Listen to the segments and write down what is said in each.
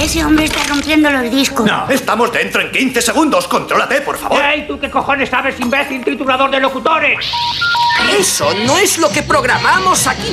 Ese hombre está rompiendo los discos. No, estamos dentro en 15 segundos. Contrólate, por favor. ¡Ey, tú qué cojones sabes, imbécil triturador de locutores! Eso no es lo que programamos aquí.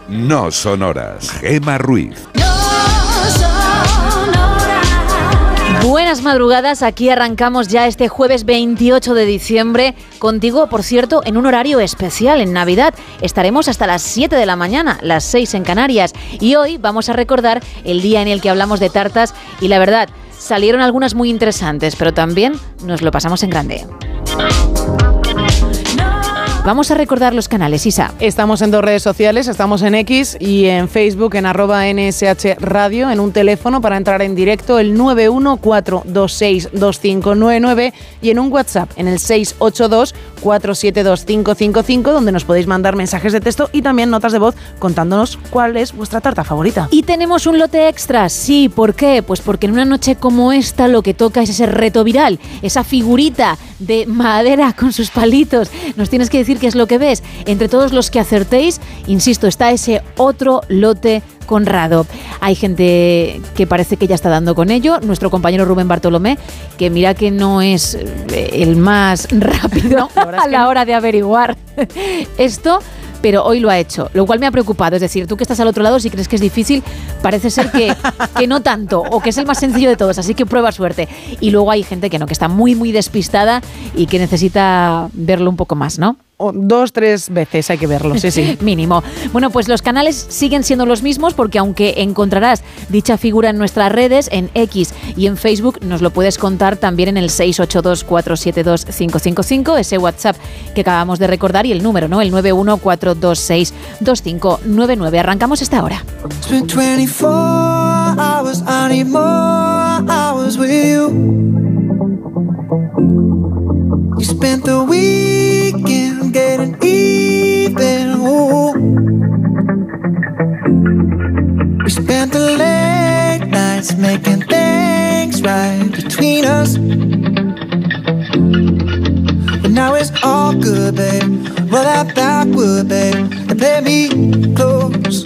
no sonoras. Gema Ruiz. Buenas madrugadas, aquí arrancamos ya este jueves 28 de diciembre, contigo, por cierto, en un horario especial, en Navidad. Estaremos hasta las 7 de la mañana, las 6 en Canarias, y hoy vamos a recordar el día en el que hablamos de tartas y la verdad, salieron algunas muy interesantes, pero también nos lo pasamos en grande. Vamos a recordar los canales, Isa. Estamos en dos redes sociales, estamos en X y en Facebook en arroba NSH Radio, en un teléfono para entrar en directo el 914262599 y en un WhatsApp en el 682472555 donde nos podéis mandar mensajes de texto y también notas de voz contándonos cuál es vuestra tarta favorita. Y tenemos un lote extra, sí, ¿por qué? Pues porque en una noche como esta lo que toca es ese reto viral, esa figurita de madera con sus palitos. Nos tienes que decir qué es lo que ves. Entre todos los que acertéis, insisto, está ese otro lote Conrado. Hay gente que parece que ya está dando con ello. Nuestro compañero Rubén Bartolomé, que mira que no es eh, el más rápido a la hora de averiguar esto pero hoy lo ha hecho, lo cual me ha preocupado. Es decir, tú que estás al otro lado, si crees que es difícil, parece ser que, que no tanto, o que es el más sencillo de todos, así que prueba suerte. Y luego hay gente que no, que está muy, muy despistada y que necesita verlo un poco más, ¿no? Dos, tres veces hay que verlo, sí, sí. Mínimo. Bueno, pues los canales siguen siendo los mismos porque aunque encontrarás dicha figura en nuestras redes, en X y en Facebook, nos lo puedes contar también en el 682472555, ese WhatsApp que acabamos de recordar y el número, ¿no? El 914262599. Arrancamos esta hora. It's been 24 hours, I need more hours with you. You spent the weekend getting even. Ooh. We spent the late nights making things right between us. But now it's all good, babe. Roll that backward, babe, and play me close.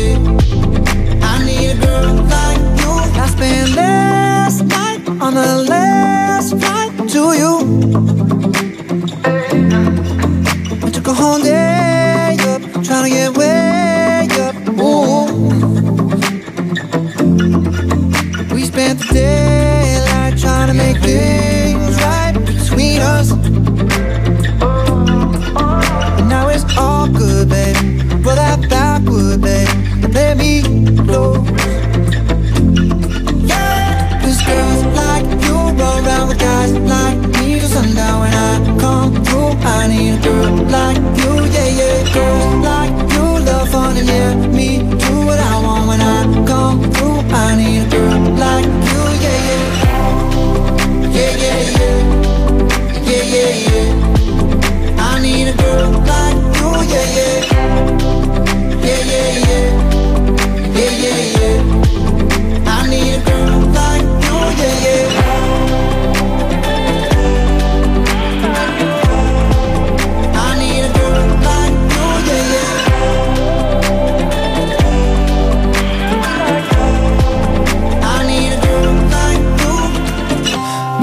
On the last flight to you. I took a whole day up, trying to get way up. Ooh. We spent the daylight trying to make things right between us. But now it's all good, babe. Roll that backward, babe, let me close.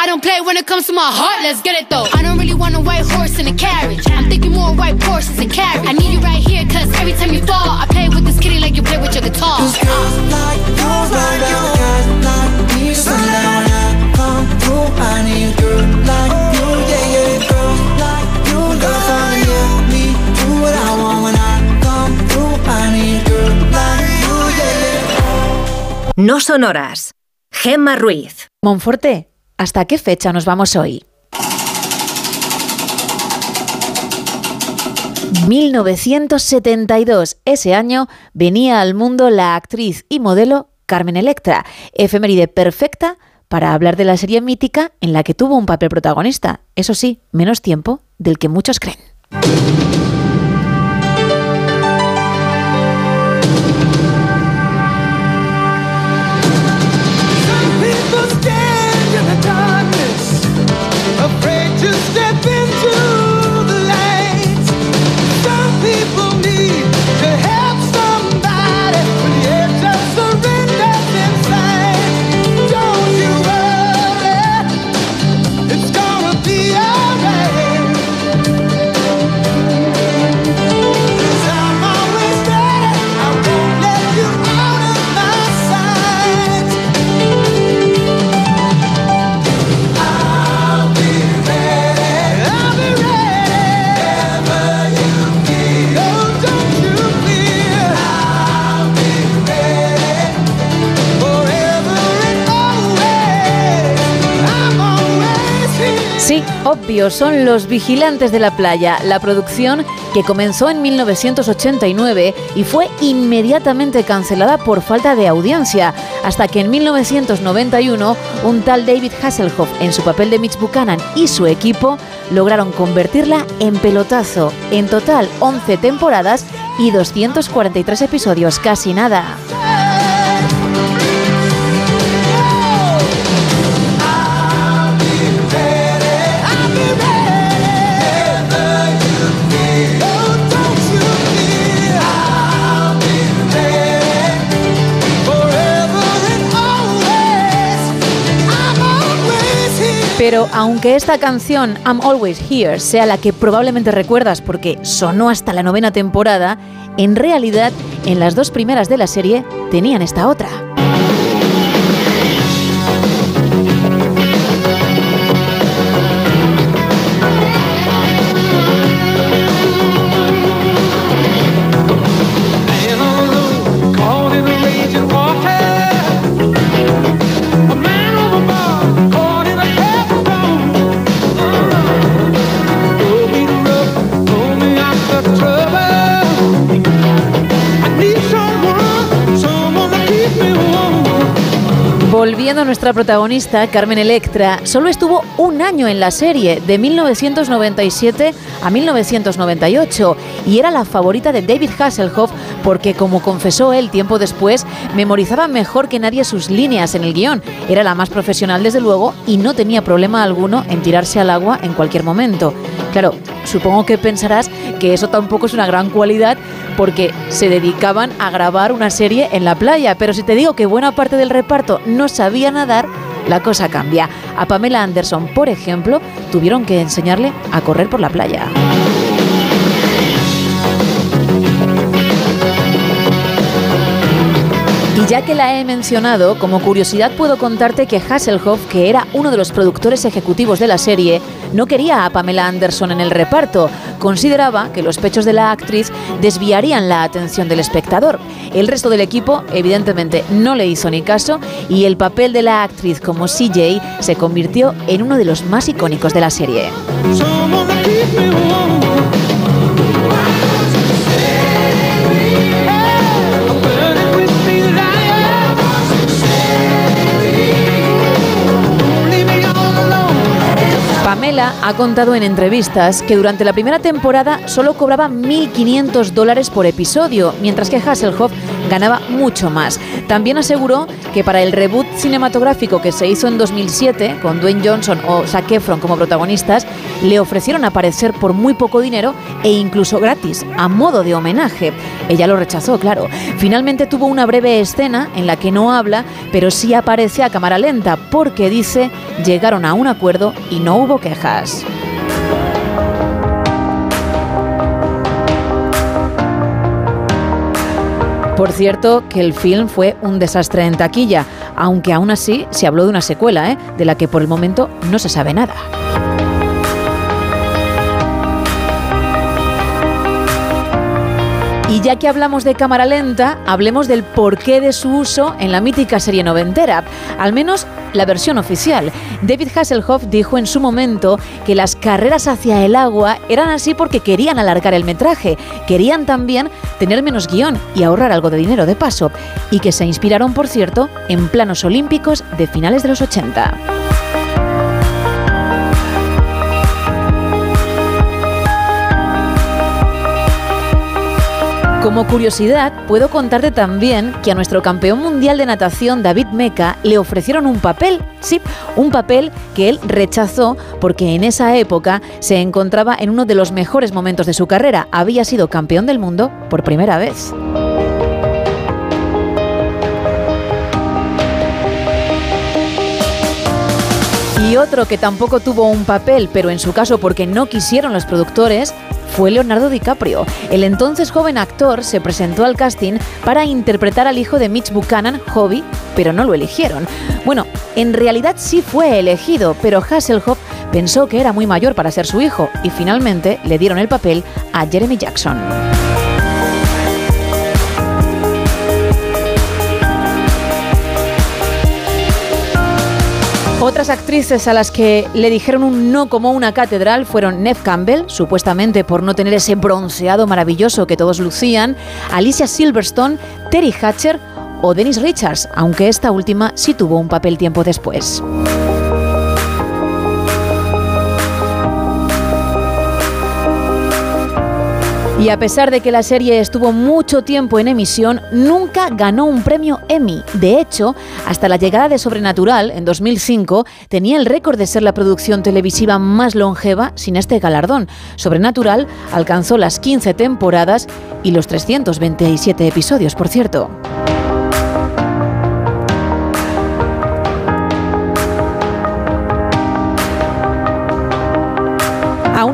I don't play when it comes to my heart, let's get it though. I don't really want a white horse in a carriage. I'm thinking more white horses and carriage. I need you right here, cause every time you fall, I play with this kitty like you play with your guitar. Cause girls like you, like you, guys like me. Sundown when I come through, I need a girl like you, yeah, yeah. Girls like you, love fun, yeah. Me do what I want when I come through, I need a girl like you, yeah, yeah. No sonoras. Gemma Ruiz. Monforte, ¿hasta qué fecha nos vamos hoy? 1972. Ese año venía al mundo la actriz y modelo Carmen Electra, efeméride perfecta para hablar de la serie mítica en la que tuvo un papel protagonista. Eso sí, menos tiempo del que muchos creen. Obvio, son Los Vigilantes de la Playa, la producción que comenzó en 1989 y fue inmediatamente cancelada por falta de audiencia, hasta que en 1991 un tal David Hasselhoff en su papel de Mitch Buchanan y su equipo lograron convertirla en pelotazo. En total 11 temporadas y 243 episodios, casi nada. Pero aunque esta canción I'm Always Here sea la que probablemente recuerdas porque sonó hasta la novena temporada, en realidad en las dos primeras de la serie tenían esta otra. Volviendo a nuestra protagonista, Carmen Electra, solo estuvo un año en la serie, de 1997 a 1998, y era la favorita de David Hasselhoff porque, como confesó él tiempo después, memorizaba mejor que nadie sus líneas en el guion. Era la más profesional, desde luego, y no tenía problema alguno en tirarse al agua en cualquier momento. Claro, supongo que pensarás que eso tampoco es una gran cualidad porque se dedicaban a grabar una serie en la playa, pero si te digo que buena parte del reparto no sabía nadar, la cosa cambia. A Pamela Anderson, por ejemplo, tuvieron que enseñarle a correr por la playa. Y ya que la he mencionado, como curiosidad puedo contarte que Hasselhoff, que era uno de los productores ejecutivos de la serie, no quería a Pamela Anderson en el reparto. Consideraba que los pechos de la actriz desviarían la atención del espectador. El resto del equipo, evidentemente, no le hizo ni caso y el papel de la actriz como CJ se convirtió en uno de los más icónicos de la serie. Ha contado en entrevistas que durante la primera temporada solo cobraba 1.500 dólares por episodio, mientras que Hasselhoff ganaba mucho más. También aseguró que para el reboot cinematográfico que se hizo en 2007, con Dwayne Johnson o Zac Efron como protagonistas, le ofrecieron aparecer por muy poco dinero e incluso gratis, a modo de homenaje. Ella lo rechazó, claro. Finalmente tuvo una breve escena en la que no habla, pero sí aparece a cámara lenta, porque dice, llegaron a un acuerdo y no hubo quejas. Por cierto, que el film fue un desastre en taquilla, aunque aún así se habló de una secuela, ¿eh? de la que por el momento no se sabe nada. Y ya que hablamos de cámara lenta, hablemos del porqué de su uso en la mítica serie noventera, al menos la versión oficial. David Hasselhoff dijo en su momento que las carreras hacia el agua eran así porque querían alargar el metraje, querían también tener menos guion y ahorrar algo de dinero de paso, y que se inspiraron, por cierto, en planos olímpicos de finales de los 80. Como curiosidad, puedo contarte también que a nuestro campeón mundial de natación, David Meca, le ofrecieron un papel, sí, un papel que él rechazó porque en esa época se encontraba en uno de los mejores momentos de su carrera. Había sido campeón del mundo por primera vez. Y otro que tampoco tuvo un papel, pero en su caso porque no quisieron los productores, fue Leonardo DiCaprio. El entonces joven actor se presentó al casting para interpretar al hijo de Mitch Buchanan, Hobby, pero no lo eligieron. Bueno, en realidad sí fue elegido, pero Hasselhoff pensó que era muy mayor para ser su hijo y finalmente le dieron el papel a Jeremy Jackson. Otras actrices a las que le dijeron un no como una catedral fueron Neve Campbell, supuestamente por no tener ese bronceado maravilloso que todos lucían, Alicia Silverstone, Terry Hatcher o Dennis Richards, aunque esta última sí tuvo un papel tiempo después. Y a pesar de que la serie estuvo mucho tiempo en emisión, nunca ganó un premio Emmy. De hecho, hasta la llegada de Sobrenatural en 2005, tenía el récord de ser la producción televisiva más longeva sin este galardón. Sobrenatural alcanzó las 15 temporadas y los 327 episodios, por cierto.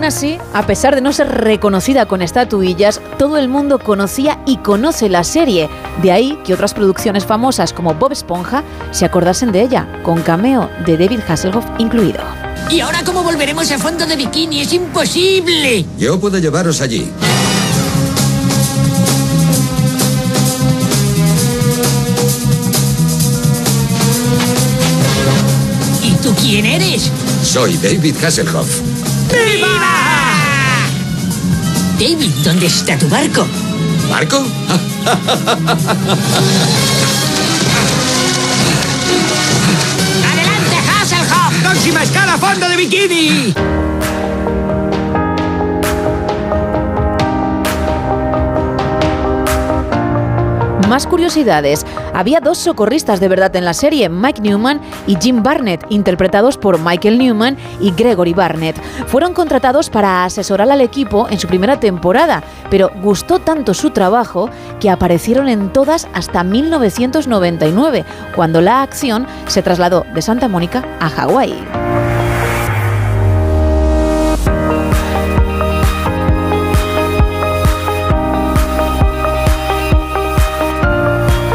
Aún así, a pesar de no ser reconocida con estatuillas, todo el mundo conocía y conoce la serie. De ahí que otras producciones famosas como Bob Esponja se acordasen de ella, con cameo de David Hasselhoff incluido. ¿Y ahora cómo volveremos a fondo de bikini? ¡Es imposible! Yo puedo llevaros allí. ¿Y tú quién eres? Soy David Hasselhoff. ¡Viva! David, ¿dónde está tu barco? ¿Barco? ¡Adelante, Hasselhoff! ¡Próxima escala, fondo de bikini! Más curiosidades. Había dos socorristas de verdad en la serie, Mike Newman y Jim Barnett, interpretados por Michael Newman y Gregory Barnett. Fueron contratados para asesorar al equipo en su primera temporada, pero gustó tanto su trabajo que aparecieron en todas hasta 1999, cuando la acción se trasladó de Santa Mónica a Hawái.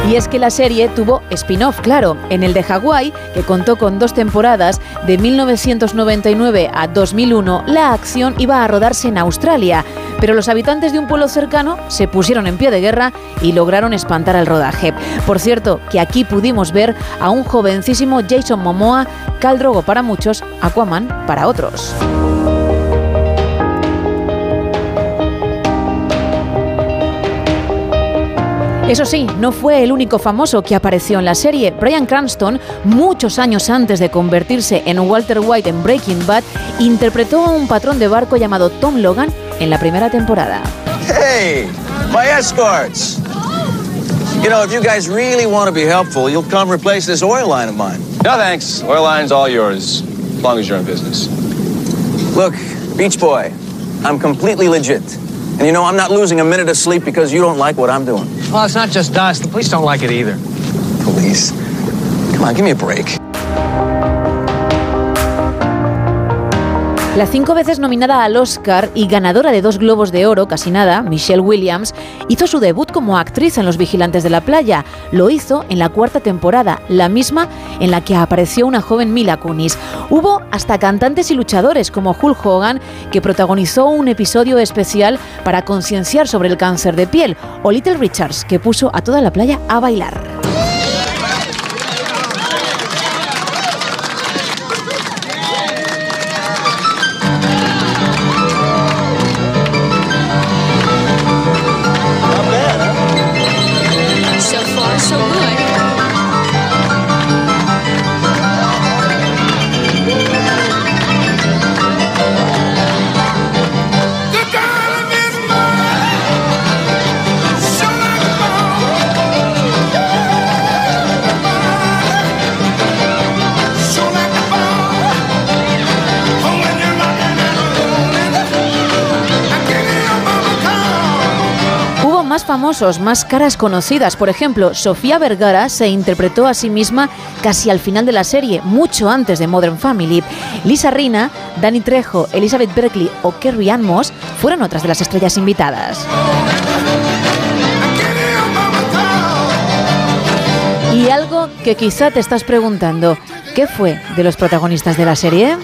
Y es que la serie tuvo spin-off, claro, en el de Hawái, que contó con dos temporadas, de 1999 a 2001, la acción iba a rodarse en Australia, pero los habitantes de un pueblo cercano se pusieron en pie de guerra y lograron espantar el rodaje. Por cierto, que aquí pudimos ver a un jovencísimo Jason Momoa, Khal Drogo para muchos, Aquaman para otros. Eso sí, no fue el único famoso que apareció en la serie. Brian Cranston, muchos años antes de convertirse en Walter White en Breaking Bad, interpretó a un patrón de barco llamado Tom Logan en la primera temporada. Hey, my escorts. You know, if you guys really want to be helpful, you'll come replace this oil line of mine. No thanks. Oil line's all yours, as long as you're in business. Look, Beach Boy, I'm completely legit. And you know, I'm not losing a minute of sleep because you don't like what I'm doing. Well, it's not just us. The police don't like it either. Police? Come on, give me a break. La cinco veces nominada al Oscar y ganadora de dos Globos de Oro, casi nada, Michelle Williams, hizo su debut como actriz en Los Vigilantes de la Playa. Lo hizo en la cuarta temporada, la misma en la que apareció una joven Mila Kunis. Hubo hasta cantantes y luchadores como Hulk Hogan, que protagonizó un episodio especial para concienciar sobre el cáncer de piel, o Little Richards, que puso a toda la playa a bailar. Más caras conocidas. Por ejemplo, Sofía Vergara se interpretó a sí misma casi al final de la serie, mucho antes de Modern Family. Lisa Rina, Danny Trejo, Elizabeth Berkley o Kerry Ann Moss fueron otras de las estrellas invitadas. Y algo que quizá te estás preguntando, ¿qué fue de los protagonistas de la serie?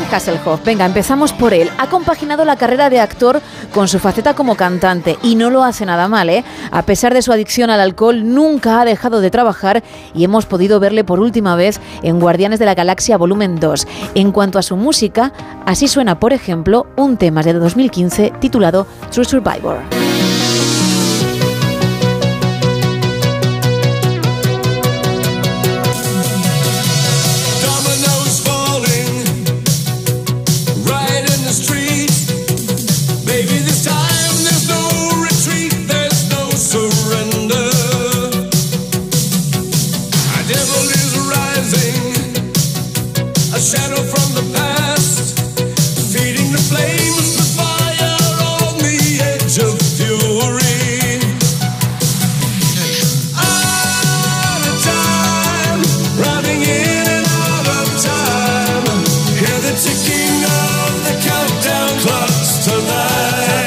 David Hasselhoff, venga, empezamos por él. Ha compaginado la carrera de actor con su faceta como cantante y no lo hace nada mal, ¿eh? A pesar de su adicción al alcohol, nunca ha dejado de trabajar y hemos podido verle por última vez en Guardianes de la Galaxia Volumen 2. En cuanto a su música, así suena, por ejemplo, un tema de 2015 titulado True Survivor.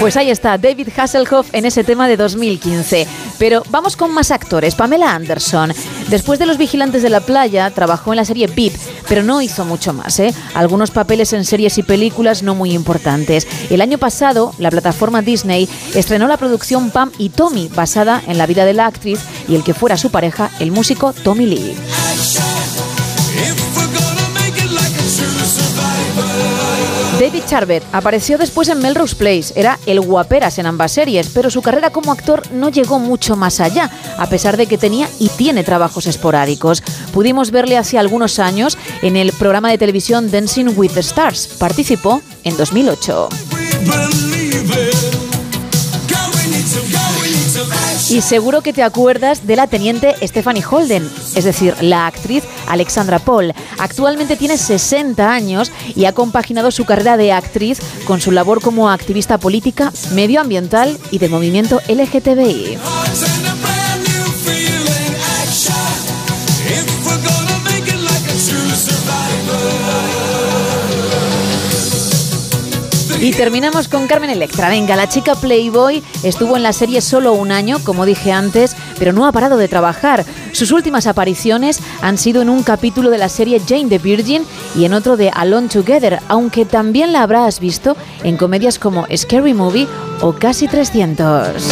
Pues ahí está, David Hasselhoff en ese tema de 2015. Pero vamos con más actores. Pamela Anderson. Después de Los Vigilantes de la Playa, trabajó en la serie VIP, pero no hizo mucho más. ¿eh? Algunos papeles en series y películas no muy importantes. El año pasado, la plataforma Disney estrenó la producción Pam y Tommy, basada en la vida de la actriz y el que fuera su pareja, el músico Tommy Lee. David Charbet apareció después en Melrose Place. Era el guaperas en ambas series, pero su carrera como actor no llegó mucho más allá, a pesar de que tenía y tiene trabajos esporádicos. Pudimos verle hace algunos años en el programa de televisión Dancing with the Stars. Participó en 2008. Y seguro que te acuerdas de la teniente Stephanie Holden, es decir, la actriz Alexandra Paul. Actualmente tiene 60 años y ha compaginado su carrera de actriz con su labor como activista política, medioambiental y del movimiento LGTBI. Y terminamos con Carmen Electra. Venga, la chica Playboy estuvo en la serie solo un año, como dije antes, pero no ha parado de trabajar. Sus últimas apariciones han sido en un capítulo de la serie Jane the Virgin y en otro de Alone Together, aunque también la habrás visto en comedias como Scary Movie o Casi 300.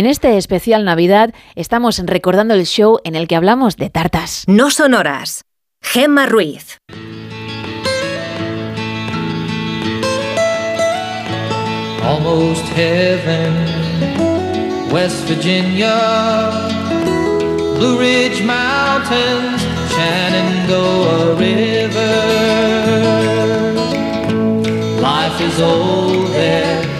En este especial Navidad estamos recordando el show en el que hablamos de tartas. No sonoras. Gemma Ruiz. Almost heaven, West Virginia, Blue Ridge Mountains, Shenandoah River. Life is old there,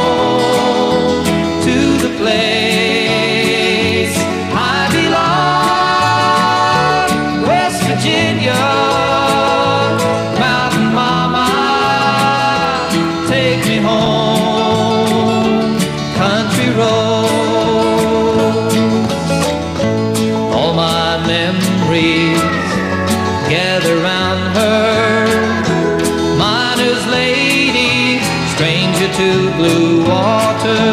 blue water.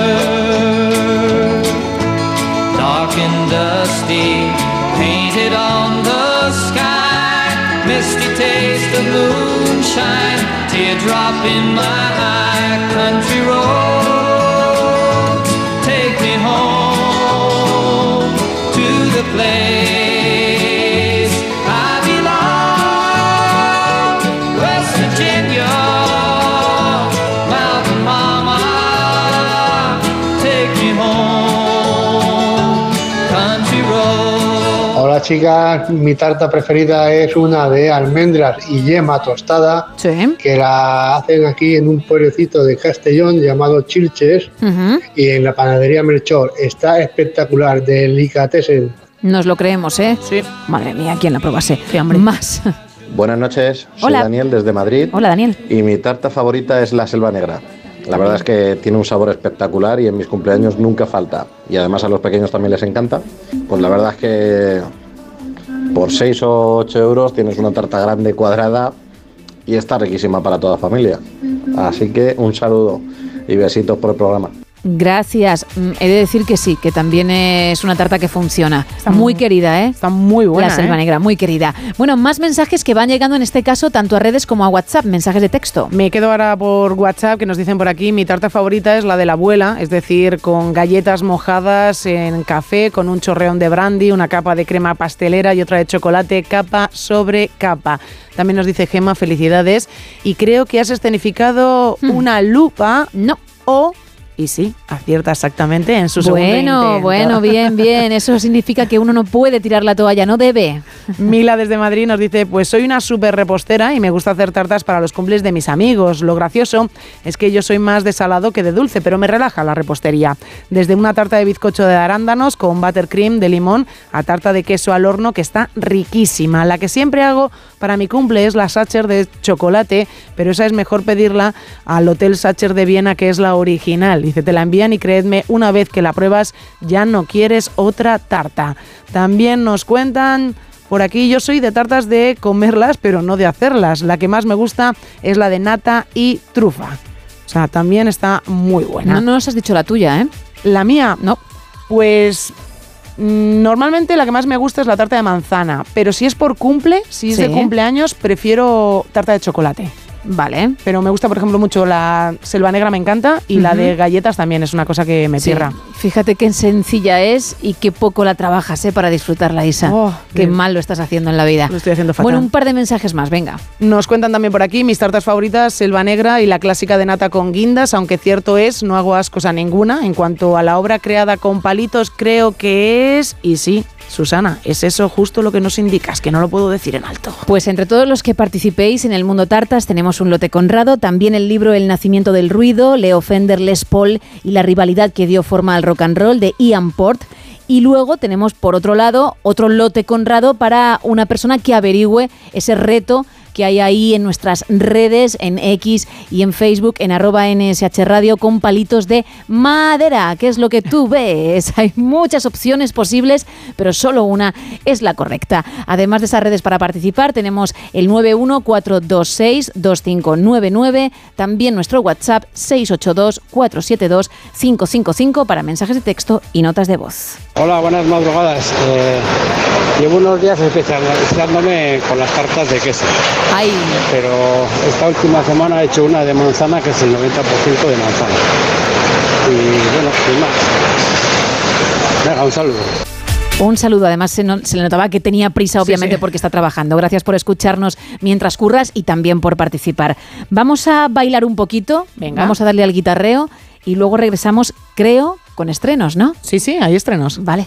Dark and dusty, painted on the sky, misty taste of moonshine, teardrop in my chicas, mi tarta preferida es una de almendras y yema tostada que la hacen aquí en un pueblecito de Castellón llamado Chilches y en la panadería Melchor. Está espectacular, delicatessen. Nos lo creemos, ¿eh? Sí. Madre mía, ¿quién la probase? Más. Buenas noches, soy Hola. Daniel desde Madrid. Hola, Daniel. Y mi tarta favorita es la selva negra. La verdad es que tiene un sabor espectacular y en mis cumpleaños nunca falta. Y además a los pequeños también les encanta. Pues la verdad es que por 6 o 8 euros tienes una tarta grande, cuadrada y está riquísima para toda familia. Así que un saludo y besitos por el programa. Gracias. Mm, He de decir que sí, que también es una tarta que funciona. muy querida, ¿eh? Está muy buena. La selva ¿eh? negra, muy querida. Bueno, más mensajes que van llegando en este caso tanto a redes como a WhatsApp, mensajes de texto. Me quedo ahora por WhatsApp que nos dicen por aquí, mi tarta favorita es la de la abuela, es decir, con galletas mojadas en café, con un chorreón de brandy, una capa de crema pastelera y otra de chocolate, capa sobre capa. También nos dice Gema, felicidades. Y creo que has escenificado una lupa. No. O, y sí, acierta exactamente en su segundo Bueno, bueno, bien, bien. Eso significa que uno no puede tirar la toalla, no debe. Mila desde Madrid nos dice, pues soy una súper repostera y me gusta hacer tartas para los cumples de mis amigos. Lo gracioso es que yo soy más de salado que de dulce, pero me relaja la repostería. Desde una tarta de bizcocho de arándanos con buttercream de limón a tarta de queso al horno que está riquísima. La que siempre hago para mi cumple es la Sacher de chocolate, pero esa es mejor pedirla al Hotel Sacher de Viena que es la original. Dice, te la envían y creedme, una vez que la pruebas ya no quieres otra tarta. También nos cuentan... Por aquí yo soy de tartas de comerlas, pero no de hacerlas. La que más me gusta es la de nata y trufa. O sea, también está muy buena. No nos has dicho la tuya, ¿eh? La mía, no. Pues mm, normalmente la que más me gusta es la tarta de manzana, pero si es por cumple, si es de cumpleaños, prefiero tarta de chocolate. Vale. Pero me gusta, por ejemplo, mucho la selva negra, me encanta, y la de galletas también es una cosa que me Sí. tierra. Fíjate qué sencilla es y qué poco la trabajas ¿eh? para disfrutarla, Isa. qué bien. mal lo estás haciendo en la vida. Lo estoy haciendo fatal. Bueno, un par de mensajes más, venga. Nos cuentan también por aquí mis tartas favoritas, selva negra y la clásica de nata con guindas, aunque cierto es, no hago ascos a ninguna. En cuanto a la obra creada con palitos, creo que es, y sí, Susana, es eso justo lo que nos indicas, que no lo puedo decir en alto. Pues entre todos los que participéis en el Mundo Tartas tenemos un lote Conrado, también el libro El nacimiento del ruido, Leo Fender, Les Paul y la rivalidad que dio forma al rock and roll de Ian Port. Y luego tenemos por otro lado otro lote Conrado para una persona que averigüe ese reto que hay ahí en nuestras redes, en X y en Facebook, en arroba NSH Radio, con palitos de madera, que es lo que tú ves. Hay muchas opciones posibles, pero solo una es la correcta. Además de esas redes para participar, tenemos el 914262599, también nuestro WhatsApp 682472555 para mensajes de texto y notas de voz. Hola, buenas madrugadas. Eh, llevo unos días especializándome con las tartas de queso. Ay. Pero esta última semana he hecho una de manzana que es el 90% de manzana. Y bueno, sin más. Venga, un saludo. Un saludo, además se, no- se le notaba que tenía prisa, obviamente, sí. porque está trabajando. Gracias por escucharnos mientras curras y también por participar. Vamos a bailar un poquito, Venga. vamos a darle al guitarreo y luego regresamos, creo, con estrenos, ¿no? Sí, sí, hay estrenos. Vale.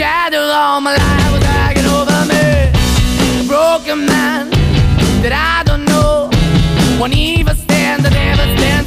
Shadow all my life was hanging over me. A broken man that I don't know. Won't even stand, I never stand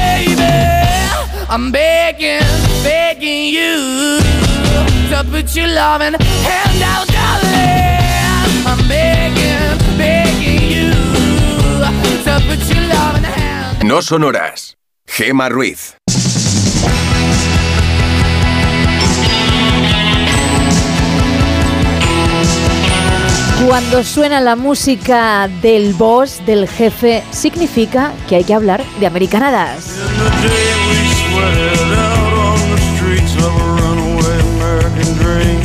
baby. I'm begging, begging you to put your loving hand out, darling. I'm begging, begging you to put your loving hand. No sonoras. Gema Ruiz. Cuando suena la música del boss, del jefe, significa que hay que hablar de americanadas.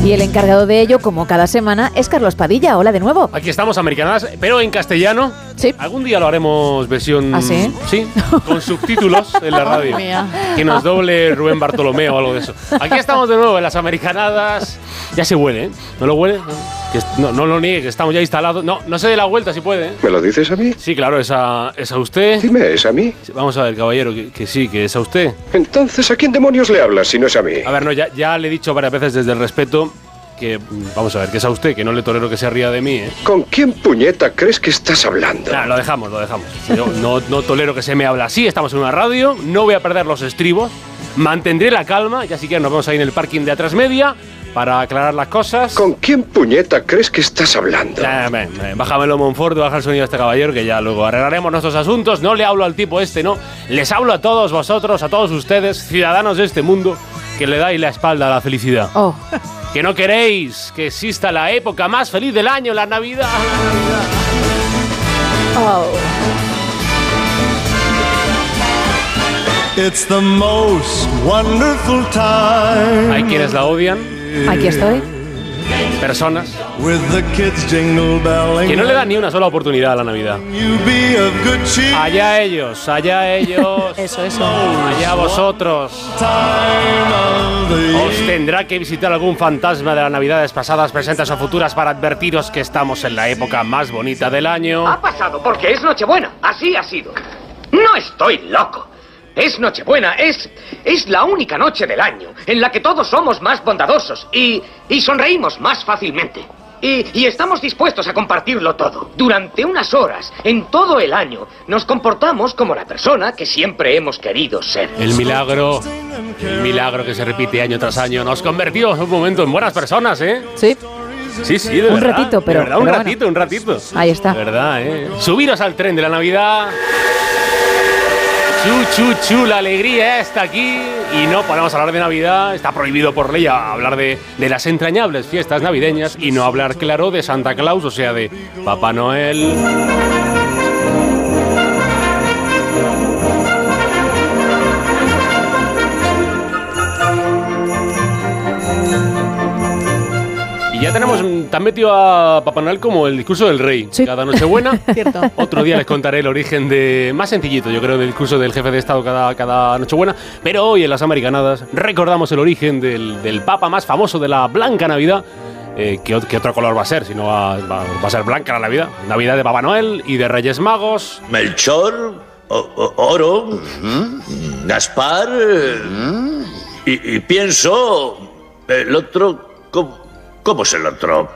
Y el encargado de ello, como cada semana, es Carlos Padilla. Hola de nuevo. Aquí estamos, americanadas, pero en castellano. Sí. Algún día lo haremos versión. ¿Ah, sí? Sí, con subtítulos en la radio. Que nos doble Rubén Bartolomé o algo de eso. Aquí estamos de nuevo en las americanadas. Ya se huele, ¿eh? ¿No lo huele? Que no, no lo niegue, que estamos ya instalados. No, no se dé la vuelta si puede. ¿eh? ¿Me lo dices a mí? Sí, claro, es a, es a usted. Dime, ¿es a mí? Vamos a ver, caballero, que, que sí, que es a usted. Entonces, ¿a quién demonios le hablas si no es a mí? A ver, no, ya, ya le he dicho varias veces desde el respeto que, vamos a ver, que es a usted, que no le tolero que se ría de mí, ¿eh? ¿Con quién puñeta crees que estás hablando? Nah, lo dejamos, lo dejamos. Yo no, no tolero que se me hable así, estamos en una radio, no voy a perder los estribos, mantendré la calma, ya si quieres nos vemos ahí en el parking de atrás media para aclarar las cosas. ¿Con quién puñeta crees que estás hablando? Nah, ven, ven, bájamelo Monfort, baja el sonido de este caballero que ya luego arreglaremos nuestros asuntos. No le hablo al tipo este, no. Les hablo a todos vosotros, a todos ustedes, ciudadanos de este mundo, que le dais la espalda a la felicidad. Oh. Que no queréis que exista la época más feliz del año, la Navidad. Oh. It's the most wonderful time. Hay quienes la odian. Aquí estoy. Personas que no le dan ni una sola oportunidad a la Navidad. Allá ellos, allá ellos. Eso, eso. Allá vosotros. Os tendrá que visitar algún fantasma de las Navidades pasadas, presentes o futuras para advertiros que estamos en la época más bonita del año. Ha pasado porque es Nochebuena. Así ha sido. No estoy loco. Es Nochebuena, es, es la única noche del año en la que todos somos más bondadosos y, y sonreímos más fácilmente. Y, y estamos dispuestos a compartirlo todo. Durante unas horas, en todo el año, nos comportamos como la persona que siempre hemos querido ser. El milagro, el milagro que se repite año tras año, nos convertimos un momento en buenas personas, ¿eh? Sí. Sí, sí, de Un verdad, ratito, pero- De verdad, un bueno. ratito, un ratito. Ahí está. De verdad, ¿eh? Subiros al tren de la Navidad. Chu, chu, chu, la alegría está aquí y no podemos hablar de Navidad. Está prohibido por ley hablar de, de las entrañables fiestas navideñas y no hablar, claro, de Santa Claus, o sea, de Papá Noel. Ya tenemos tan metido a Papá Noel como el discurso del rey. Cada Nochebuena. Cierto. Otro día les contaré el origen de. Más sencillito, yo creo, del discurso del jefe de Estado cada, cada Nochebuena. Pero hoy en las Americanadas recordamos el origen del, del Papa más famoso de la Blanca Navidad. Eh, ¿qué, qué otro color va a ser? Si no va, va- va a ser blanca la Navidad. Navidad de Papá Noel y de Reyes Magos. Melchor, o- o- Oro, Gaspar, y, y pienso, el otro, ¿cómo, cómo es el otro?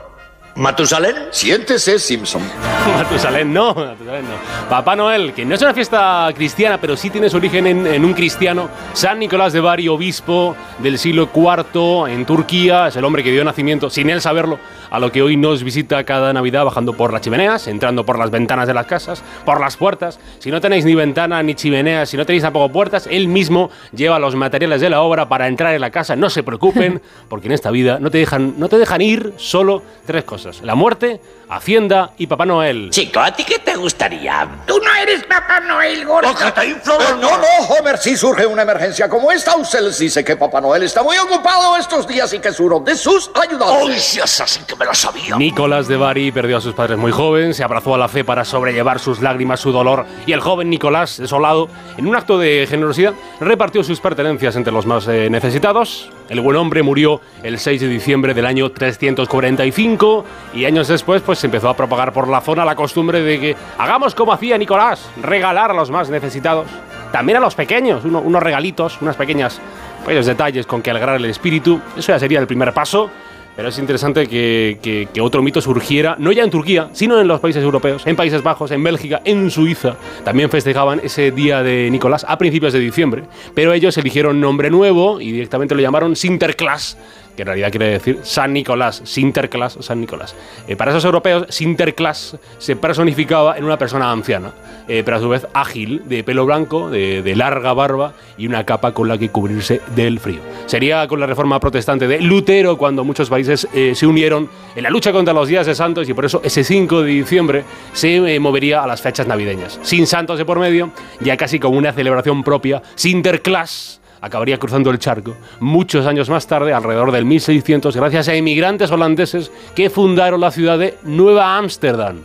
¿Matusalén? Siéntese, Simpson. Matusalén no, Matusalén no. Papá Noel, que no es una fiesta cristiana, pero sí tiene su origen en, en un cristiano. San Nicolás de Bari, obispo del siglo IV en Turquía, es el hombre que dio nacimiento, sin él saberlo, a lo que hoy nos visita cada Navidad bajando por las chimeneas, entrando por las ventanas de las casas, por las puertas. Si no tenéis ni ventana ni chimeneas, si no tenéis tampoco puertas, él mismo lleva los materiales de la obra para entrar en la casa. No se preocupen, porque en esta vida no te dejan, no te dejan ir solo tres cosas: la muerte, Hacienda y Papá Noel. Chico, ¿a ti qué te gustaría? Tú no eres Papá Noel, gordo. Pero no, no, Homer, si surge una emergencia como esta, usted les dice que Papá Noel está muy ocupado estos días y que es uno de sus ayudadores. ¡Uy, Dios, así que me! Nicolás de Bari perdió a sus padres muy joven, se abrazó a la fe para sobrellevar sus lágrimas, su dolor, y el joven Nicolás, desolado, en un acto de generosidad, repartió sus pertenencias entre los más eh, necesitados. El buen hombre murió el 6 de diciembre del año 345 y años después pues se empezó a propagar por la zona la costumbre de que hagamos como hacía Nicolás, regalar a los más necesitados, también a los pequeños, uno- unos regalitos, unas pequeñas pequeños detalles con que alegrar el espíritu. Eso ya sería el primer paso. Pero es interesante que, otro mito surgiera, no ya en Turquía, sino en los países europeos, en Países Bajos, en Bélgica, en Suiza. También festejaban ese día de Nicolás a principios de diciembre. Pero ellos eligieron nombre nuevo y directamente lo llamaron Sinterklaas, que en realidad quiere decir San Nicolás, Sinterklaas, San Nicolás. Eh, para esos europeos, Sinterklaas se personificaba en una persona anciana, eh, pero a su vez ágil, de pelo blanco, de, larga barba y una capa con la que cubrirse del frío. Sería con la reforma protestante de Lutero cuando muchos países eh, se unieron en la lucha contra los días de santos y por eso ese 5 de diciembre se eh, movería a las fechas navideñas. Sin santos de por medio, ya casi como una celebración propia, Sinterklaas acabaría cruzando el charco muchos años más tarde, alrededor del 1600, gracias a inmigrantes holandeses que fundaron la ciudad de Nueva Ámsterdam,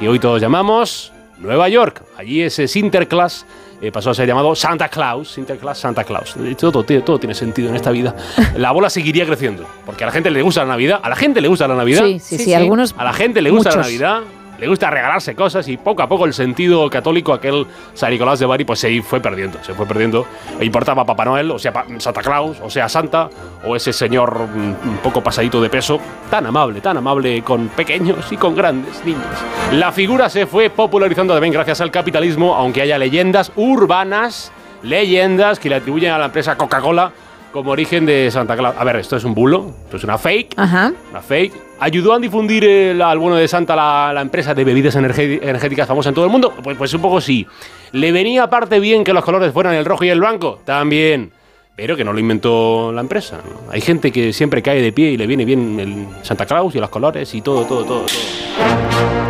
que hoy todos llamamos Nueva York. Allí ese Sinterklaas eh, pasó a ser llamado Santa Claus, Sinterklaas, Santa Claus. Todo, tiene- todo tiene sentido en esta vida. La bola seguiría creciendo, porque a la gente le gusta la Navidad, a la gente le gusta la Navidad. Sí, sí, sí, algunos- A la gente le gusta la. Navidad. Le gusta regalarse cosas y poco a poco el sentido católico, aquel San Nicolás de Bari, pues se fue perdiendo. Se fue perdiendo. E importaba Papá Noel, o sea, Santa Claus, o sea, Santa, o ese señor mm, un poco pasadito de peso, tan amable, tan amable con pequeños y con grandes niños. La figura se fue popularizando también gracias al capitalismo, aunque haya leyendas urbanas, leyendas que le atribuyen a la empresa Coca-Cola como origen de Santa Claus. A ver, esto es un bulo, esto es una fake. Ajá. Una fake. ¿Ayudó a difundir el, al bueno de Santa la, empresa de bebidas energé- energéticas famosa en todo el mundo? Pues, pues un poco sí. ¿Le venía aparte bien que los colores fueran el rojo y el blanco? También. Pero que no lo inventó la empresa. Hay gente que siempre cae de pie y le viene bien el Santa Claus y los colores y todo, todo, todo. todo.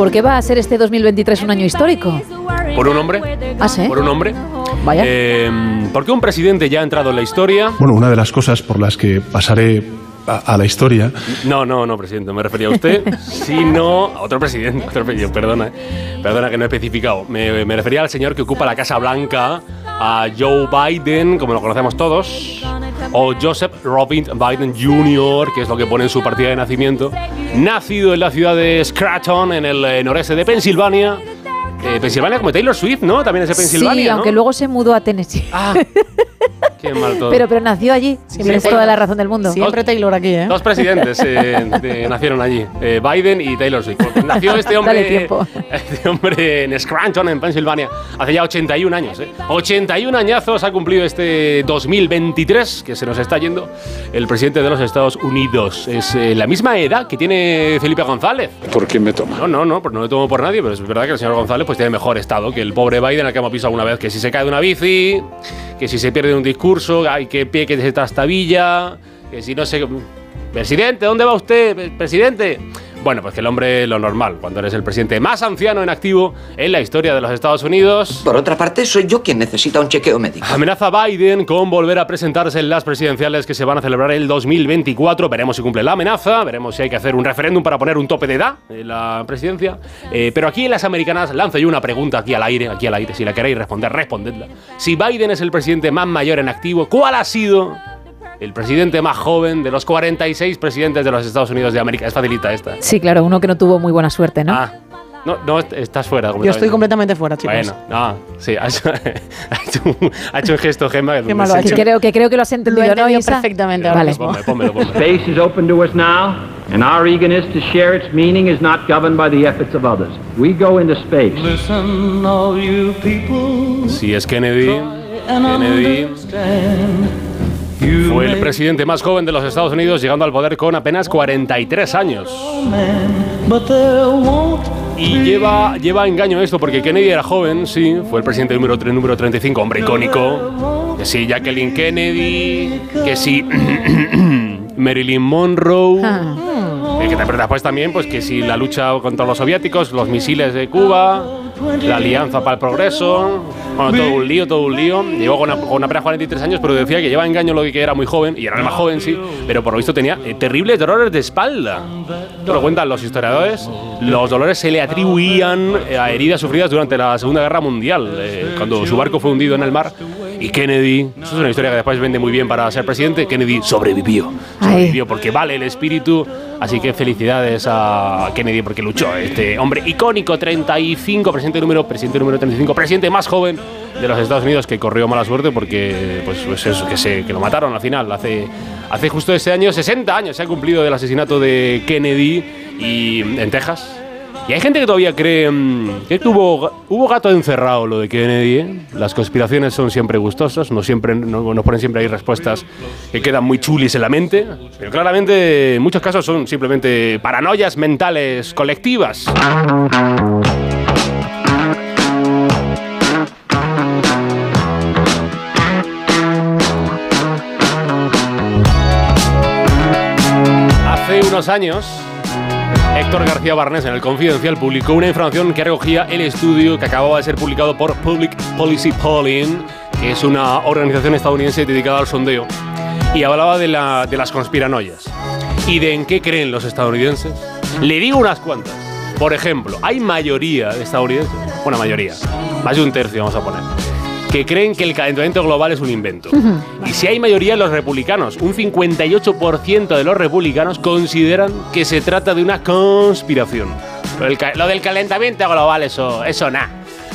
¿Por qué va a ser este 2023 un año histórico? ¿Por un hombre? ¿Ah, sí? ¿Por un hombre? Vaya. Eh, ¿Por qué un presidente ya ha entrado en la historia? Bueno, una de las cosas por las que pasaré a, a la historia No, no, no, presidente, me refería a usted, sino a otro presidente, otro presidente, perdona, eh. perdona que no he especificado. Me, me refería al señor que ocupa la Casa Blanca, a Joe Biden, como lo conocemos todos, o Joseph Robin Biden Jr., que es lo que pone en su partida de nacimiento, nacido en la ciudad de Scranton, en el eh, noreste de Pensilvania. Eh, Pensilvania como Taylor Swift, ¿no? También es de Pensilvania, sí, ¿no? aunque luego se mudó a Tennessee. Qué mal todo. pero, pero nació allí. Tienes toda la razón del mundo. Siempre Taylor aquí, ¿eh? Dos presidentes eh, de- nacieron allí, eh, Biden y Taylor Swift. Nació este Dale hombre, tiempo. este hombre en Scranton, en Pensilvania, hace ya 81 años. ¿eh? 81 añazos ha cumplido este 2023, que se nos está yendo, el presidente de los Estados Unidos. Es eh, la misma edad que tiene Felipe González. ¿Por quién me toma? No, no, no, pues no lo tomo por nadie, pero es verdad que el señor González pues tiene mejor estado que el pobre Biden al que hemos visto alguna vez, que si se cae de una bici, que si se pierde un discurso, hay que pie que se trastabilla, que si no se... Presidente, ¿dónde va usted? Presidente. Bueno, pues que el hombre lo normal, cuando eres el presidente más anciano en activo en la historia de los Estados Unidos. Por otra parte, soy yo quien necesita un chequeo médico. Amenaza a Biden con volver a presentarse en las presidenciales que se van a celebrar el 2024. Veremos si cumple la amenaza, veremos si hay que hacer un referéndum para poner un tope de edad en la presidencia. Eh, pero aquí en las americanas lanzo yo una pregunta aquí al aire, aquí al aire. Si la queréis responder, respondedla. Si Biden es el presidente más mayor en activo, ¿cuál ha sido el presidente más joven de los 46 presidentes de los Estados Unidos de América? Es facilita esta. Sí, claro, uno que no tuvo muy buena suerte, ¿no? Ah, no, no, est- estás fuera. Yo estoy completamente fuera, chicos. Bueno, no, sí, ha hecho, ha hecho un, ha hecho un gesto, Gemma. Qué malo ha hecho. creo, que creo que lo has entendido, Lo he ¿no, Isa? perfectamente ahora Vale. Pónmelo, pónmelo, pónmelo. Space is open to us now, and our eagerness to share its meaning is not governed by the efforts of others. We go into space. Listen, all you people, Si es Kennedy, Kennedy fue el presidente más joven de los Estados Unidos, llegando al poder con apenas 43 años. Y lleva, lleva engaño esto, porque Kennedy era joven, sí, fue el presidente número, número 35, hombre icónico. Que sí, Jacqueline Kennedy, que sí, Marilyn Monroe. Eh, que te después también, pues que si la lucha contra los soviéticos, los misiles de Cuba, la alianza para el progreso, bueno, todo un lío, todo un lío. Llegó con, con apenas 43 años, pero decía que lleva engaño lo que era muy joven, y era el más joven, sí, pero por lo visto tenía eh, terribles dolores de espalda. Lo cuentan los historiadores. Los dolores se le atribuían a heridas sufridas durante la Segunda Guerra Mundial, eh, cuando su barco fue hundido en el mar. Y Kennedy, eso es una historia que después vende muy bien para ser presidente, Kennedy sobrevivió. Sobrevivió porque vale el espíritu. Así que felicidades a Kennedy porque luchó. Este hombre icónico, 35, presidente número, presidente número 35, presidente más joven de los Estados Unidos que corrió mala suerte porque, pues, pues eso, que, se, que lo mataron al final. Hace, hace justo este año, 60 años se ha cumplido del asesinato de Kennedy y, en Texas. Y hay gente que todavía cree mm, que hubo, hubo gato encerrado lo de Kennedy. ¿eh? Las conspiraciones son siempre gustosas, no siempre, no, nos ponen siempre ahí respuestas que quedan muy chulis en la mente. Pero claramente en muchos casos son simplemente paranoias mentales colectivas. Hace unos años, Héctor García Barnés en el Confidencial publicó una información que recogía el estudio que acababa de ser publicado por Public Policy Polling, que es una organización estadounidense dedicada al sondeo, y hablaba de, de las conspiranoias y de en qué creen los estadounidenses. Le digo unas cuantas. Por ejemplo, hay mayoría de estadounidenses, una mayoría, más de un tercio vamos a poner, que creen que el calentamiento global es un invento. Y si hay mayoría los republicanos, un 58% de los republicanos consideran que se trata de una conspiración. Lo del, ca- lo del calentamiento global, eso, eso nada.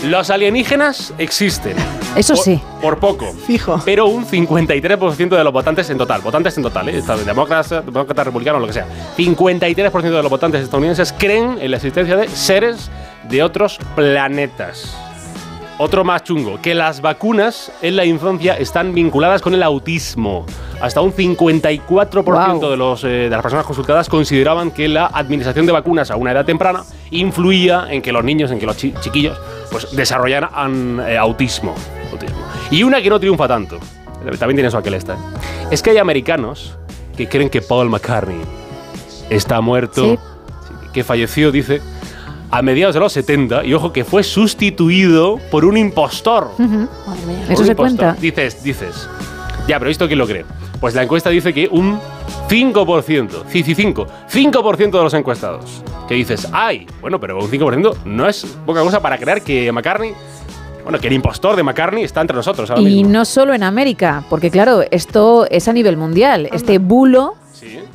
Los alienígenas existen. Eso Por- sí. Por poco. Fijo. Pero un 53% de los votantes en total. Votantes en total, ¿eh? Demócratas, demócratas, republicanos, lo que sea. 53% de los votantes estadounidenses creen en la existencia de seres de otros planetas. Otro más chungo, que las vacunas en la infancia están vinculadas con el autismo. Hasta un 54% de, los, eh, de las personas consultadas consideraban que la administración de vacunas a una edad temprana influía en que los niños, en que los chi- chiquillos, pues desarrollaran eh, autismo, autismo. Y una que no triunfa tanto, también tiene su aquel esta, ¿eh? es que hay americanos que creen que Paul McCartney está muerto, Sí. que falleció, dice, a mediados de los 70 y ojo que fue sustituido por un impostor. Ujú. Madre mía, Por Eso un se impostor. cuenta. Dices, dices. Ya, pero ¿esto quién lo cree? Pues la encuesta dice que un 5%, sí, sí, 5, 5% de los encuestados. Que dices, ay, bueno, pero un 5% no es poca cosa para creer que McCartney, bueno, que el impostor de McCartney está entre nosotros ahora Y mismo. no solo en América, porque claro, esto es a nivel mundial. Este bulo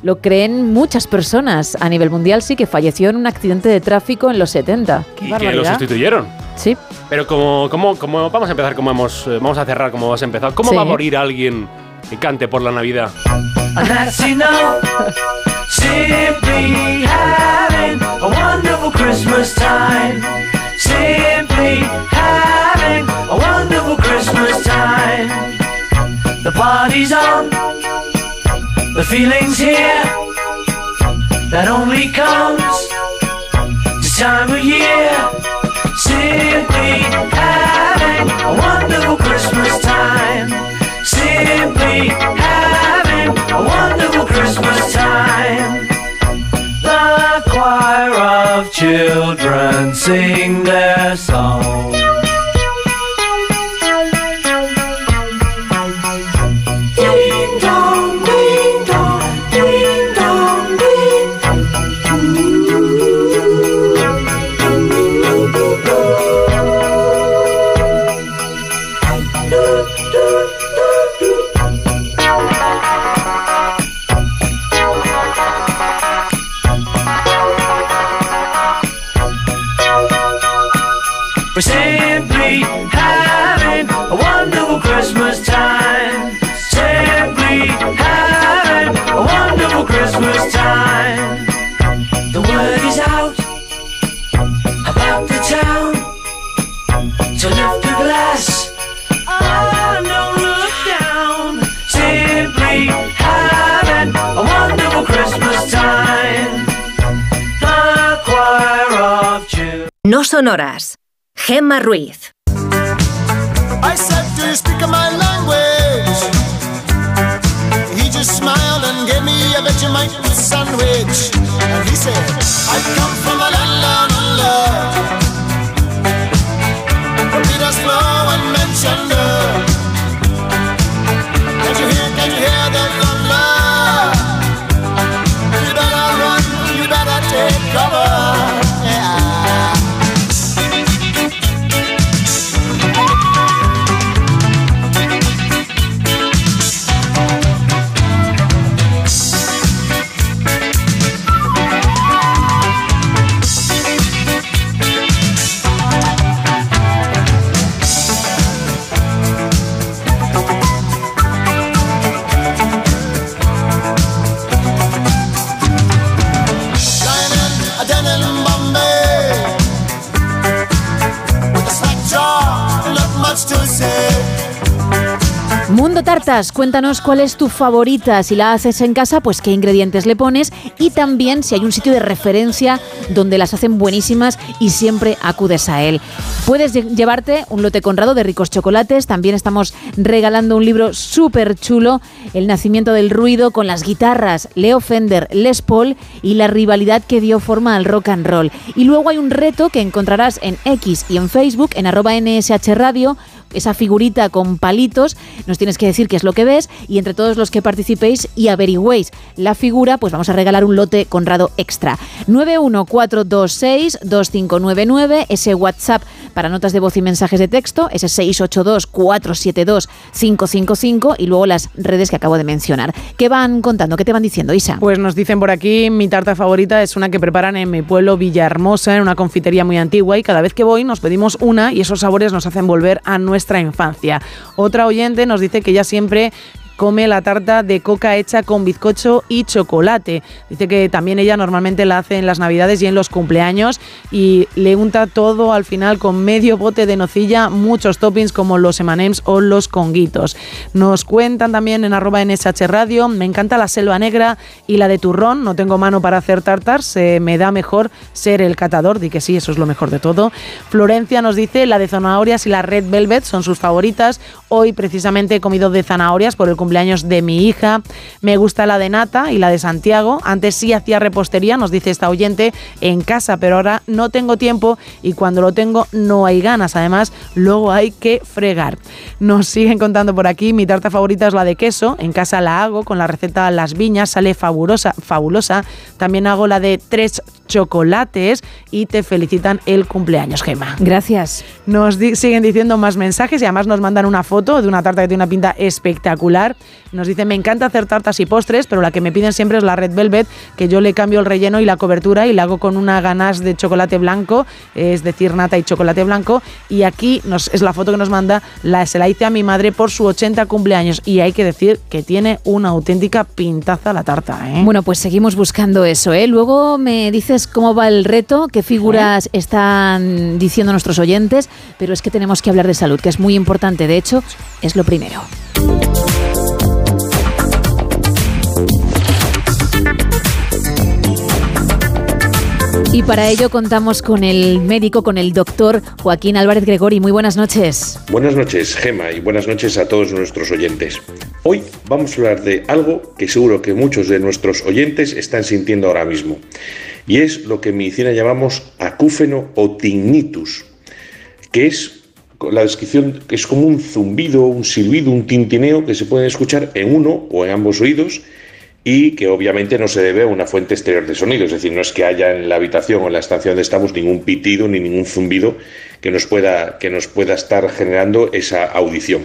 lo creen muchas personas. A nivel mundial sí que falleció en un accidente de tráfico en los 70. y que lo sustituyeron. Sí. Pero como, como, como vamos a empezar, como hemos, eh, vamos a cerrar como has empezado. ¿Cómo Sí. va a morir alguien que cante por la Navidad? A wonderful Christmas time. Simply having a wonderful Christmas time. The party's on. The feeling's here. That only comes this time of year. Simply having a wonderful Christmas time. Simply having a wonderful Christmas time. The choir of children sing their song. No sonoras. Gemma Ruiz. I said, Do you speak my language? He just smiled and gave me a Vegemite sandwich. And he said, I come from a Tartas, cuéntanos cuál es tu favorita. Si la haces en casa, pues qué ingredientes le pones y también si hay un sitio de referencia donde las hacen buenísimas y siempre acudes a él. Puedes lle- llevarte un lote conrado de ricos chocolates. También estamos regalando un libro súper chulo, El nacimiento del ruido, con las guitarras Leo Fender, Les Paul y la rivalidad que dio forma al rock and roll. Y luego hay un reto que encontrarás en X y en Facebook, en arroba NSH Radio, esa figurita con palitos, nos tienes que decir qué es lo que ves y entre todos los que participéis y averigüéis la figura, pues vamos a regalar un lote Conrado extra. 914262599, ese WhatsApp para notas de voz y mensajes de texto, ese 682472555 y luego las redes que acabo de mencionar. ¿Qué van contando? ¿Qué te van diciendo, Isa? Pues nos dicen por aquí, mi tarta favorita es una que preparan en mi pueblo Villahermosa, en una confitería muy antigua, y cada vez que voy nos pedimos una y esos sabores nos hacen volver a nuestra infancia. Otra oyente nos dice que ella siempre come la tarta de coca hecha con bizcocho y chocolate. Dice que también ella normalmente la hace en las navidades y en los cumpleaños y le unta todo al final con medio bote de nocilla, muchos toppings como los emanems o los conguitos. Nos cuentan también en arroba NSH Radio, me encanta la selva negra y la de turrón, no tengo mano para hacer tartas, se me da mejor ser el catador, di que sí, eso es lo mejor de todo. Florencia nos dice, la de zanahorias y la red velvet son sus favoritas. Hoy precisamente he comido de zanahorias por el cumpleaños cumpleaños de mi hija. Me gusta la de Nata y la de Santiago. Antes sí hacía repostería, nos dice esta oyente, en casa, pero ahora no tengo tiempo y cuando lo tengo no hay ganas. Además, luego hay que fregar. Nos siguen contando por aquí, mi tarta favorita es la de queso. En casa la hago con la receta Las Viñas, sale fabulosa. fabulosa. También hago la de tres chocolates y te felicitan el cumpleaños, Gema. Gracias. Nos di- siguen diciendo más mensajes y además nos mandan una foto de una tarta que tiene una pinta espectacular. Nos dicen, me encanta hacer tartas y postres, pero la que me piden siempre es la Red Velvet, que yo le cambio el relleno y la cobertura y la hago con una ganache de chocolate blanco, es decir, nata y chocolate blanco. Y aquí nos, es la foto que nos manda, la, se la hice a mi madre por su 80 cumpleaños y hay que decir que tiene una auténtica pintaza la tarta. ¿eh? Bueno, pues seguimos buscando eso, ¿eh? Luego me dices cómo va el reto, qué figuras están diciendo nuestros oyentes, pero es que tenemos que hablar de salud, que es muy importante. De hecho, es lo primero. Y para ello contamos con el médico, con el doctor Joaquín Álvarez Gregori. Muy buenas noches. Buenas noches, Gema, y buenas noches a todos nuestros oyentes. Hoy vamos a hablar de algo que seguro que muchos de nuestros oyentes están sintiendo ahora mismo, y es lo que en medicina llamamos acúfeno o tinnitus, que es la descripción es como un zumbido, un silbido, un tintineo que se puede escuchar en uno o en ambos oídos y que obviamente no se debe a una fuente exterior de sonido, es decir, no es que haya en la habitación o en la estación donde estamos ningún pitido ni ningún zumbido que nos pueda, que nos pueda estar generando esa audición.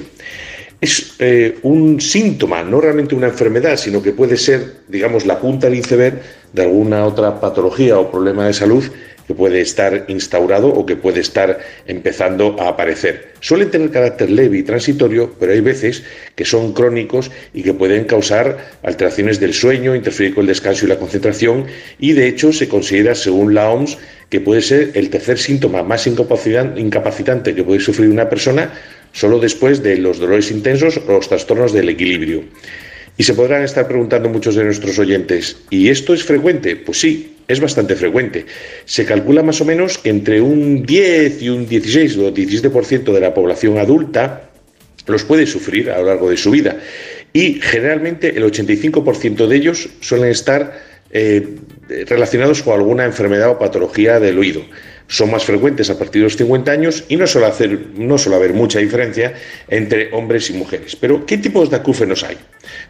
Es eh, un síntoma, no realmente una enfermedad, sino que puede ser, digamos, la punta del iceberg de alguna otra patología o problema de salud que puede estar instaurado o que puede estar empezando a aparecer. Suelen tener carácter leve y transitorio, pero hay veces que son crónicos y que pueden causar alteraciones del sueño, interferir con el descanso y la concentración y de hecho se considera, según la OMS, que puede ser el tercer síntoma más incapacitan- incapacitante que puede sufrir una persona solo después de los dolores intensos o los trastornos del equilibrio. Y se podrán estar preguntando muchos de nuestros oyentes, ¿y esto es frecuente? Pues sí, es bastante frecuente. Se calcula más o menos que entre un 10 y un 16 o 17% de la población adulta los puede sufrir a lo largo de su vida. Y generalmente el 85% de ellos suelen estar eh, relacionados con alguna enfermedad o patología del oído. Son más frecuentes a partir de los 50 años y no suele, hacer, no suele haber mucha diferencia entre hombres y mujeres. Pero, ¿qué tipos de acúfenos hay?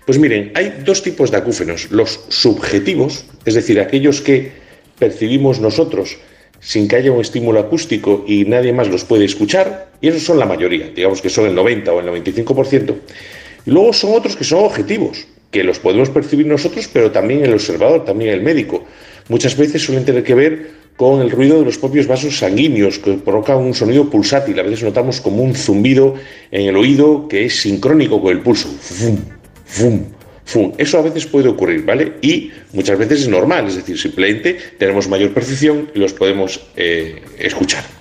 Pues miren, hay dos tipos de acúfenos. Los subjetivos, es decir, aquellos que percibimos nosotros sin que haya un estímulo acústico y nadie más los puede escuchar, y esos son la mayoría, digamos que son el 90 o el 95%. Y luego son otros que son objetivos, que los podemos percibir nosotros, pero también el observador, también el médico. Muchas veces suelen tener que ver con el ruido de los propios vasos sanguíneos, que provocan un sonido pulsátil. A veces notamos como un zumbido en el oído que es sincrónico con el pulso. Fum, fum, fum. Eso a veces puede ocurrir, ¿vale? Y muchas veces es normal, es decir, simplemente tenemos mayor percepción y los podemos eh, escuchar.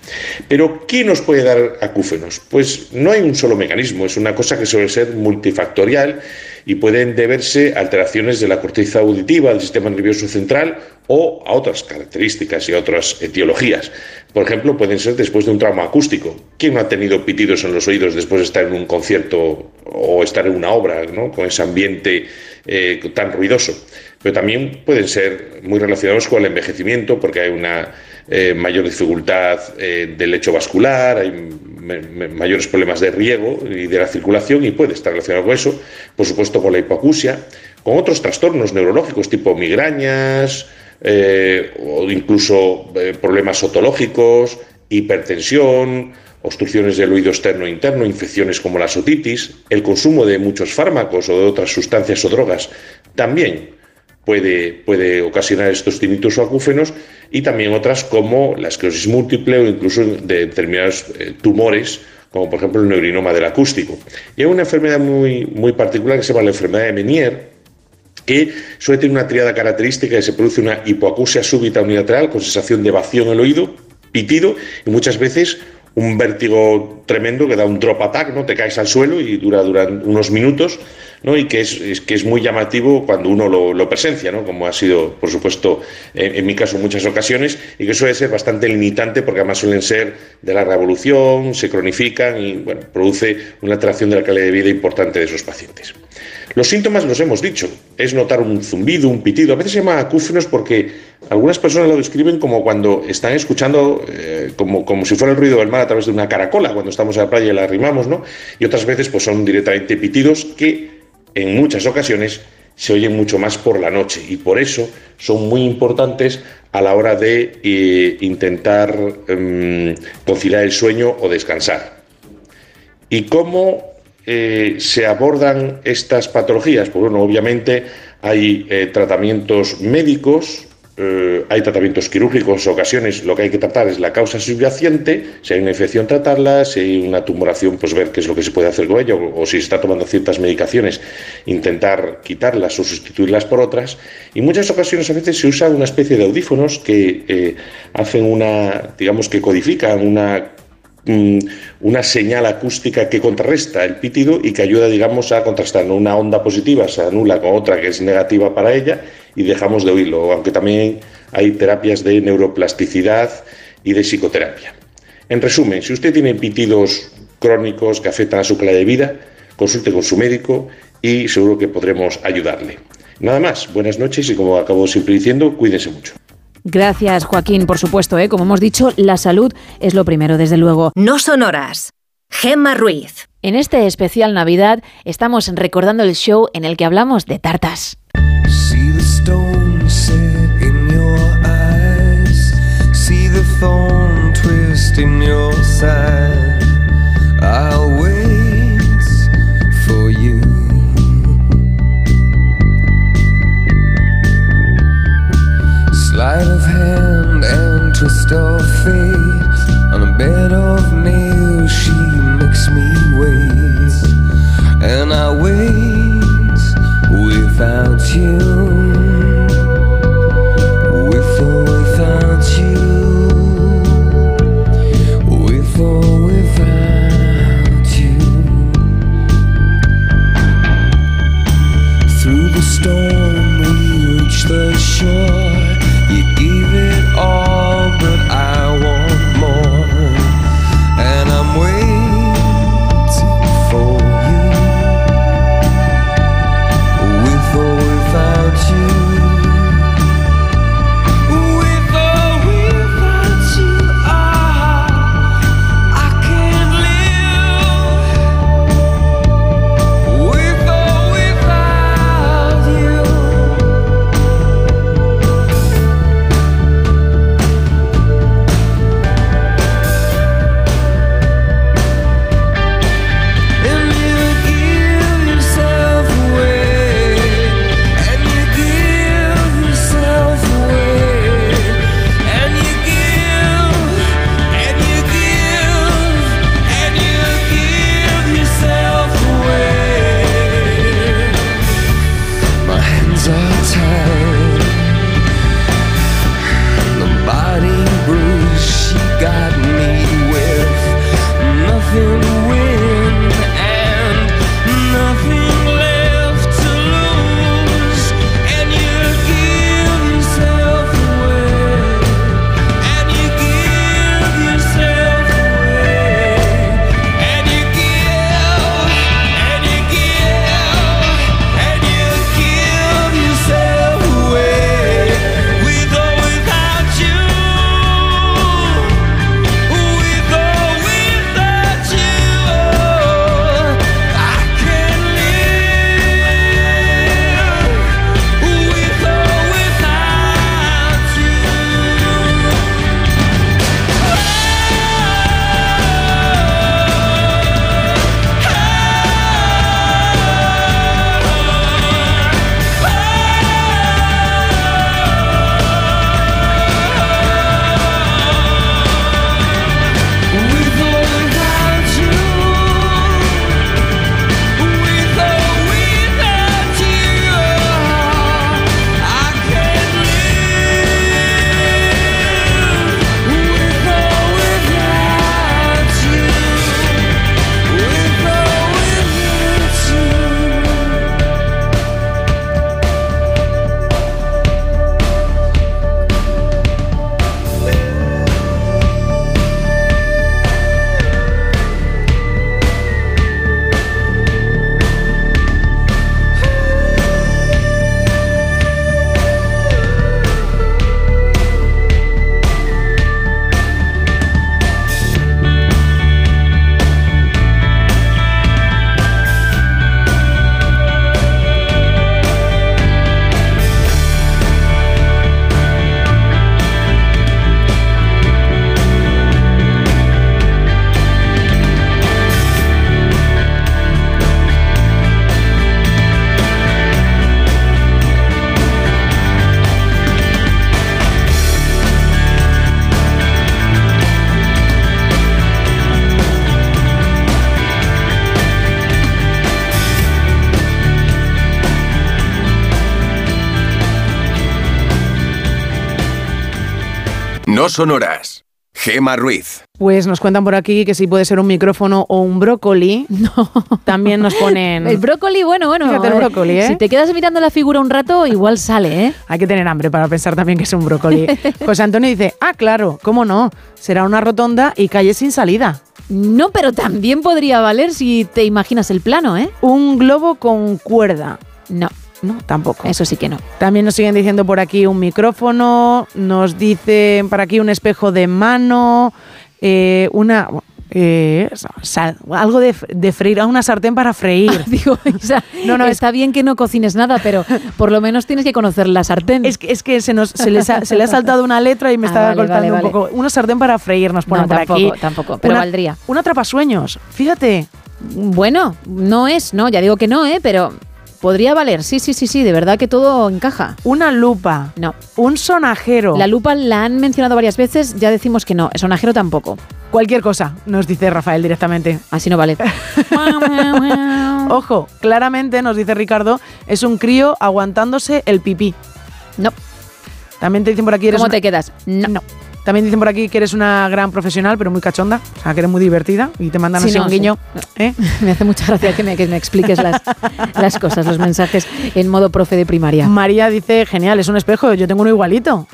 Pero, ¿qué nos puede dar acúfenos? Pues no hay un solo mecanismo, es una cosa que suele ser multifactorial y pueden deberse a alteraciones de la corteza auditiva, del sistema nervioso central o a otras características y a otras etiologías. Por ejemplo, pueden ser después de un trauma acústico. ¿Quién no ha tenido pitidos en los oídos después de estar en un concierto o estar en una obra ¿no? con ese ambiente eh, tan ruidoso? Pero también pueden ser muy relacionados con el envejecimiento porque hay una eh, mayor dificultad eh, del lecho vascular, hay mayores problemas de riego y de la circulación y puede estar relacionado con eso, por supuesto con la hipoacusia, con otros trastornos neurológicos tipo migrañas eh, o incluso problemas otológicos, hipertensión, obstrucciones del oído externo e interno, infecciones como la otitis, el consumo de muchos fármacos o de otras sustancias o drogas también puede, puede ocasionar estos tinnitus o acúfenos y también otras como la esclerosis múltiple o incluso de determinados eh, tumores como por ejemplo el neurinoma del acústico. Y hay una enfermedad muy, muy particular que se llama la enfermedad de Menier, que suele tener una triada característica que se produce una hipoacusia súbita unilateral con sensación de vacío en el oído, pitido y muchas veces un vértigo tremendo que da un drop attack, ¿no? Te caes al suelo y dura, duran unos minutos, Y que es, que es muy llamativo cuando uno lo, lo presencia, ¿no? Como ha sido, por supuesto, en, mi caso muchas ocasiones, y que suele ser bastante limitante porque además suelen ser de larga evolución, se cronifican y, bueno, produce una alteración de la calidad de vida importante de esos pacientes. Los síntomas los hemos dicho. Es notar un zumbido, un pitido. A veces se llama acúfenos porque algunas personas lo describen como cuando están escuchando, eh, como, como si fuera el ruido del mar a través de una caracola, cuando estamos en la playa y la arrimamos, ¿no? Y otras veces pues son directamente pitidos que en muchas ocasiones se oyen mucho más por la noche y por eso son muy importantes a la hora de eh, intentar em, conciliar el sueño o descansar. ¿Y cómo eh, se abordan estas patologías? Pues bueno, obviamente hay eh, tratamientos médicos, eh, hay tratamientos quirúrgicos, en ocasiones lo que hay que tratar es la causa subyacente, si hay una infección tratarla, si hay una tumoración pues ver qué es lo que se puede hacer con ello, o, si está tomando ciertas medicaciones, intentar quitarlas o sustituirlas por otras. Y muchas ocasiones a veces se usa una especie de audífonos que eh, hacen una, digamos que codifican una mm, una señal acústica que contrarresta el pitido y que ayuda, digamos, a contrastar. Una onda positiva se anula con otra que es negativa para ella y dejamos de oírlo, aunque también hay terapias de neuroplasticidad y de psicoterapia. En resumen, si usted tiene pitidos crónicos que afectan a su calidad de vida, consulte con su médico y seguro que podremos ayudarle. Nada más, buenas noches y como acabo siempre diciendo, cuídense mucho. Gracias, Joaquín, por supuesto, ¿eh? como hemos dicho, la salud es lo primero, desde luego. No son horas. Gemma Ruiz. En este especial Navidad estamos recordando el show en el que hablamos de tartas. See the stone set in your eyes. See the thorn twist in your side. I'll wait for you. Sleight of hand and twist of fate. On a bed of nails, she makes me wait. And I wait storm, we reach the shore. Sonoras. Gema Ruiz. Pues nos cuentan por aquí que si puede ser un micrófono o un brócoli. No. También nos ponen. El brócoli, bueno, bueno. Fíjate el eh, brócoli, ¿eh? Si te quedas mirando la figura un rato, igual sale, ¿eh? Hay que tener hambre para pensar también que es un brócoli. José Antonio dice, ah, claro, ¿cómo no? Será una rotonda y calle sin salida. No, pero también podría valer si te imaginas el plano, ¿eh? Un globo con cuerda. No. No, tampoco. Eso sí que no. También nos siguen diciendo por aquí un micrófono, nos dicen por aquí un espejo de mano, eh, una... eh, sal- algo de, de freír, ah, una sartén para freír. Digo, o sea, No, no, está bien que no cocines nada, pero por lo menos tienes que conocer la sartén. Es que, es que se, nos, se, les ha- se le ha saltado una letra y me Ah, está vale, cortando vale, un poco. Una sartén para freír nos ponen No, por tampoco, aquí. tampoco, pero Una- valdría. Un atrapasueños, fíjate. Bueno, no es, no, ya digo que no, ¿eh? Pero podría valer, sí, sí, sí, sí, de verdad que todo encaja. Una lupa. No. Un sonajero. La lupa la han mencionado varias veces, ya decimos que no, el sonajero tampoco. Cualquier cosa, nos dice Rafael directamente. Así no vale. Ojo, claramente, nos dice Ricardo, es un crío aguantándose el pipí. No. También te dicen por aquí... Eres ¿Cómo una- te quedas? No. También dicen por aquí que eres una gran profesional, pero muy cachonda. O sea, que eres muy divertida y te mandan Sí, así no, un sí. guiño. ¿eh? Me hace mucha gracia que me, que me expliques las, las cosas, los mensajes en modo profe de primaria. María dice, genial, es un espejo, yo tengo uno igualito.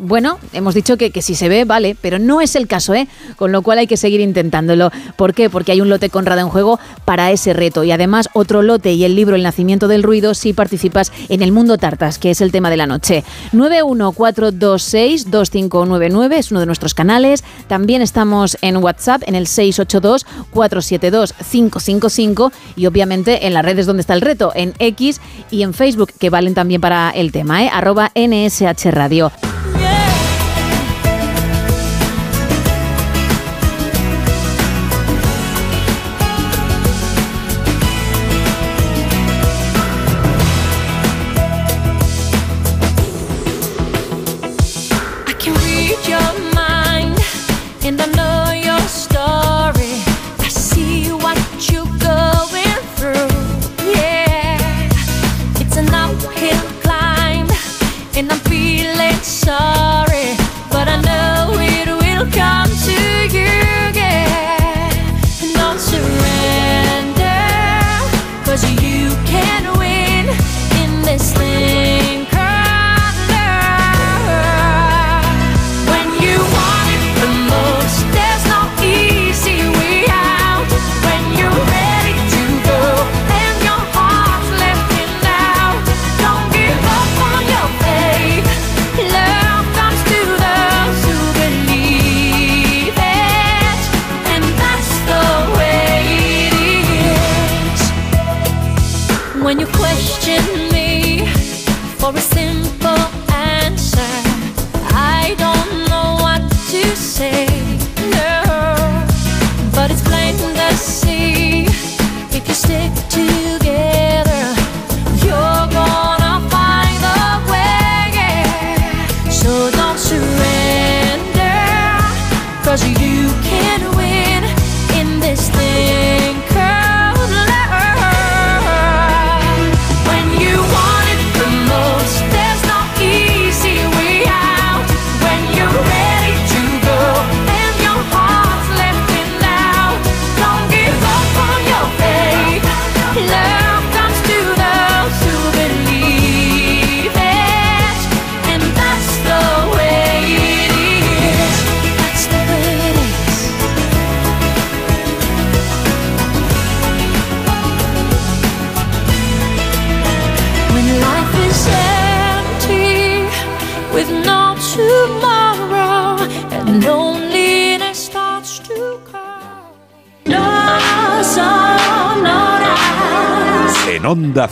Bueno, hemos dicho que, que si se ve, vale, pero no es el caso, ¿eh? Con lo cual hay que seguir intentándolo. ¿Por qué? Porque hay un lote Conrad en juego para ese reto. Y además, otro lote y el libro El nacimiento del ruido si participas en el mundo tartas, que es el tema de la noche. 914262599 es uno de nuestros canales. También estamos en WhatsApp en el 682472555 y obviamente en las redes donde está el reto, en X y en Facebook, que valen también para el tema, ¿eh? Arroba NSH Radio.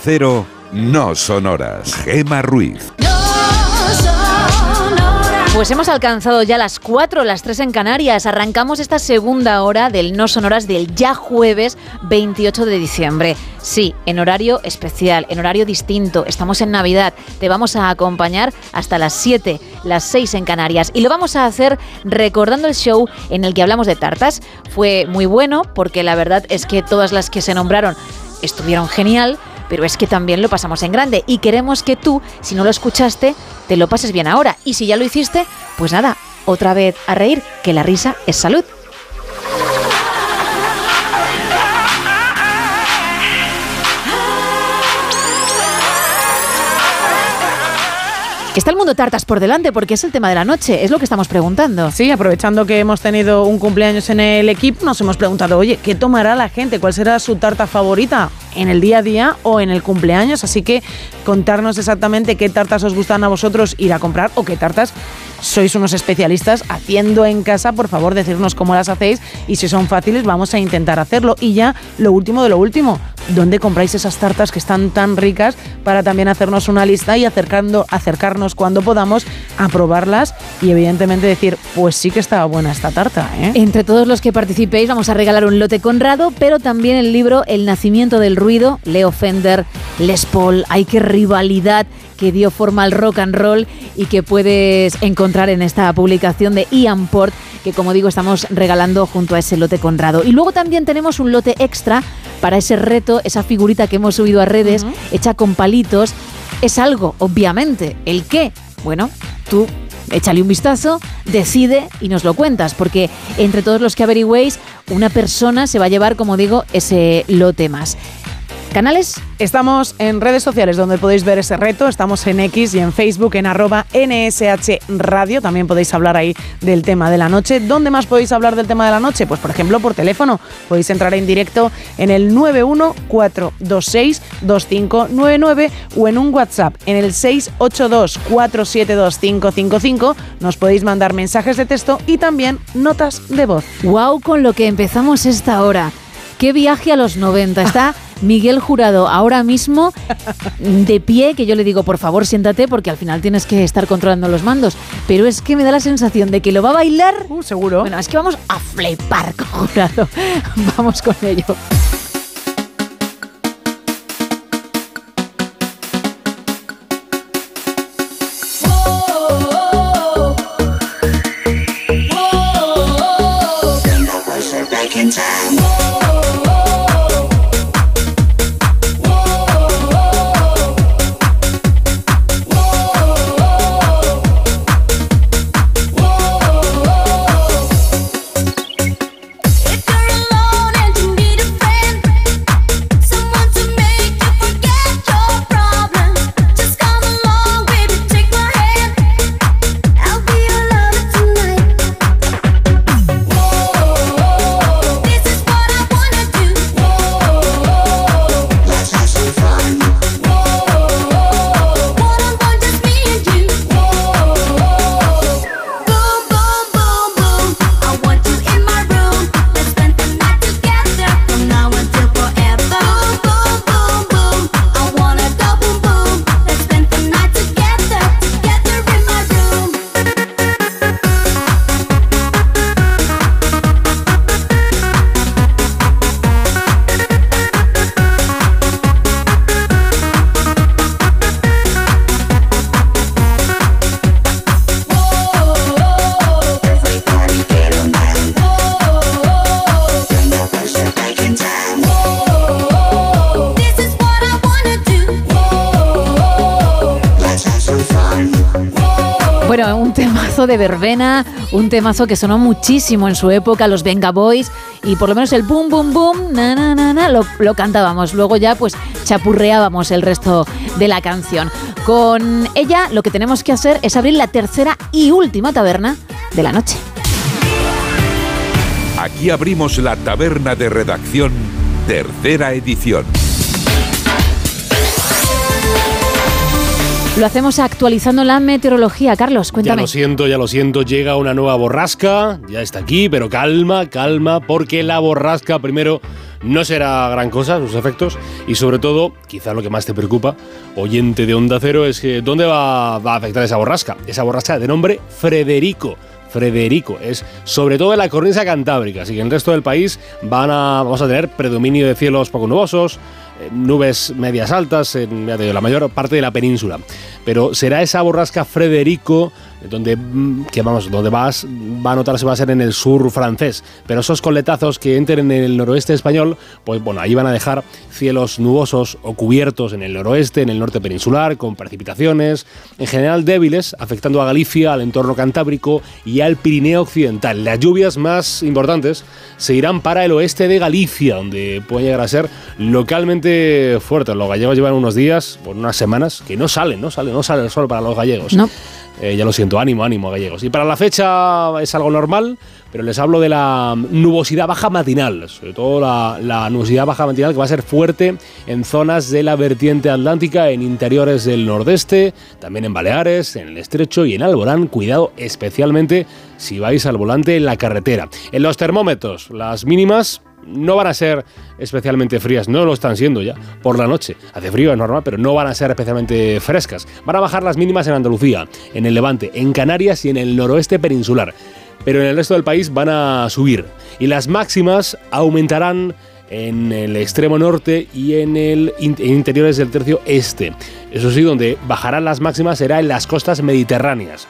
Cero, no sonoras. Gema Ruiz. no sonoras. Pues hemos alcanzado ya las 4, las 3 en Canarias. Arrancamos esta segunda hora del No Sonoras del ya jueves 28 de diciembre. Sí, en horario especial, en horario distinto. Estamos en Navidad. Te vamos a acompañar hasta las 7, las 6 en Canarias. Y lo vamos a hacer recordando el show en el que hablamos de tartas. Fue muy bueno porque la verdad es que todas las que se nombraron estuvieron genial pero es que también lo pasamos en grande y queremos que tú, si no lo escuchaste, te lo pases bien ahora. Y si ya lo hiciste, pues nada, otra vez a reír, que la risa es salud. Está el mundo tartas por delante porque es el tema de la noche, es lo que estamos preguntando. Sí, aprovechando que hemos tenido un cumpleaños en el equipo, nos hemos preguntado, oye, ¿qué tomará la gente? ¿Cuál será su tarta favorita? ¿En el día a día o en el cumpleaños? Así que contarnos exactamente qué tartas os gustan a vosotros ir a comprar o qué tartas sois unos especialistas haciendo en casa, por favor, decirnos cómo las hacéis y si son fáciles vamos a intentar hacerlo. Y ya lo último de lo último, ¿dónde compráis esas tartas que están tan ricas para también hacernos una lista y acercando, acercarnos cuando podamos a probarlas y evidentemente decir, pues sí que estaba buena esta tarta? ¿eh? Entre todos los que participéis vamos a regalar un lote Conrado, pero también el libro El nacimiento del ruido, Leo Fender, Les Paul, hay que rivalidad que dio forma al rock and roll y que puedes encontrar en esta publicación de Ian Port, que como digo estamos regalando junto a ese lote Conrado. Y luego también tenemos un lote extra para ese reto, esa figurita que hemos subido a redes, hecha con palitos. Es algo, obviamente. ¿El qué? Bueno, tú échale un vistazo, decide y nos lo cuentas, porque entre todos los que averigüéis, una persona se va a llevar, como digo, ese lote más. ¿Canales? Estamos en redes sociales donde podéis ver ese reto. Estamos en X y en Facebook en arroba NSH Radio. También podéis hablar ahí del tema de la noche. ¿Dónde más podéis hablar del tema de la noche? Pues por ejemplo por teléfono. Podéis entrar en directo en el 914262599 o en un WhatsApp en el 682472555. Nos podéis mandar mensajes de texto y también notas de voz. ¡Wow! Con lo que empezamos esta hora. ¡Qué viaje a los 90! Está Miguel Jurado ahora mismo de pie, que yo le digo, por favor, siéntate, porque al final tienes que estar controlando los mandos. Pero es que me da la sensación de que lo va a bailar. seguro. Bueno, es que vamos a flipar con Jurado. vamos con ello. Un temazo que sonó muchísimo en su época, los Venga Boys, y por lo menos el boom, boom, boom, na, na, na, na, lo, lo cantábamos. Luego ya pues chapurreábamos el resto de la canción. Con ella lo que tenemos que hacer es abrir la tercera y última taberna de la noche. Aquí abrimos la taberna de redacción, tercera edición. Lo hacemos actualizando la meteorología. Carlos, Ya cuéntame. lo siento, ya lo siento, llega una nueva borrasca, ya está aquí, pero calma, calma, porque la borrasca primero no será gran cosa, sus efectos, y sobre todo, quizá lo que más te preocupa, oyente de Onda Cero, es que ¿dónde va, va a afectar esa borrasca? Esa borrasca de nombre Frederico. Frederico es sobre todo en la cornisa cantábrica, así que en el resto del país van a, vamos a tener predominio de cielos poco nubosos, nubes medias altas en la mayor parte de la península. Pero será esa borrasca Frederico donde, mm, que vamos, donde vas, va a notarse va a ser en el sur francés. Pero esos coletazos que entren en el noroeste español, pues bueno, ahí van a dejar cielos nubosos o cubiertos en el noroeste, en el norte peninsular, con precipitaciones, en general débiles, afectando a Galicia, al entorno cantábrico y al Pirineo occidental. Las lluvias más importantes se irán para el oeste de Galicia, donde puede llegar a ser localmente fuerte. Los gallegos llevan unos días, por unas semanas, que no salen, no sale, no sale el sol para los gallegos. No. Eh, ya lo siento, ánimo, ánimo, gallegos. Y para la fecha es algo normal, pero les hablo de la nubosidad baja matinal, sobre todo la, la nubosidad baja matinal que va a ser fuerte en zonas de la vertiente atlántica, en interiores del nordeste, también en Baleares, en el estrecho y en Alborán. Cuidado especialmente si vais al volante en la carretera. En los termómetros, las mínimas no van a ser especialmente frías, no lo están siendo ya por la noche. Hace frío, es normal, pero no van a ser especialmente frescas. Van a bajar las mínimas en Andalucía, en el Levante, en Canarias y en el noroeste peninsular. Pero en el resto del país van a subir. Y las máximas aumentarán en el extremo norte y en el in- interiores del tercio este. Eso sí, donde bajarán las máximas será en las costas mediterráneas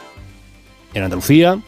en Andalucía,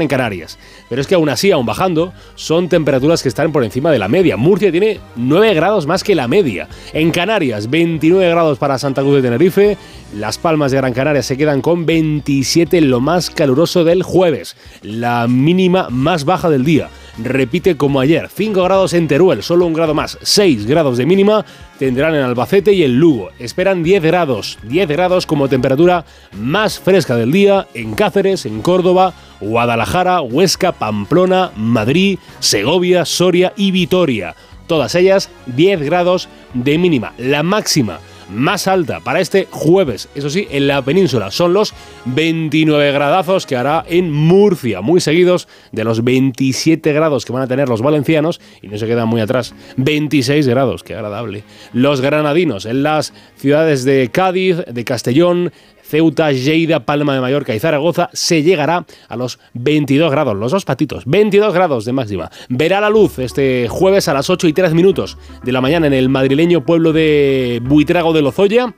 en Canarias. Pero es que aún así, aún bajando, son temperaturas que están por encima de la media. Murcia tiene 9 grados más que la media. En Canarias, 29 grados para Santa Cruz de Tenerife. Las Palmas de Gran Canaria se quedan con 27, lo más caluroso del jueves. La mínima más baja del día. Repite como ayer, 5 grados en Teruel, solo un grado más, 6 grados de mínima tendrán en Albacete y en Lugo. Esperan 10 grados, 10 grados como temperatura más fresca del día en Cáceres, en Córdoba, Guadalajara, Huesca, Pamplona, Madrid, Segovia, Soria y Vitoria. Todas ellas 10 grados de mínima. La máxima más alta para este jueves, eso sí, en la península son los 29 gradazos que hará en Murcia, muy seguidos de los 27 grados que van a tener los valencianos y no se quedan muy atrás. 26 grados, qué agradable. Los granadinos en las ciudades de Cádiz, de Castellón, Ceuta, Lleida, Palma de Mallorca y Zaragoza se llegará a los 22 grados, los dos patitos, 22 grados de máxima. Verá la luz este jueves a las 8 y 3 minutos de la mañana en el madrileño pueblo de Buitrago de Lozoya.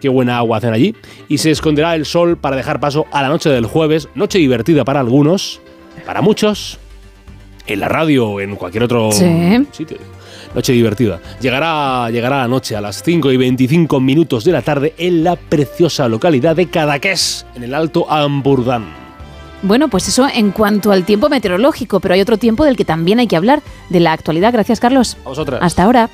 Qué buena agua hacen allí. Y se esconderá el sol para dejar paso a la noche del jueves, noche divertida para algunos, para muchos, en la radio o en cualquier otro Sí. sitio. Noche divertida. Llegará, llegará la noche a las 5 y 25 minutos de la tarde en la preciosa localidad de Cadaqués, en el Alto Ampurdán. Bueno, pues eso en cuanto al tiempo meteorológico, pero hay otro tiempo del que también hay que hablar, de la actualidad. Gracias, Carlos. A vosotras. Hasta ahora.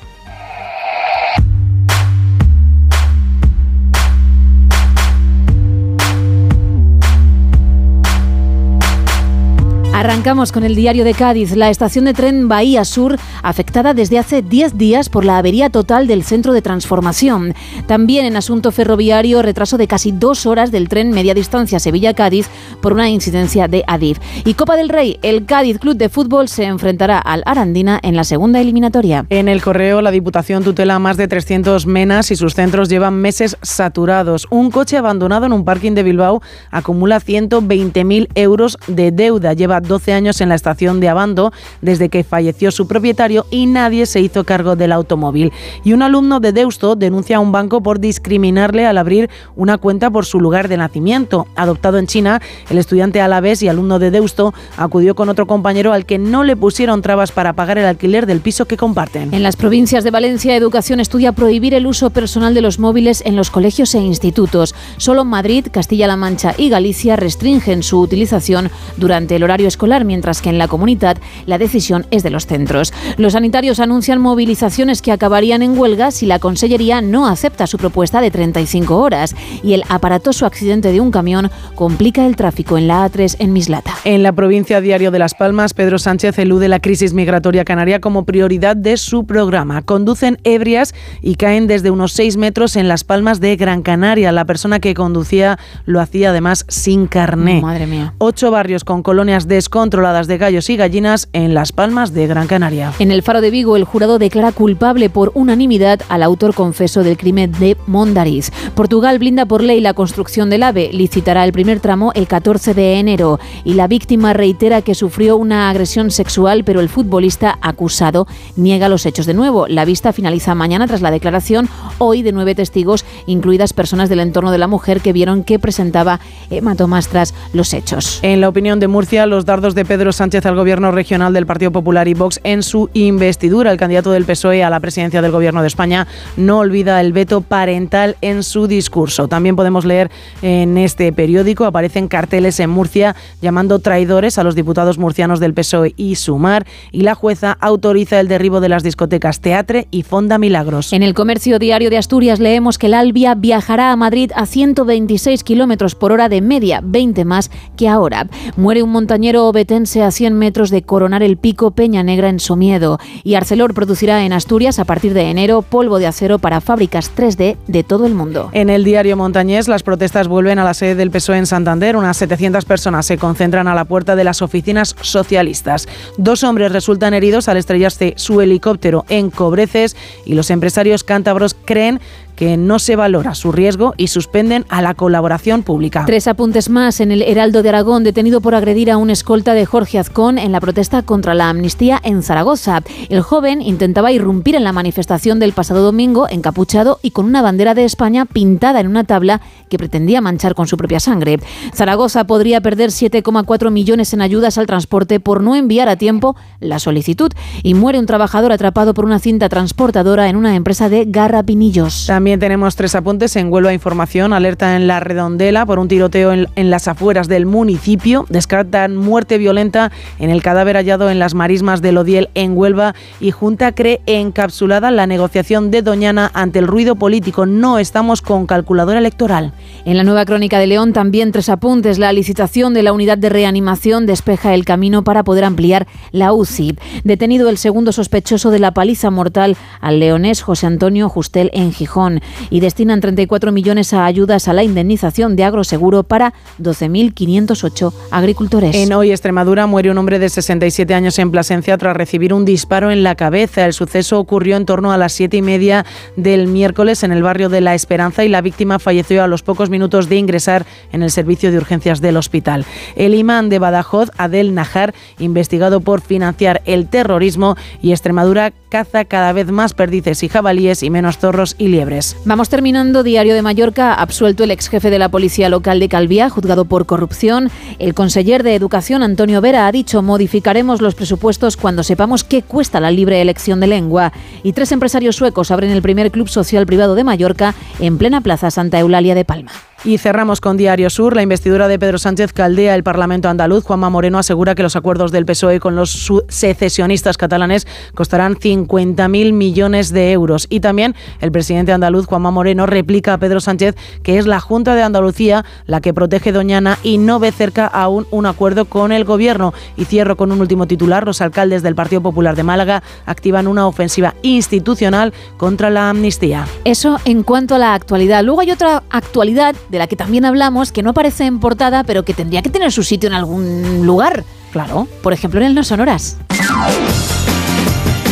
Arrancamos con el diario de Cádiz, la estación de tren Bahía Sur, afectada desde hace 10 días por la avería total del centro de transformación. También en asunto ferroviario, retraso de casi dos horas del tren media distancia Sevilla-Cádiz por una incidencia de Adif. Y Copa del Rey, el Cádiz Club de Fútbol se enfrentará al Arandina en la segunda eliminatoria. En el correo, la Diputación tutela más de 300 menas y sus centros llevan meses saturados. Un coche abandonado en un parking de Bilbao acumula 120.000 euros de deuda. Lleva 12 años en la estación de Abando desde que falleció su propietario y nadie se hizo cargo del automóvil. Y un alumno de Deusto denuncia a un banco por discriminarle al abrir una cuenta por su lugar de nacimiento. Adoptado en China, el estudiante alavés y alumno de Deusto acudió con otro compañero al que no le pusieron trabas para pagar el alquiler del piso que comparten. En las provincias de Valencia, Educación estudia prohibir el uso personal de los móviles en los colegios e institutos. Solo Madrid, Castilla-La Mancha y Galicia restringen su utilización durante el horario escolar, mientras que en la comunidad la decisión es de los centros. Los sanitarios anuncian movilizaciones que acabarían en huelga si la Consellería no acepta su propuesta de 35 horas y el aparatoso accidente de un camión complica el tráfico en la A3 en Mislata. En la provincia Diario de Las Palmas, Pedro Sánchez elude la crisis migratoria canaria como prioridad de su programa. Conducen ebrias y caen desde unos 6 metros en Las Palmas de Gran Canaria. La persona que conducía lo hacía además sin carné. Madre mía. Ocho barrios con colonias controladas de gallos y gallinas en Las Palmas de Gran Canaria. En el Faro de Vigo, el jurado declara culpable por unanimidad al autor confeso del crimen de Mondariz. Portugal blinda por ley la construcción del AVE, licitará el primer tramo el 14 de enero y la víctima reitera que sufrió una agresión sexual, pero el futbolista acusado niega los hechos de nuevo. La vista finaliza mañana tras la declaración hoy de nueve testigos, incluidas personas del entorno de la mujer que vieron que presentaba hematomas tras los hechos. En la opinión de Murcia, los dardos de Pedro Sánchez al gobierno regional del Partido Popular y Vox en su investidura. El candidato del PSOE a la presidencia del gobierno de España no olvida el veto parental en su discurso. También podemos leer en este periódico, aparecen carteles en Murcia llamando traidores a los diputados murcianos del PSOE y Sumar y la jueza autoriza el derribo de las discotecas Teatre y Fonda Milagros. En el comercio diario de Asturias leemos que el Albia viajará a Madrid a 126 kilómetros por hora de media, 20 más que ahora. Muere un montañero obetense a 100 metros de coronar el pico Peña Negra en Somiedo. Y Arcelor producirá en Asturias a partir de enero polvo de acero para fábricas 3D de todo el mundo. En el diario Montañés, las protestas vuelven a la sede del PSOE en Santander. Unas 700 personas se concentran a la puerta de las oficinas socialistas. Dos hombres resultan heridos al estrellarse su helicóptero en Cobreces y los empresarios cántabros creen que no se valora su riesgo y suspenden a la colaboración pública. Tres apuntes más en el Heraldo de Aragón, detenido por agredir a un escolta de Jorge Azcón en la protesta contra la amnistía en Zaragoza. El joven intentaba irrumpir en la manifestación del pasado domingo encapuchado y con una bandera de España pintada en una tabla que pretendía manchar con su propia sangre. Zaragoza podría perder 7,4 millones en ayudas al transporte por no enviar a tiempo la solicitud y muere un trabajador atrapado por una cinta transportadora en una empresa de garrapinillos. También tenemos tres apuntes en Huelva Información, alerta en la redondela por un tiroteo en, en, las afueras del municipio, descartan muerte violenta en el cadáver hallado en las marismas del Odiel en Huelva y Junta cree encapsulada la negociación de Doñana ante el ruido político. No estamos con calculadora electoral. En la nueva crónica de León también tres apuntes. La licitación de la unidad de reanimación despeja el camino para poder ampliar la UCI. Detenido el segundo sospechoso de la paliza mortal al leonés José Antonio Justel en Gijón y destinan 34 millones a ayudas a la indemnización de agroseguro para 12.508 agricultores. En hoy Extremadura muere un hombre de 67 años en Plasencia tras recibir un disparo en la cabeza. El suceso ocurrió en torno a las siete y media del miércoles en el barrio de La Esperanza y la víctima falleció a los pocos minutos de ingresar en el servicio de urgencias del hospital. El imán de Badajoz, Adel Najar, investigado por financiar el terrorismo y Extremadura caza cada vez más perdices y jabalíes y menos zorros y liebres. Vamos terminando. Diario de Mallorca, absuelto el ex jefe de la policía local de Calvía, juzgado por corrupción. El conseller de Educación, Antonio Vera, ha dicho modificaremos los presupuestos cuando sepamos qué cuesta la libre elección de lengua. Y tres empresarios suecos abren el primer club social privado de Mallorca en plena plaza Santa Eulalia de Palma. Y cerramos con Diario Sur. La investidura de Pedro Sánchez caldea el Parlamento andaluz. Juanma Moreno asegura que los acuerdos del PSOE con los secesionistas catalanes costarán 50.000 millones de euros. Y también el presidente andaluz, Juanma Moreno, replica a Pedro Sánchez que es la Junta de Andalucía la que protege Doñana y no ve cerca aún un acuerdo con el gobierno. Y cierro con un último titular. Los alcaldes del Partido Popular de Málaga activan una ofensiva institucional contra la amnistía. Eso en cuanto a la actualidad. Luego hay otra actualidad la que también hablamos, que no aparece en portada, pero que tendría que tener su sitio en algún lugar. Claro. Por ejemplo, en el No Sonoras.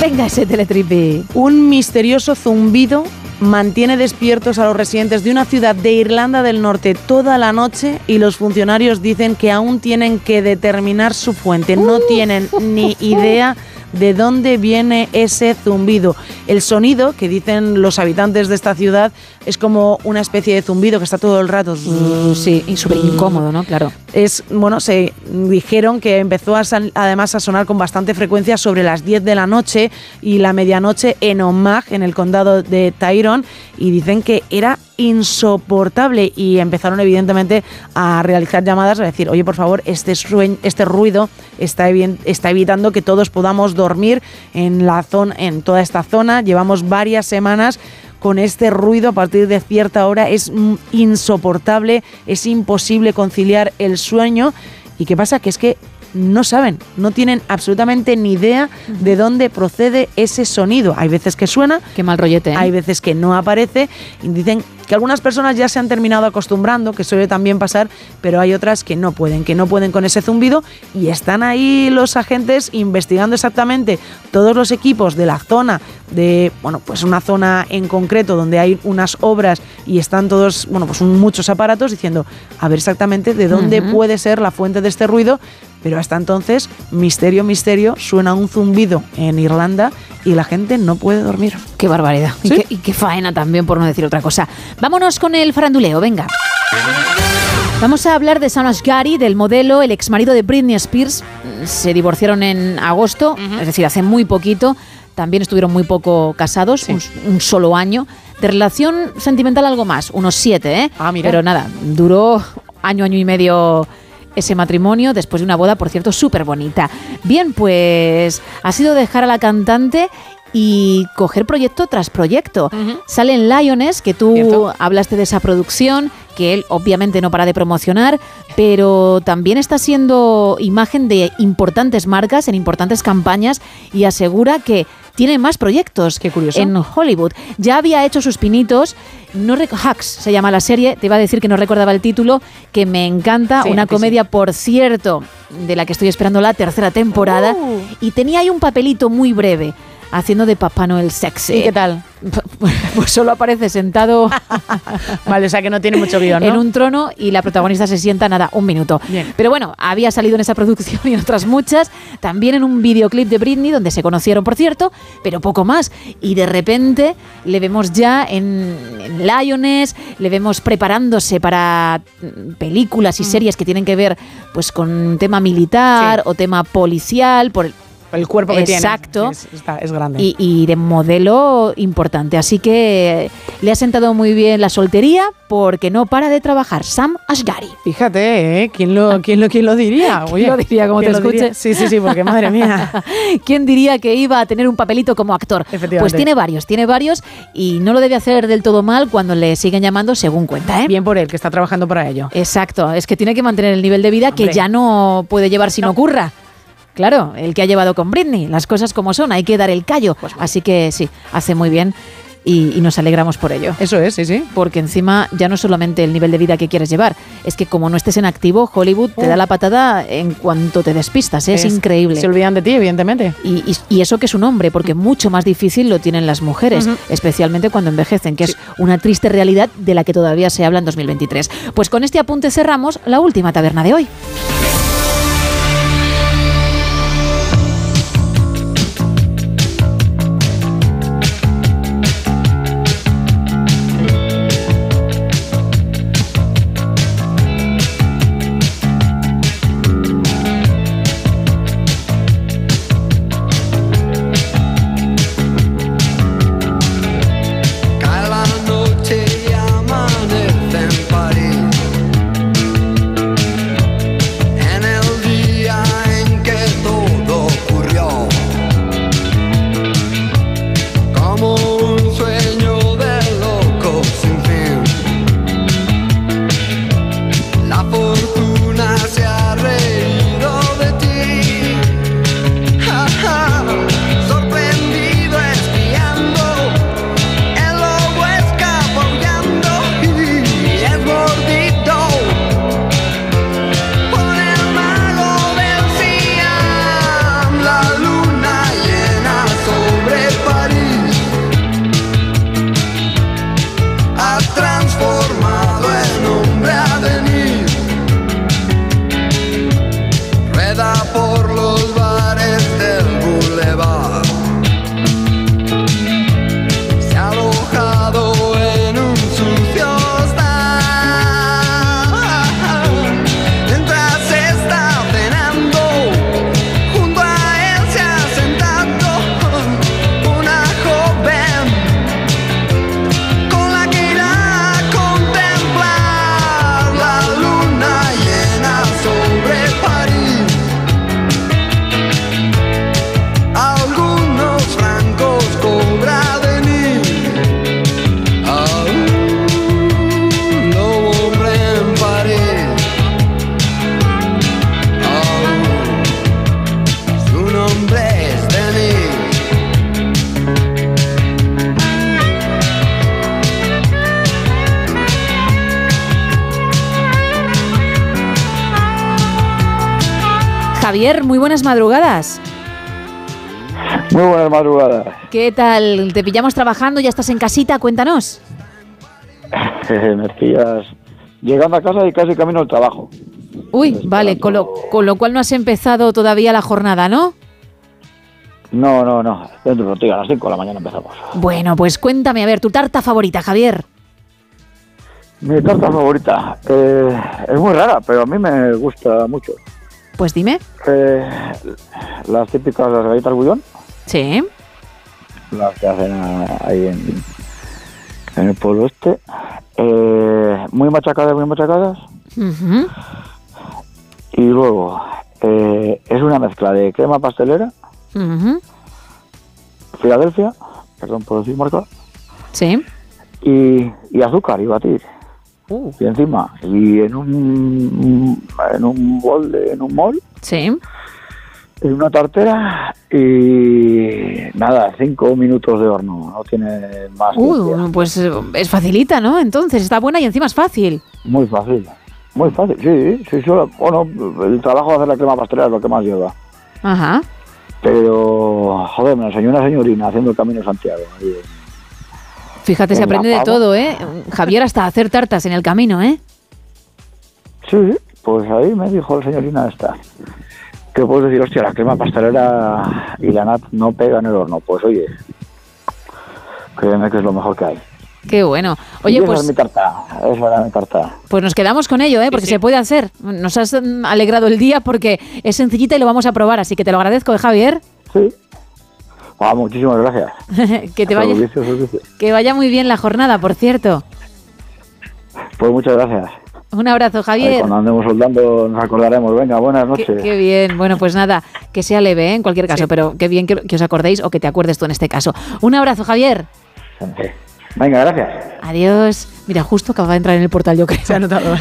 Venga ese teletripi. Un misterioso zumbido mantiene despiertos a los residentes de una ciudad de Irlanda del Norte toda la noche y los funcionarios dicen que aún tienen que determinar su fuente. No tienen ni idea de dónde viene ese zumbido. El sonido que dicen los habitantes de esta ciudad es como una especie de zumbido que está todo el rato. Sí, y súper incómodo, ¿no? Claro. Es, bueno, se dijeron que empezó a además a sonar con bastante frecuencia sobre las 10 de la noche y la medianoche en Omagh, en el condado de Tyrone, y dicen que era insoportable y empezaron evidentemente a realizar llamadas a decir, oye, por favor, este, sueño, este ruido está, está evitando que todos podamos dormir en, la zona, en toda esta zona. Llevamos varias semanas con este ruido a partir de cierta hora. Es insoportable, es imposible conciliar el sueño. ¿Y qué pasa? Que es que no saben, no tienen absolutamente ni idea de dónde procede ese sonido. Hay veces que suena, qué mal rollete, ¿eh? hay veces que no aparece y dicen que algunas personas ya se han terminado acostumbrando, que suele también pasar, pero hay otras que no pueden, que no pueden con ese zumbido y están ahí los agentes investigando exactamente todos los equipos de la zona, de, bueno, pues una zona en concreto donde hay unas obras y están todos, bueno, pues muchos aparatos diciendo, a ver exactamente de dónde puede ser la fuente de este ruido, pero hasta entonces, misterio, misterio, suena un zumbido en Irlanda y la gente no puede dormir. Qué barbaridad. Y, qué, y qué faena también, por no decir otra cosa. Vámonos con el faranduleo, venga. Vamos a hablar de Sam Asghari, del modelo, el ex marido de Britney Spears. Se divorciaron en agosto, es decir, hace muy poquito. También estuvieron muy poco casados, un, un solo año. De relación sentimental algo más, unos siete, ¿eh? mira. Pero nada, duró año, año y medio ese matrimonio después de una boda, por cierto, súper bonita. Bien, pues ha sido dejar a la cantante y coger proyecto tras proyecto. Sale en Lions, que tú hablaste de esa producción, que él obviamente no para de promocionar, pero también está siendo imagen de importantes marcas en importantes campañas y asegura que tiene más proyectos en Hollywood. Ya había hecho sus pinitos, no rec- Hacks se llama la serie, te iba a decir que no recordaba el título, que me encanta, Sí, una sí. comedia, por cierto, de la que estoy esperando la tercera temporada, Uh. y tenía ahí un papelito muy breve, haciendo de Papá Noel sexy. ¿Y qué tal? Pues solo aparece sentado Vale, o sea que no tiene mucho guion, ¿no? en un trono y la protagonista se sienta nada, un minuto. Bien. Pero bueno, había salido en esa producción y en otras muchas, también en un videoclip de Britney, donde se conocieron, por cierto, pero poco más. Y de repente le vemos ya en, en Lions, le vemos preparándose para mm, películas y series que tienen que ver pues con tema militar o tema policial, por el, cuerpo que tiene. Exacto. Es, grande. y, y de modelo importante. Así que le ha sentado muy bien la soltería porque no para de trabajar. Sam Asghari. Fíjate, ¿eh? ¿Quién lo, quién lo, quién lo diría? ¿Quién lo diría, como ¿quién te escuche? Sí, sí, sí, porque madre mía. ¿Quién diría que iba a tener un papelito como actor? Pues tiene varios, tiene varios y no lo debe hacer del todo mal cuando le siguen llamando según cuenta. ¿eh? Bien por él, que está trabajando para ello. Exacto, es que tiene que mantener el nivel de vida que ya no puede llevar si no ocurra. Claro, el que ha llevado con Britney, las cosas como son, hay que dar el callo. Así que sí, hace muy bien y, y nos alegramos por ello. Eso es, sí, sí. Porque encima ya no solamente el nivel de vida que quieres llevar, es que como no estés en activo, Hollywood te da la patada en cuanto te despistas, ¿eh? es, Es- increíble. se olvidan de ti, evidentemente. Y, y- y eso que es un hombre, porque mucho más difícil lo tienen las mujeres, especialmente cuando envejecen, que es una triste realidad de la que todavía se habla en 2023. Pues con este apunte cerramos la última taberna de hoy. ¿Qué tal? ¿Te pillamos trabajando? ¿Ya estás en casita? Cuéntanos. Me pillas llegando a casa y casi camino al trabajo. Uy, vale, con lo, con lo cual no has empezado todavía la jornada, ¿no? No, no, no. Dentro de ratillo, a las 5 de la mañana empezamos. Bueno, pues cuéntame, a ver, tu tarta favorita, Javier. Mi tarta favorita eh, es muy rara, pero a mí me gusta mucho. Pues dime. Eh, las típicas las galletas bullón, Sí. Las que hacen ah, ahí en, en el pueblo este. Eh, muy machacadas, muy machacadas. Y luego eh, es una mezcla de crema pastelera. Filadelfia, perdón por decir marca, Sí. y, y azúcar y batir. Uh. Y encima, y en un, en un bol, de, en un mol, Sí. En una tartera y nada, cinco minutos de horno, no tiene más. Uh, pues eh, es facilita, ¿no? Entonces, está buena y encima es fácil. Muy fácil, muy fácil, sí, sí, solo, bueno, el trabajo de hacer la crema pastelera es lo que más lleva. Ajá. Pero, joder, me enseñó una señorina haciendo el camino de Santiago. ahí. Fíjate, se aprende de todo, ¿eh? Javier hasta hacer tartas en el camino, ¿eh? Sí, pues ahí me dijo la señorina esta. Que puedes decir, hostia, la crema pastelera y la nat no pega en el horno. Pues oye, créeme que es lo mejor que hay. Qué bueno. Oye, esa pues, es mi tarta, esa era mi tarta. pues nos quedamos con ello, ¿eh? Porque se puede hacer. Nos has alegrado el día porque es sencillita y lo vamos a probar, así que te lo agradezco, ¿eh, Javier? Sí. Ah, muchísimas gracias. que te vaya, Servicio, servicio. que vaya muy bien la jornada, por cierto. Pues muchas gracias. Un abrazo, Ahí Javier. cuando andemos soldando nos acordaremos. Venga, buenas noches. qué bien. Bueno, pues nada, que sea leve, ¿eh? en cualquier caso, pero qué bien que, que os acordéis o que te acuerdes tú en este caso. Un abrazo, Javier. Venga, gracias. Adiós. Mira, justo acaba de entrar en el portal, yo creo. Se ha notado.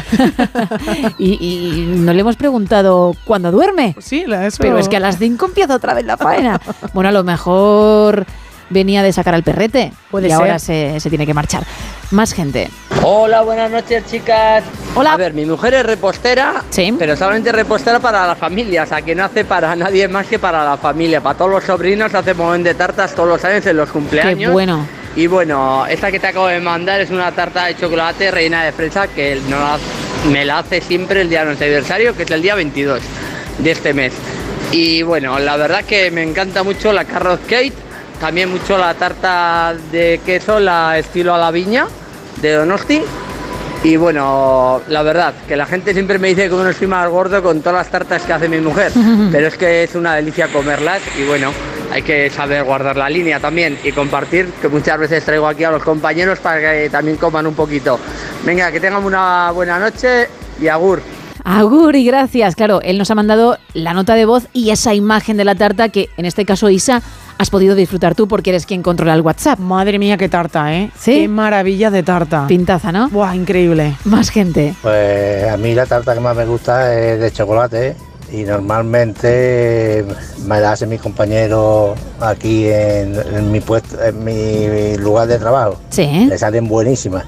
y, y no le hemos preguntado cuándo duerme. Sí, eso. Pero es que a las 5 empieza otra vez la faena. bueno, a lo mejor venía de sacar al perrete. Puede y ser. ahora se, se tiene que marchar. Más gente. Hola, buenas noches, chicas. Hola. A ver, mi mujer es repostera, pero solamente repostera para la familia, o sea, que no hace para nadie más que para la familia. Para todos los sobrinos hace momento de tartas todos los años en los cumpleaños. Qué bueno. Y bueno, esta que te acabo de mandar es una tarta de chocolate reina de fresa que no la- me la hace siempre el día de nuestro aniversario, que es el día 22 de este mes. Y bueno, la verdad que me encanta mucho la carrot cake, también mucho la tarta de queso, la estilo a la viña de Donosti. Y bueno, la verdad, que la gente siempre me dice que uno estoy más gordo con todas las tartas que hace mi mujer, pero es que es una delicia comerlas y bueno, hay que saber guardar la línea también y compartir, que muchas veces traigo aquí a los compañeros para que también coman un poquito. Venga, que tengan una buena noche y agur. Agur y gracias. Claro, él nos ha mandado la nota de voz y esa imagen de la tarta que, en este caso, Isa, has podido disfrutar tú porque eres quien controla el WhatsApp. Madre mía, qué tarta, ¿eh? Sí. Qué maravilla de tarta. Pintaza, ¿no? Buah, increíble. Más gente. Pues a mí la tarta que más me gusta es de chocolate y normalmente me la hace mi compañero aquí en, en mi puesto, en mi lugar de trabajo. Sí. Le salen buenísimas.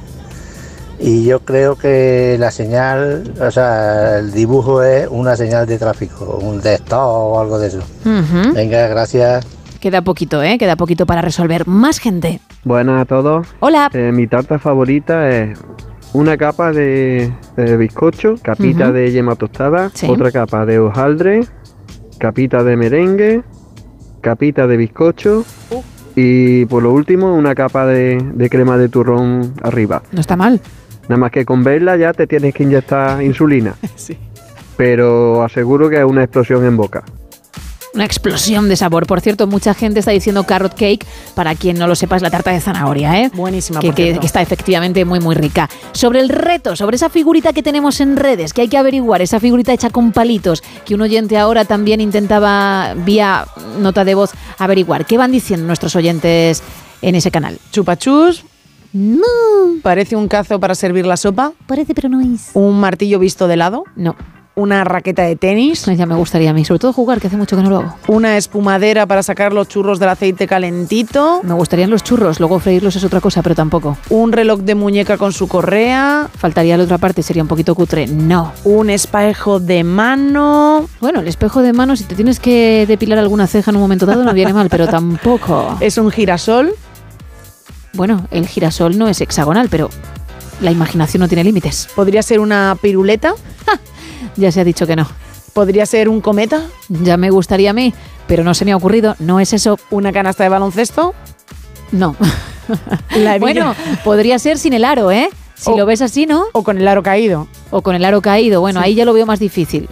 Y yo creo que la señal, o sea, el dibujo es una señal de tráfico, un de stop o algo de eso. Ujú. Venga, gracias. Queda poquito, ¿eh? Queda poquito para resolver. Más gente. Buenas a todos. Hola. Eh, mi tarta favorita es una capa de, de bizcocho, capita de yema tostada, Sí. otra capa de hojaldre, capita de merengue, capita de bizcocho y por lo último una capa de, de crema de turrón arriba. No está mal. Nada más que con verla ya te tienes que inyectar insulina. Sí. Pero aseguro que es una explosión en boca. Una explosión de sabor. Por cierto, mucha gente está diciendo carrot cake. Para quien no lo sepa, es la tarta de zanahoria, ¿eh? Buenísima, Que, por que- que está efectivamente muy, muy rica. Sobre el reto, sobre esa figurita que tenemos en redes, que hay que averiguar, esa figurita hecha con palitos, que un oyente ahora también intentaba, vía nota de voz, averiguar. ¿Qué van diciendo nuestros oyentes en ese canal? Chupachus. No. Parece un cazo para servir la sopa. Parece, pero no es. Un martillo visto de lado. No. Una raqueta de tenis. Ya me gustaría a mí, sobre todo jugar, que hace mucho que no lo hago. Una espumadera para sacar los churros del aceite calentito. Me gustarían los churros, luego freírlos es otra cosa, pero tampoco. Un reloj de muñeca con su correa. Faltaría la otra parte, sería un poquito cutre. No. Un espejo de mano. Bueno, el espejo de mano, si te tienes que depilar alguna ceja en un momento dado, no viene mal, pero tampoco. Es un girasol. Bueno, el girasol no es hexagonal, pero la imaginación no tiene límites. Podría ser una piruleta. Ya se ha dicho que no. Podría ser un cometa. Ya me gustaría a mí, pero no se me ha ocurrido. No es eso. Una canasta de baloncesto. No. La bueno, podría ser sin el aro, ¿eh? Si O- lo ves así, ¿no? O con el aro caído. O con el aro caído. Bueno, ahí ya lo veo más difícil.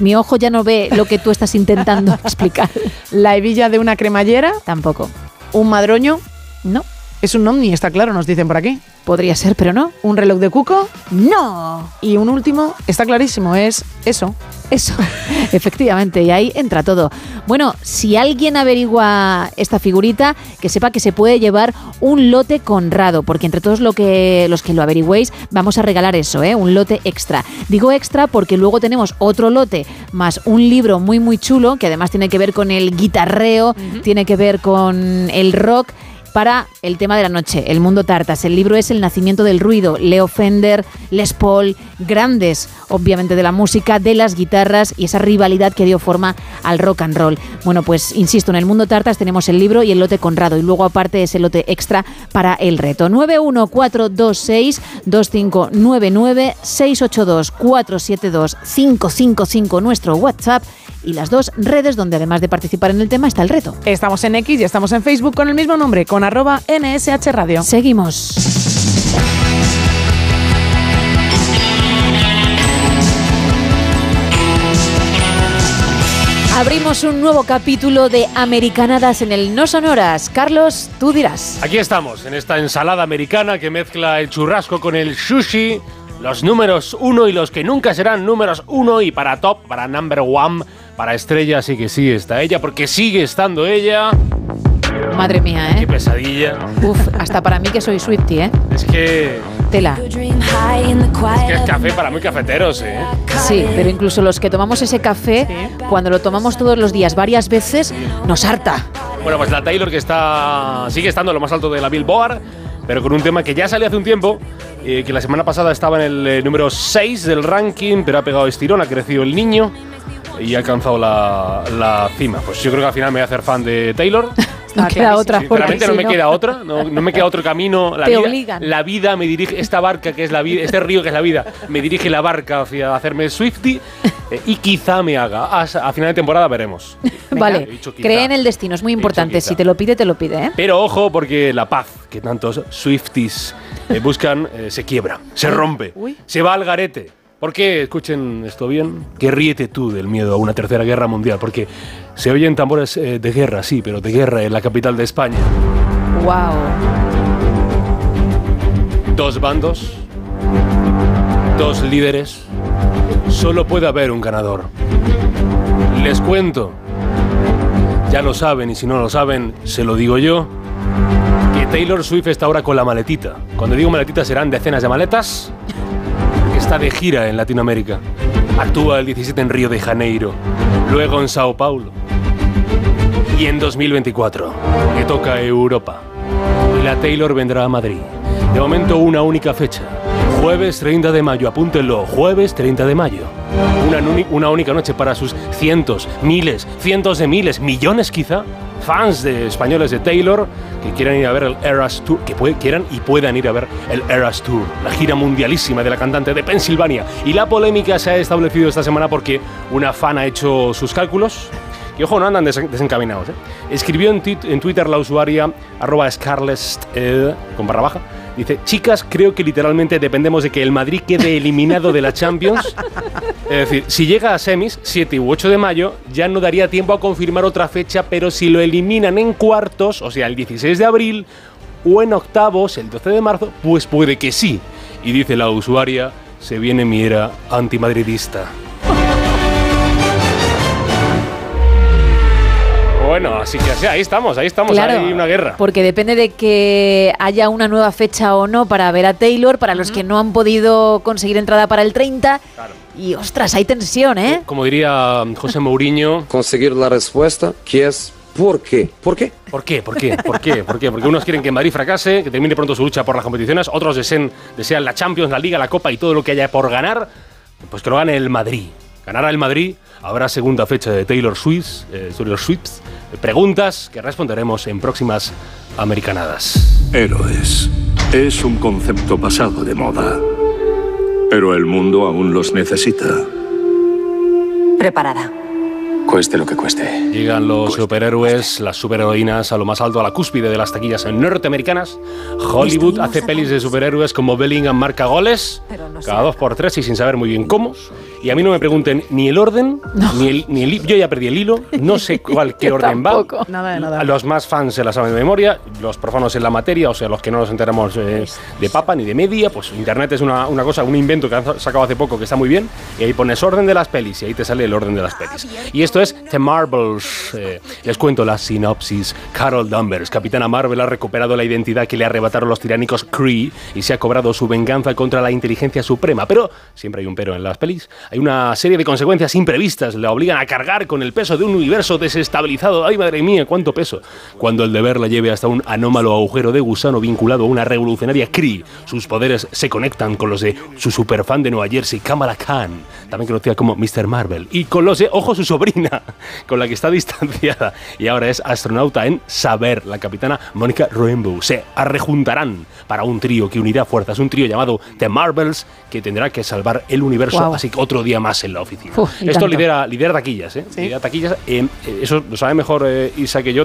Mi ojo ya no ve lo que tú estás intentando explicar. La hebilla de una cremallera. Tampoco. Un madroño. No. Es un ovni, está claro, nos dicen por aquí. Podría ser, pero no. Un reloj de cuco. No. Y un último, está clarísimo, es eso. Eso, efectivamente, y ahí entra todo. Bueno, si alguien averigua esta figurita, que sepa que se puede llevar un lote conrado, porque entre todos lo que, los que lo averigüéis, vamos a regalar eso, ¿eh? un lote extra. Digo extra porque luego tenemos otro lote más un libro muy, muy chulo, que además tiene que ver con el guitarreo, tiene que ver con el rock para el tema de la noche, el mundo tartas. El libro es El nacimiento del ruido, Leo Fender, Les Paul, grandes, obviamente, de la música, de las guitarras y esa rivalidad que dio forma al rock and roll. Bueno, pues insisto, en el mundo tartas tenemos el libro y el lote Conrado y luego aparte ese lote extra para el reto. 91426 2599 682 472 555 nuestro WhatsApp y las dos redes donde además de participar en el tema está el reto. Estamos en X y estamos en Facebook con el mismo nombre, con arroba NSH Radio. Seguimos. Abrimos un nuevo capítulo de Americanadas en el No Sonoras. Carlos, tú dirás. Aquí estamos, en esta ensalada americana que mezcla el churrasco con el sushi, los números uno y los que nunca serán números uno y para top, para number one, para estrella, sí que sí está ella, porque sigue estando ella. Madre mía, Qué ¿eh? pesadilla. Uf, hasta para mí que soy Swifty, ¿eh? Es que, Tela. es que es café para muy cafeteros, ¿eh? Sí, pero incluso los que tomamos ese café, cuando lo tomamos todos los días varias veces, nos harta. Bueno, pues la Taylor que está sigue estando en lo más alto de la Billboard, pero con un tema que ya salió hace un tiempo, eh, que la semana pasada estaba en el eh, número 6 del ranking, pero ha pegado estirón, ha crecido el niño y ha alcanzado la, la cima. Pues yo creo que al final me voy a hacer fan de Taylor. No queda otra. Sinceramente no me queda otra, no, no me queda otro camino. La Te vida, obligan. La vida me dirige, esta barca que es la vida, este río que es la vida, me dirige la barca hacia hacerme Swifty eh, y quizá me haga. A, a final de temporada veremos. Vale, dicho cree en el destino, es muy importante. Si te lo pide, te lo pide, ¿eh? Pero ojo, porque la paz que tantos Swifties eh, buscan eh, se quiebra, se rompe, uy. se va al garete. ¿Por qué? Escuchen esto bien. Que ríete tú del miedo a una tercera guerra mundial. Porque se oyen tambores eh, de guerra, sí, pero de guerra en la capital de España. Wow. Dos bandos, dos líderes. Solo puede haber un ganador. Les cuento. Ya lo saben y si no lo saben, se lo digo yo. Que Taylor Swift está ahora con la maletita. Cuando digo maletita serán decenas de maletas. Está de gira en Latinoamérica. Actúa el 17 en Río de Janeiro. Luego en Sao Paulo. Y en 2024, que toca Europa. Y la Taylor vendrá a Madrid. De momento una única fecha. Jueves 30 de mayo, apúntenlo, jueves 30 de mayo. Una, única noche para sus cientos, miles, cientos de miles, millones quizá, fans de españoles de Taylor que quieran ir a ver el Eras Tour, que quieran y puedan ir a ver el Eras Tour, la gira mundialísima de la cantante de Pensilvania. Y la polémica se ha establecido esta semana porque una fan ha hecho sus cálculos y ojo, no andan desen- desencaminados. ¿eh? Escribió en, Twitter la usuaria arroba scarlett, eh, con barra baja. Dice, chicas, creo que literalmente dependemos de que el Madrid quede eliminado de la Champions. Es decir, si llega a semis, 7 u 8 de mayo, ya no daría tiempo a confirmar otra fecha, pero si lo eliminan en cuartos, o sea, el 16 de abril, o en octavos, el 12 de marzo, pues puede que sí. Y dice la usuaria, se viene mi era antimadridista. Bueno, así que así, ahí estamos, ahí estamos, Claro, hay una guerra. Porque depende de que haya una nueva fecha o no para ver a Taylor, para los que no han podido conseguir entrada para el 30. Y ostras, hay tensión, ¿eh? Como diría José Mourinho. Conseguir la respuesta, que es ¿por qué? ¿Por qué? ¿Por qué? ¿Por qué? ¿Por qué? ¿Por qué? Porque unos quieren que Madrid fracase, que termine pronto su lucha por las competiciones, otros desean, desean la Champions, la Liga, la Copa y todo lo que haya por ganar, pues que lo gane el Madrid. Ganará el Madrid, habrá segunda fecha de Taylor Swift, eh, Taylor Swift. Preguntas que responderemos en próximas americanadas. Héroes. Es un concepto pasado de moda. Pero el mundo aún los necesita. Preparada. Cueste lo que cueste. Llegan los superhéroes, las superheroínas a lo más alto, a la cúspide de las taquillas norteamericanas. Hollywood hace pelis de superhéroes como Bellingham marca goles, cada dos por tres y sin saber muy bien cómo. Y a mí no me pregunten ni el orden, ni el, ni el Yo ya perdí el hilo, no sé cuál qué orden va. tampoco. Nada de nada. Los más fans se la saben de memoria, los profanos en la materia, o sea, los que no nos enteramos eh, de papa ni de media, pues Internet es una, una cosa, un invento que han sacado hace poco que está muy bien, y ahí pones orden de las pelis, y ahí te sale el orden de las pelis. Y esto es The Marvels. eh, les cuento la sinopsis. Carol Danvers, Capitana Marvel, ha recuperado la identidad que le arrebataron los tiránicos Kree y se ha cobrado su venganza contra la inteligencia suprema. Pero siempre hay un pero en las pelis. Hay una serie de consecuencias imprevistas. La obligan a cargar con el peso de un universo desestabilizado. ¡Ay, madre mía, cuánto peso! Cuando el deber la lleve hasta un anómalo agujero de gusano vinculado a una revolucionaria Kree, sus poderes se conectan con los de su superfan de Nueva Jersey, Kamala Khan, también conocida como Mr. Marvel, y con los de, ojo, su sobrina, con la que está distanciada y ahora es astronauta en Saber, la capitana Mónica Rambeau. Se arrejuntarán para un trío que unirá fuerzas, un trío llamado The Marvels, que tendrá que salvar el universo, Guau. así que otro día más en la oficina. Uf, Esto tanto. lidera, lidera taquillas, ¿eh? Lidera taquillas. eh, eh, eso lo sabe mejor eh, Isa que yo.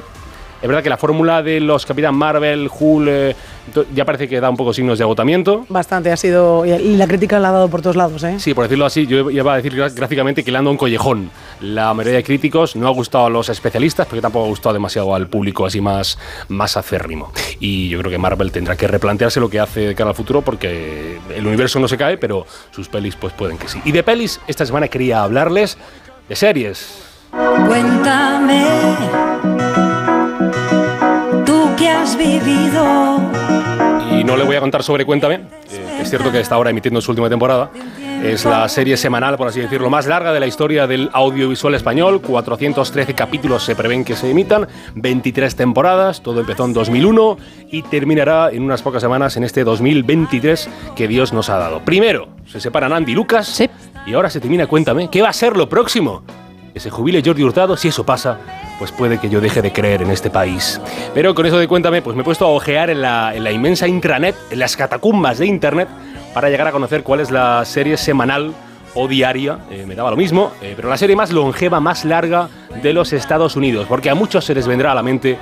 Es verdad que la fórmula de los Capitán Marvel, Hulk, ya parece que da un poco signos de agotamiento. Bastante ha sido. Y la crítica la ha dado por todos lados, ¿eh? Sí, por decirlo así, yo iba a decir gráficamente que le anda un collejón. La mayoría de críticos no ha gustado a los especialistas, porque tampoco ha gustado demasiado al público así más, más acérrimo. Y yo creo que Marvel tendrá que replantearse lo que hace de cara al futuro, porque el universo no se cae, pero sus pelis pues pueden que sí. Y de pelis, esta semana quería hablarles de series. Cuéntame, vivido. Y no le voy a contar sobre Cuéntame. eh, es cierto que está ahora emitiendo su última temporada. Es la serie semanal, por así decirlo, más larga de la historia del audiovisual español. 413 capítulos se prevén que se emitan, 23 temporadas. Todo empezó en 2001 y terminará en unas pocas semanas en este 2023 que Dios nos ha dado. Primero, se separan Andy y Lucas. Y ahora se termina Cuéntame. ¿Qué va a ser lo próximo? Que se jubile Jordi Hurtado, si eso pasa, pues puede que yo deje de creer en este país. Pero con eso de cuéntame, pues me he puesto a ojear en la, en la inmensa intranet, en las catacumbas de internet, para llegar a conocer cuál es la serie semanal o diaria, eh, me daba lo mismo, eh, pero la serie más longeva, más larga de los Estados Unidos, porque a muchos se les vendrá a la mente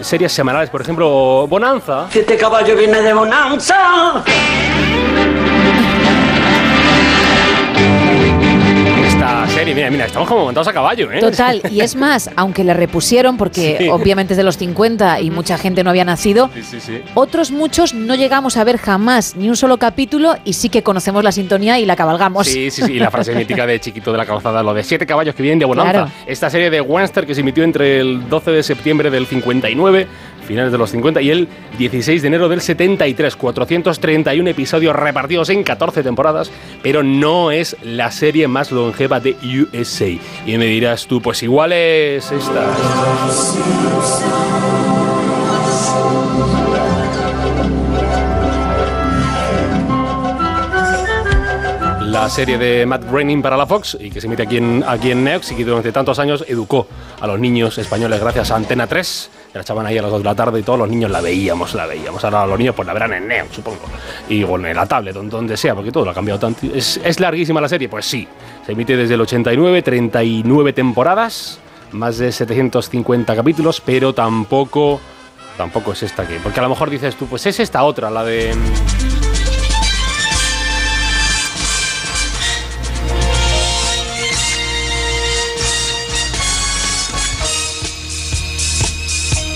series semanales, por ejemplo, Bonanza. Este caballo viene de Bonanza. Serie, mira, mira, estamos como montados a caballo, ¿eh? Total, y es más, aunque le repusieron, porque Sí. obviamente es de los 50 y mucha gente no había nacido, Sí, sí, otros muchos no llegamos a ver jamás ni un solo capítulo y sí que conocemos la sintonía y la cabalgamos. Sí, sí, sí, y la frase mítica de Chiquito de la Calzada, lo de siete caballos que vienen de Bonanza. Claro. Esta serie de Webster que se emitió entre el 12 de septiembre del 59, finales de los 50, y el 16 de enero del 73. 431 episodios repartidos en 14 temporadas, pero no es la serie más longeva de USA. Y me dirás tú, pues igual es esta. la serie de Matt Groening para la Fox y que se emite aquí en, aquí en Neox y que durante tantos años educó a los niños españoles gracias a Antena 3. La echaban ahí a las 2 de la tarde y todos los niños la veíamos, la veíamos. Ahora los niños pues la verán en Neox, supongo. Y bueno, en la tablet, donde, sea, porque todo lo ha cambiado tanto. ¿Es, ¿Es larguísima la serie? Pues sí. Se emite desde el 89, 39 temporadas, más de 750 capítulos, pero tampoco... Tampoco es esta que... Porque a lo mejor dices tú, pues es esta otra, la de...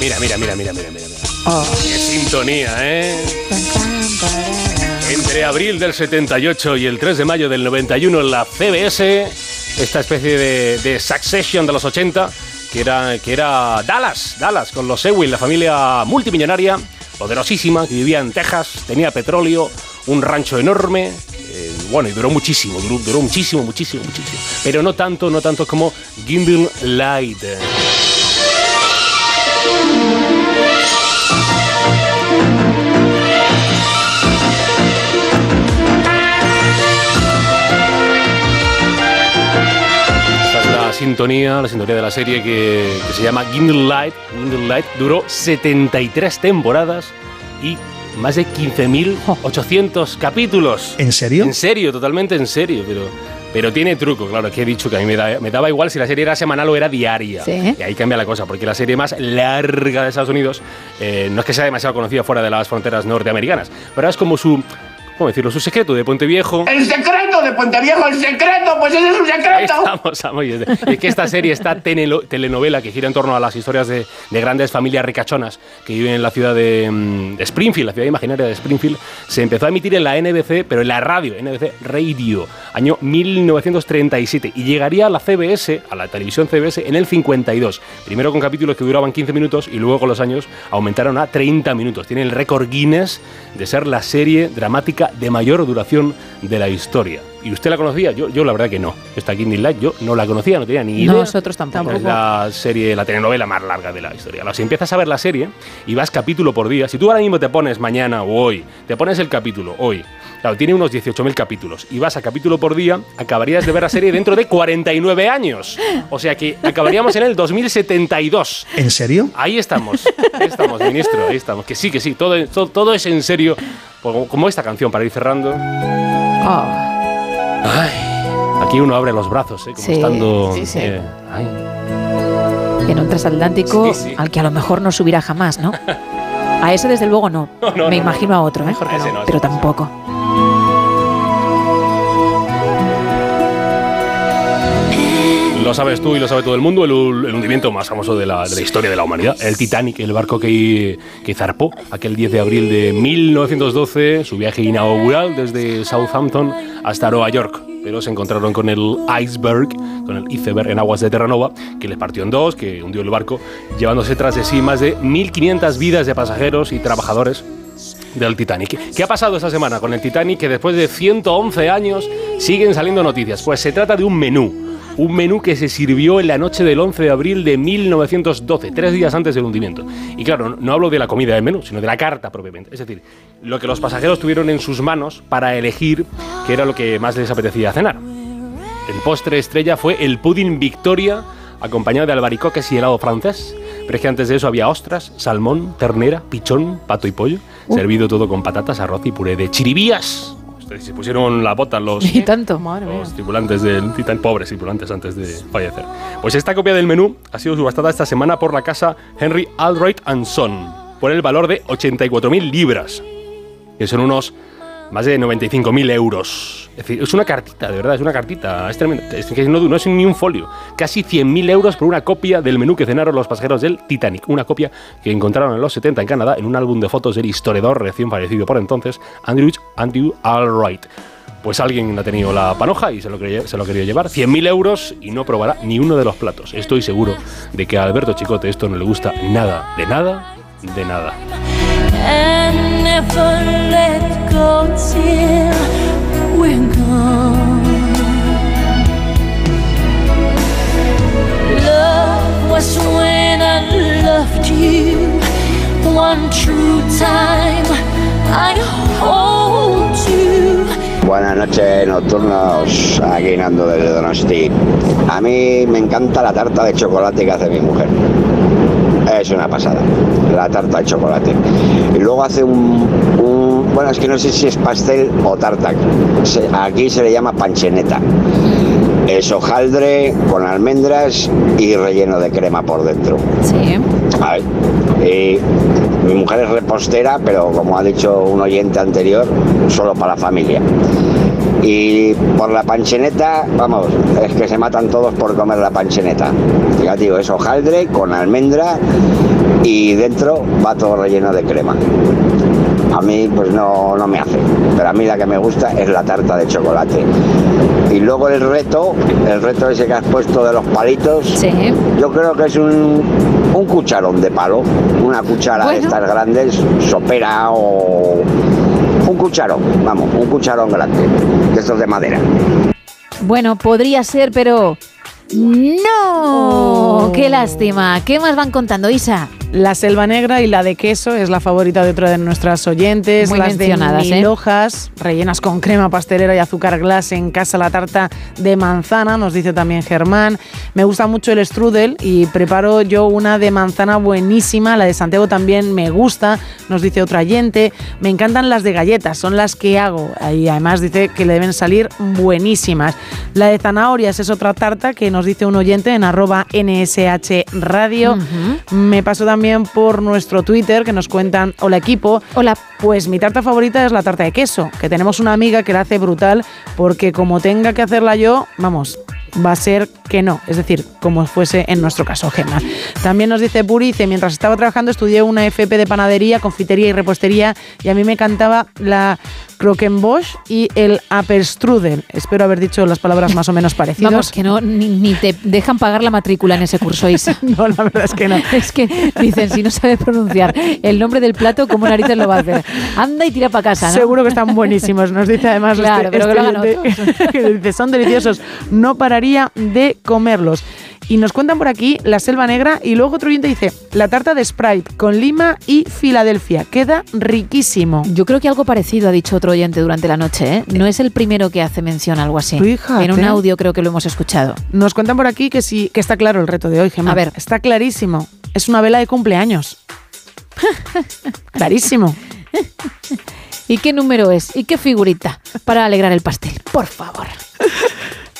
Mira, mira, mira, mira, mira, mira. mira. Qué sintonía, ¿eh? Entre abril del 78 y el 3 de mayo del 91 en la CBS, esta especie de, de Succession de los 80, que era, que era Dallas, Dallas, con los Ewing, la familia multimillonaria, poderosísima, que vivía en Texas, tenía petróleo, un rancho enorme. eh, bueno, y duró muchísimo, duró, duró muchísimo, muchísimo, muchísimo. Pero no tanto, no tanto como Gimbal Light. Esta es la sintonía, la sintonía de la serie que, que se llama Gimbal Light. Gimbal Light duró 73 temporadas y más de 15.800 capítulos. ¿En serio? En serio, totalmente en serio, pero, pero tiene truco, claro, que he dicho que a mí me, da- me daba igual si la serie era semanal o era diaria. Sí. Y ahí cambia la cosa, porque la serie más larga de Estados Unidos eh, no es que sea demasiado conocida fuera de las fronteras norteamericanas, pero es como su, ¿cómo decirlo? Su secreto de Puente Viejo. El secreto de Puente el secreto, pues ese es Ahí secreto. estamos, amo, y es que esta serie, esta telenovela que gira en torno a las historias de, de grandes familias ricachonas que viven en la ciudad mm, de Springfield, la ciudad imaginaria de Springfield, se empezó a emitir en la NBC, pero en la radio, NBC Radio, año 1937, y llegaría a la CBS, a la televisión CBS, en el 52. Primero con capítulos que duraban 15 minutos y luego con los años aumentaron a 30 minutos. Tiene el récord Guinness de ser la serie dramática de mayor duración de la historia. ¿Y usted la conocía? Yo, yo la verdad que no. Esta Kindle Light yo no la conocía, no tenía ni idea. Nosotros tampoco. Es la serie, la telenovela más larga de la historia. Si empiezas a ver la serie y vas capítulo por día, si tú ahora mismo te pones mañana o hoy, te pones el capítulo hoy, claro, tiene unos 18.000 capítulos y vas a capítulo por día, acabarías de ver la serie dentro de 49 años. O sea que acabaríamos en el 2072. ¿En serio? Ahí estamos, ahí estamos, ministro, ahí estamos. Que sí, que sí, todo, todo, todo es en serio. Como, como esta canción para ir cerrando. Ah, Ay, aquí uno abre los brazos, ¿eh? como Sí, estando. sí, sí. eh, ay. en un transatlántico al que a lo mejor no subirá jamás, ¿no? A ese desde luego no. No, no, Me no, imagino a otro, ¿eh? Pero tampoco. Lo sabes tú y lo sabe todo el mundo, el, el hundimiento más famoso de la, de la historia de la humanidad, el Titanic, el barco que, que zarpó aquel 10 de abril de 1912, su viaje inaugural desde Southampton hasta Nueva York. Pero se encontraron con el iceberg, con el iceberg en aguas de Terranova, que les partió en dos, que hundió el barco, llevándose tras de sí más de 1.500 vidas de pasajeros y trabajadores del Titanic. ¿Qué ha pasado esta semana con el Titanic que después de 111 años siguen saliendo noticias? Pues se trata de un menú. Un menú que se sirvió en la noche del 11 de abril de 1912, tres días antes del hundimiento. Y claro, no- hablo de la comida del menú, sino de la carta propiamente. Es decir, lo que los pasajeros tuvieron en sus manos para elegir qué era lo que más les apetecía cenar. El postre estrella fue el pudding Victoria, acompañado de albaricoques y helado francés. Pero es que antes de eso había ostras, salmón, ternera, pichón, pato y pollo. Servido todo con patatas, arroz y puré de chiribías. Se pusieron la bota los, Y tanto, madre mía. los tripulantes del Titan, pobres tripulantes antes de fallecer. Pues esta copia del menú ha sido subastada esta semana por la casa Henry Albright Son por el valor de 84.000 libras, que son unos más de 95.000 euros. Es una cartita, de verdad, es una cartita. Es tremendo. Que no, es ni un folio. Casi 100.000 euros por una copia del menú que cenaron los pasajeros del Titanic. Una copia que encontraron en los 70 en Canadá en un álbum de fotos del historiador recién fallecido por entonces, Andrew, Andrew Albright. Pues alguien ha tenido la panoja y se lo quería, se lo quería llevar. 100.000 euros y no probará ni uno de los platos. Estoy seguro de que a Alberto Chicote esto no le gusta nada, de nada, de nada. Never let go till when I one true time. I hold you. Buenas noches nocturnos, aquí Nando desde Donosti. A mí me encanta la tarta de chocolate que hace mi mujer. Es una pasada, la tarta de chocolate. Luego hace un, un- bueno, es que no sé si es pastel o tarta. Aquí se le llama pancheneta. Es hojaldre con almendras y relleno de crema por dentro. Sí. Ay, y mi mujer es repostera, pero como ha dicho un oyente anterior, solo para la familia. Y por la pancheneta, vamos, es que se matan todos por comer la pancheneta. Ya digo, es hojaldre con almendra y dentro va todo relleno de crema. a mí pues no, no me hace. Pero a mí la que me gusta es la tarta de chocolate. Y luego el reto, el reto ese que has puesto de los palitos, yo creo que es un, un cucharón de palo, una cuchara de estas grandes, sopera o cucharón, vamos, un cucharón grande, de estos de madera. Bueno, podría ser, pero... ¡No! ¡Qué lástima! ¿Qué más van contando, Isa? La selva negra y la de queso es la favorita de otra de nuestras oyentes. Muy las mencionadas, de ¿eh? hojas, rellenas con crema pastelera y azúcar glass en casa la tarta de manzana, nos dice también Germán. Me gusta mucho el strudel y preparo yo una de manzana buenísima. La de Santiago también me gusta, nos dice otra oyente. Me encantan las de galletas, son las que hago. Y además dice que le deben salir buenísimas. La de zanahorias es otra tarta que nos dice un oyente en arroba NSH Radio. Me paso también por nuestro Twitter que nos cuentan, hola equipo. Hola. Pues mi tarta favorita es la tarta de queso, que tenemos una amiga que la hace brutal porque como tenga que hacerla yo, vamos, va a ser que no, es decir, como fuese en nuestro caso, Gemma. También nos dice Puri, dice, mientras estaba trabajando estudié una FP de panadería, confitería y repostería y a mí me cantaba la Croquembosch y el Apelstrudel. Espero haber dicho las palabras más o menos parecidas. Vamos, que no, ni, ni te dejan pagar la matrícula en ese curso, Isa. no, la verdad es que no. es que dicen, si no sabe pronunciar el nombre del plato, ¿cómo narices lo va a hacer? Anda y tira para casa, ¿no? Seguro que están buenísimos. Nos dice además Claro, este- pero este- que dice, son deliciosos, no pararía de comerlos. Y nos cuentan por aquí la selva negra y luego otro oyente dice, la tarta de Sprite con lima y Filadelfia. Queda riquísimo. Yo creo que algo parecido ha dicho otro oyente durante la noche, ¿eh? No es el primero que hace mención a algo así. Fíjate. En un audio creo que lo hemos escuchado. Nos cuentan por aquí que sí, que está claro el reto de hoy, Gemma. A ver. Está clarísimo. Es una vela de cumpleaños. clarísimo. ¿Y qué número es? ¿Y qué figurita? Para alegrar el pastel, por favor.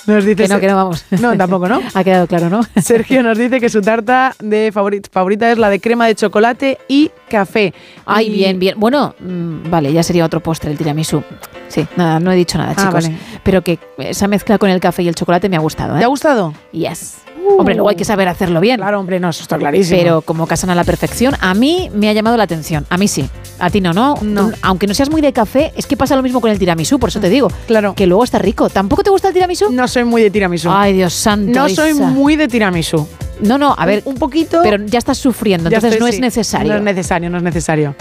Nos dice Que no, que no vamos. No, tampoco, ¿no? Ha quedado claro, ¿no? Sergio nos dice que su tarta de favorita, favorita es la de crema de chocolate y café. Ay, Y- bien, bien. Bueno, mm, vale, ya sería otro postre el tiramisú. Sí, nada, no he dicho nada, Ah, chicos. vale. Pero que esa mezcla con el café y el chocolate me ha gustado, ¿eh? ¿Te ha gustado? Yes. Hombre, luego hay que saber hacerlo bien. Claro, hombre, no, eso está clarísimo. Pero como casan a la perfección, a mí me ha llamado la atención. A mí sí. A ti no, ¿no? No. Aunque no seas muy de café, es que pasa lo mismo con el tiramisú, por eso te digo. Claro. Que luego está rico. ¿Tampoco te gusta el tiramisú? No soy muy de tiramisú. Ay, Dios santo. no soy muy de tiramisú. No, no, a ver. un poquito. Pero ya estás sufriendo, Ya entonces estoy, no es necesario. No es necesario, no es necesario.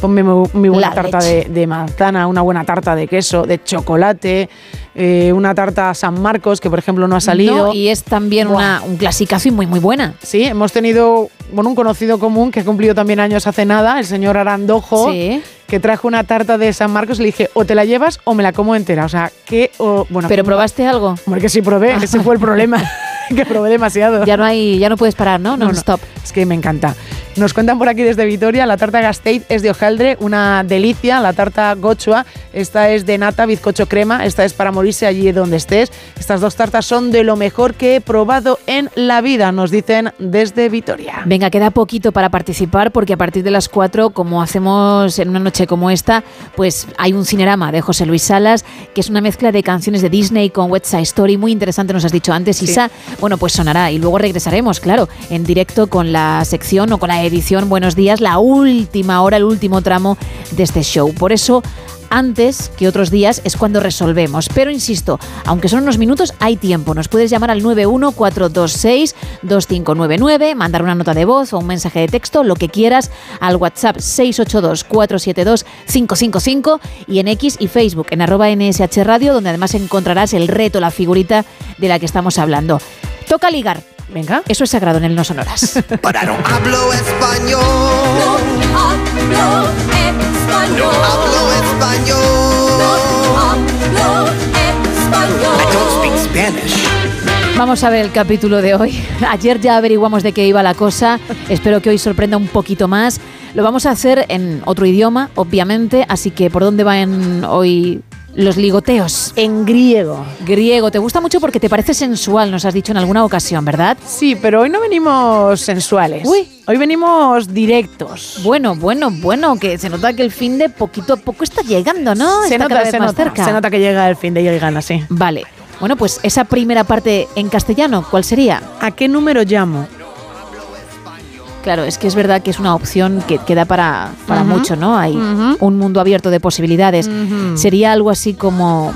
Ponme mi, buena La tarta de, manzana, una buena tarta de queso, de chocolate, eh, una tarta San Marcos, que por ejemplo no ha salido. No, y es también una, un clasicazo y muy, muy buena. Sí, hemos tenido bueno, un conocido común que ha cumplido también años hace nada, el señor Arandojo, Sí. que trajo una tarta de San Marcos y le dije, o te la llevas o me la como entera. O sea, que... o- bueno, ¿Pero probaste algo? Hombre, que sí probé, ese fue el problema, que probé demasiado. Ya no hay, ya no puedes parar, ¿no? No, Non no. stop. Es que me encanta. Nos cuentan por aquí desde Vitoria, la tarta Gasteiz es de hojaldre, una delicia. La tarta Gochua, esta es de nata, bizcocho crema, esta es para morirse allí donde estés. Estas dos tartas son de lo mejor que he probado en la vida, nos dicen desde Vitoria. Venga, queda poquito para participar porque a partir de las 4, como hacemos en una noche como esta, pues hay un cinerama de José Luis Salas, que es una mezcla de canciones de Disney con West Side Story, muy interesante, nos has dicho antes, Isa. Bueno, pues sonará y luego regresaremos, claro, en directo con la sección o con la edición Buenos Días, la última hora, el último tramo de este show. Por eso antes que otros días es cuando resolvemos. Pero insisto, aunque son unos minutos, hay tiempo. Nos puedes llamar al 914262599, mandar una nota de voz o un mensaje de texto, lo que quieras, al WhatsApp 682472555 y en X y Facebook, en arroba NSH Radio, donde además encontrarás el reto, la figurita de la que estamos hablando. Toca ligar. Venga. Eso es sagrado en el No Sonoras. Hablo español. No hablo español. No hablo español. No hablo español. I don't speak Spanish. Vamos a ver el capítulo de hoy. Ayer ya averiguamos de qué iba la cosa. Espero que hoy sorprenda un poquito más. Lo vamos a hacer en otro idioma, obviamente. Así que, ¿por dónde van hoy los ligoteos? En griego. Griego. ¿Te gusta mucho porque te parece sensual? Nos has dicho en alguna ocasión, ¿verdad? Sí, pero hoy no venimos sensuales. Uy. Hoy venimos directos. Bueno, bueno, bueno, que se nota que el fin de poquito a poco está llegando, ¿no? Se está nota, cada vez se más nota, cerca. se nota que llega el fin de llegan así. Vale. Bueno, pues esa primera parte en castellano, ¿cuál sería? ¿A qué número llamo? Claro, es que es verdad que es una opción que, que da para, para mucho, ¿no? Hay un mundo abierto de posibilidades. Sería algo así como...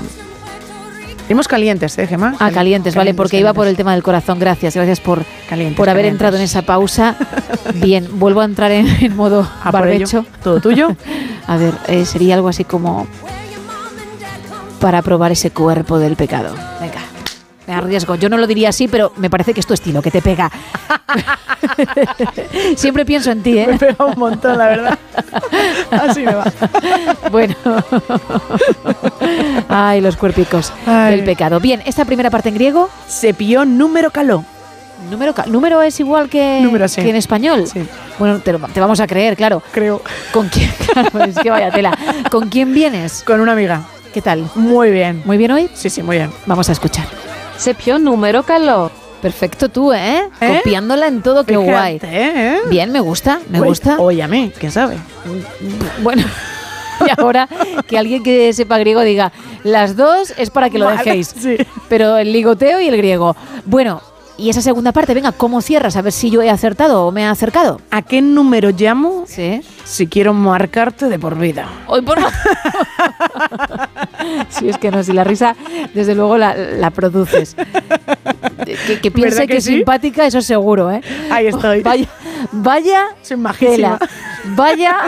Dimos calientes, ¿eh, Gemma? Ah, calientes, vale, porque iba por el tema del corazón. Gracias, gracias por, Calientes, por haber entrado en esa pausa. Bien, vuelvo a entrar en, en modo A por ello. barbecho. ¿Todo tuyo? A ver, eh, sería algo así como para probar ese cuerpo del pecado. Venga, me arriesgo. Yo no lo diría así, pero me parece que es tu estilo, que te pega. Siempre pienso en ti, ¿eh? Me pega un montón, la verdad. Así me va. Bueno. Ay, los cuerpicos Ay. del pecado. Bien, esta primera parte en griego. Se pilló número caló. Número, número es igual que, Número, sí. que en español. Bueno, te, lo- te vamos a creer, claro. Creo. ¿Con quién? Claro, es que vaya tela. ¿Con quién vienes? Con una amiga. ¿Qué tal? Muy bien. ¿Muy bien hoy? Sí, sí, muy bien. Vamos a escuchar. Se pio número caló. Perfecto tú, ¿eh? ¿Eh? Copiándola en todo, qué Fíjate, guay. ¿eh? Bien, me gusta, me gusta. Oye, a mí, ¿quién sabe? Bueno, y ahora que alguien que sepa griego diga, las dos es para que lo Vale, dejéis. sí. Pero el ligoteo y el griego. Bueno, y esa segunda parte, venga, ¿cómo cierras? A ver si yo he acertado o me he acercado. ¿A qué número llamo Sí. si quiero marcarte de por vida? Hoy por Si es que no, si la risa, desde luego la, la produces. Que, que piense ¿Verdad que, es sí? simpática, eso seguro, ¿eh? Ahí estoy. Vaya, vaya Soy majísima. tela. Vaya.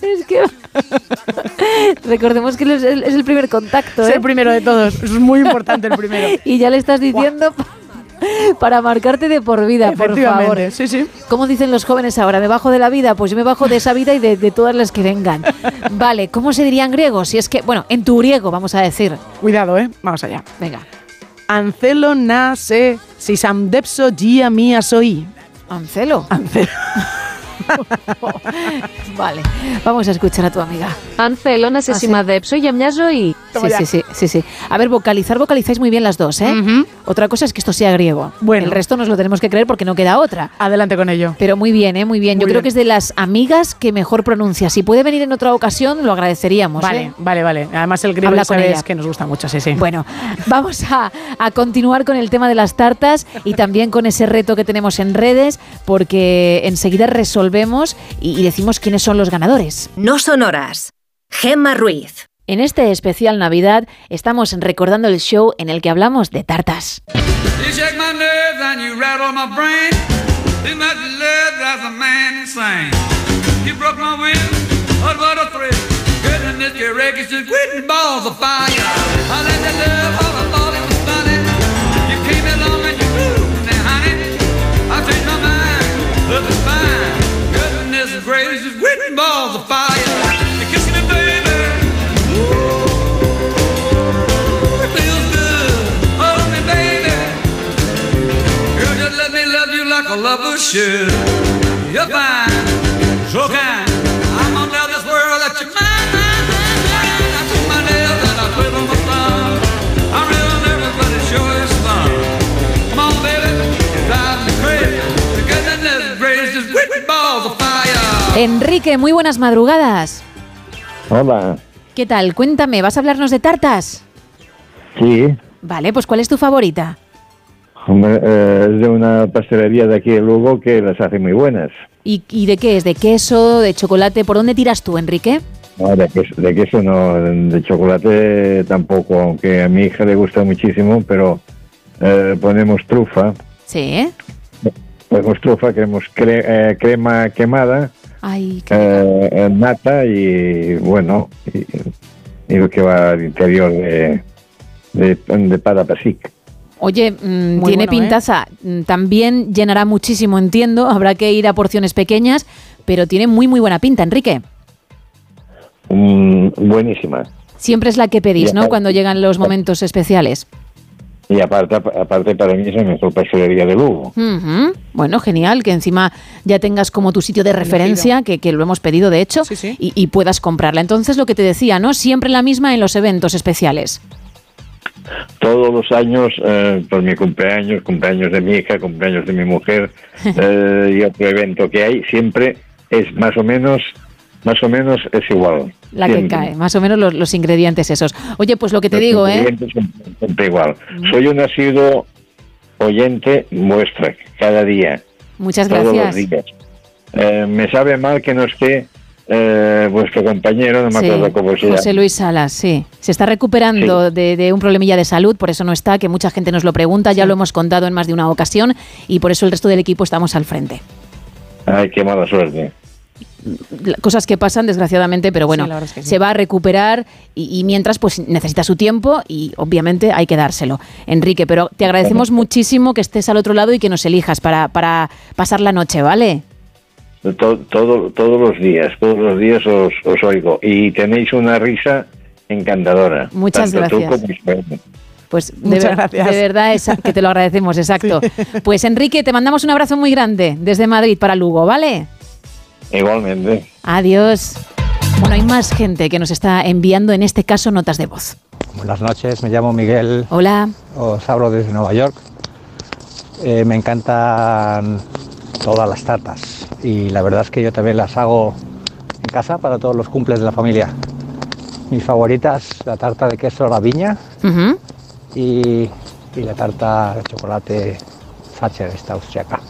es que. Recordemos que es el, primer contacto, Es ¿eh? el primero de todos. Es muy importante el primero. Y ya le estás diciendo para marcarte de por vida, por favor. Sí, sí. ¿Cómo dicen los jóvenes ahora? ¿Me bajo de la vida? Pues yo me bajo de esa vida y de, de todas las que vengan. Vale, ¿cómo se diría en griego? Si es que, bueno, en tu griego vamos a decir. Cuidado, ¿eh? Vamos allá. Venga. Ancelo nase si samdepso gia mía soy. Ancelo. Ancelo. Vale, vamos a escuchar a tu amiga. Αν θέλω να σε Ah, sí. σημαδέψω για μια ζωή. Sí, sí, sí, sí, sí. A ver, vocalizar, vocalizáis muy bien las dos, ¿eh? Otra cosa es que esto sea griego. Bueno. El resto nos lo tenemos que creer porque no queda otra. Adelante con ello. Pero muy bien, ¿eh? Muy bien. Yo Muy creo bien. que es de las amigas que mejor pronuncia. Si puede venir en otra ocasión, lo agradeceríamos. Vale, ¿eh? vale, vale. Además el griego Habla ya con sabes ella. que nos gusta mucho, sí, sí. Bueno, vamos a, a continuar con el tema de las tartas y también con ese reto que tenemos en redes, porque enseguida resolvemos y, y decimos quiénes son los ganadores. No son horas. Gemma Ruiz. En este especial Navidad estamos recordando el show en el que hablamos de tartas. Balls of fire. I let you love all I thought it was funny. You came along Goodness gracious, quitting balls of fire. You're kissing me, baby. Ooh, it feels good. Hold me, baby. Girl, just let me love you like a lover should. You're fine, so kind. Enrique, muy buenas madrugadas. Hola. ¿Qué tal? Cuéntame, ¿vas a hablarnos de tartas? Sí, Vale, pues ¿cuál es tu favorita? hombre, eh, es de una pastelería de aquí de Lugo que las hace muy buenas. ¿Y, y de qué es? ¿De queso? ¿De chocolate? ¿Por dónde tiras tú, Enrique? No, de, queso, de queso no, de chocolate tampoco, aunque a mi hija le gusta muchísimo, pero eh, ponemos trufa, Sí. ponemos trufa, queremos cre- eh, crema quemada, Ay, qué- eh, nata y bueno, y, y lo que va al interior de, de, de para pasic. Oye, mm, tiene bueno, ¿eh? pintaza. Mm, También llenará muchísimo, entiendo. Habrá que ir a porciones pequeñas, pero tiene muy, muy buena pinta, Enrique. Mm, buenísima. Siempre es la que pedís, Ya, ¿no? Cuando llegan los momentos especiales. Y aparte, aparte para mí es la mejor pastelería de Lugo. Bueno, genial, que encima ya tengas como tu sitio de referencia, que, que lo hemos pedido de hecho, Y, y puedas comprarla. Entonces, lo que te decía, ¿no? Siempre la misma en los eventos especiales. Todos los años, eh, por mi cumpleaños, cumpleaños de mi hija, cumpleaños de mi mujer eh, y otro evento que hay, siempre es más o menos, más o menos es igual. La que Siempre. cae, más o menos los, los ingredientes esos. Oye, pues lo que te Los digo, ¿eh? siempre igual. Soy un asiduo oyente vuestra cada día. Muchas todos gracias. los días. Eh, me sabe mal que no esté eh, vuestro compañero, no me Sí, acuerdo cómo se llama. José Luis Salas, sí. Se está recuperando de, de un problemilla de salud, por eso no está, que mucha gente nos lo pregunta, ya lo hemos contado en más de una ocasión y por eso el resto del equipo estamos al frente. Ay, qué mala suerte. Cosas que pasan, desgraciadamente, pero bueno, Sí, la verdad es que sí. se va a recuperar y, y mientras pues necesita su tiempo y obviamente hay que dárselo. Enrique, pero te agradecemos muchísimo que estés al otro lado y que nos elijas para, para pasar la noche, ¿vale? To- todo, todos los días, todos los días os, os oigo. Y tenéis una risa encantadora. Muchas tanto tú gracias. como Ismael. Pues de, Muchas ver- gracias. de verdad es que te lo agradecemos, exacto. Pues Enrique, te mandamos un abrazo muy grande desde Madrid para Lugo, ¿vale? Igualmente. Adiós. Bueno, hay más gente que nos está enviando, en este caso, notas de voz. Buenas noches, me llamo Miguel. Hola. Os hablo desde Nueva York. Eh, me encantan todas las tartas y la verdad es que yo también las hago en casa para todos los cumples de la familia. Mis favoritas, la tarta de queso a la viña y, y la tarta de chocolate Sacher, esta austriaca.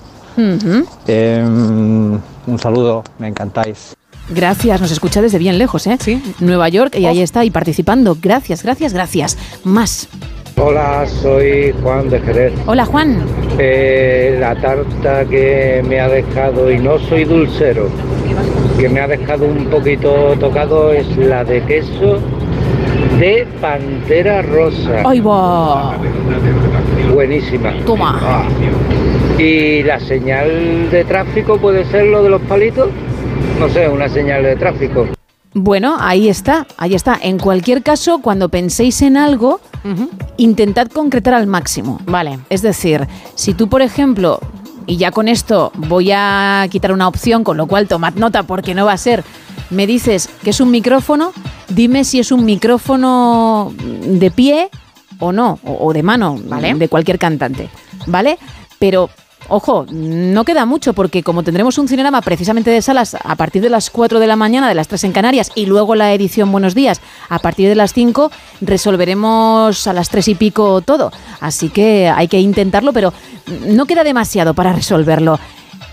Eh, un saludo, me encantáis. Gracias, nos escucha desde bien lejos, ¿eh? Sí. Nueva York, y ahí está, y participando. Gracias, gracias, gracias. Más. Hola, soy Juan de Jerez. Hola, Juan. Eh, la tarta que me ha dejado, y no soy dulcero, que me ha dejado un poquito tocado es la de queso de Pantera Rosa. ¡Ay, va! Buenísima. Toma. Ah. ¿Y la señal de tráfico puede ser lo de los palitos? No sé, una señal de tráfico. Bueno, ahí está, ahí está. En cualquier caso, cuando penséis en algo, intentad concretar al máximo. Vale. Es decir, si tú, por ejemplo, y ya con esto voy a quitar una opción, con lo cual tomad nota porque no va a ser, me dices que es un micrófono, dime si es un micrófono de pie o no, o, o de mano, Vale. de cualquier cantante, ¿vale? Pero... Ojo, no queda mucho porque como tendremos un cinerama precisamente de salas a partir de las 4 de la mañana, de las 3 en Canarias, y luego la edición Buenos Días a partir de las 5, resolveremos a las 3 y pico todo. Así que hay que intentarlo, pero no queda demasiado para resolverlo.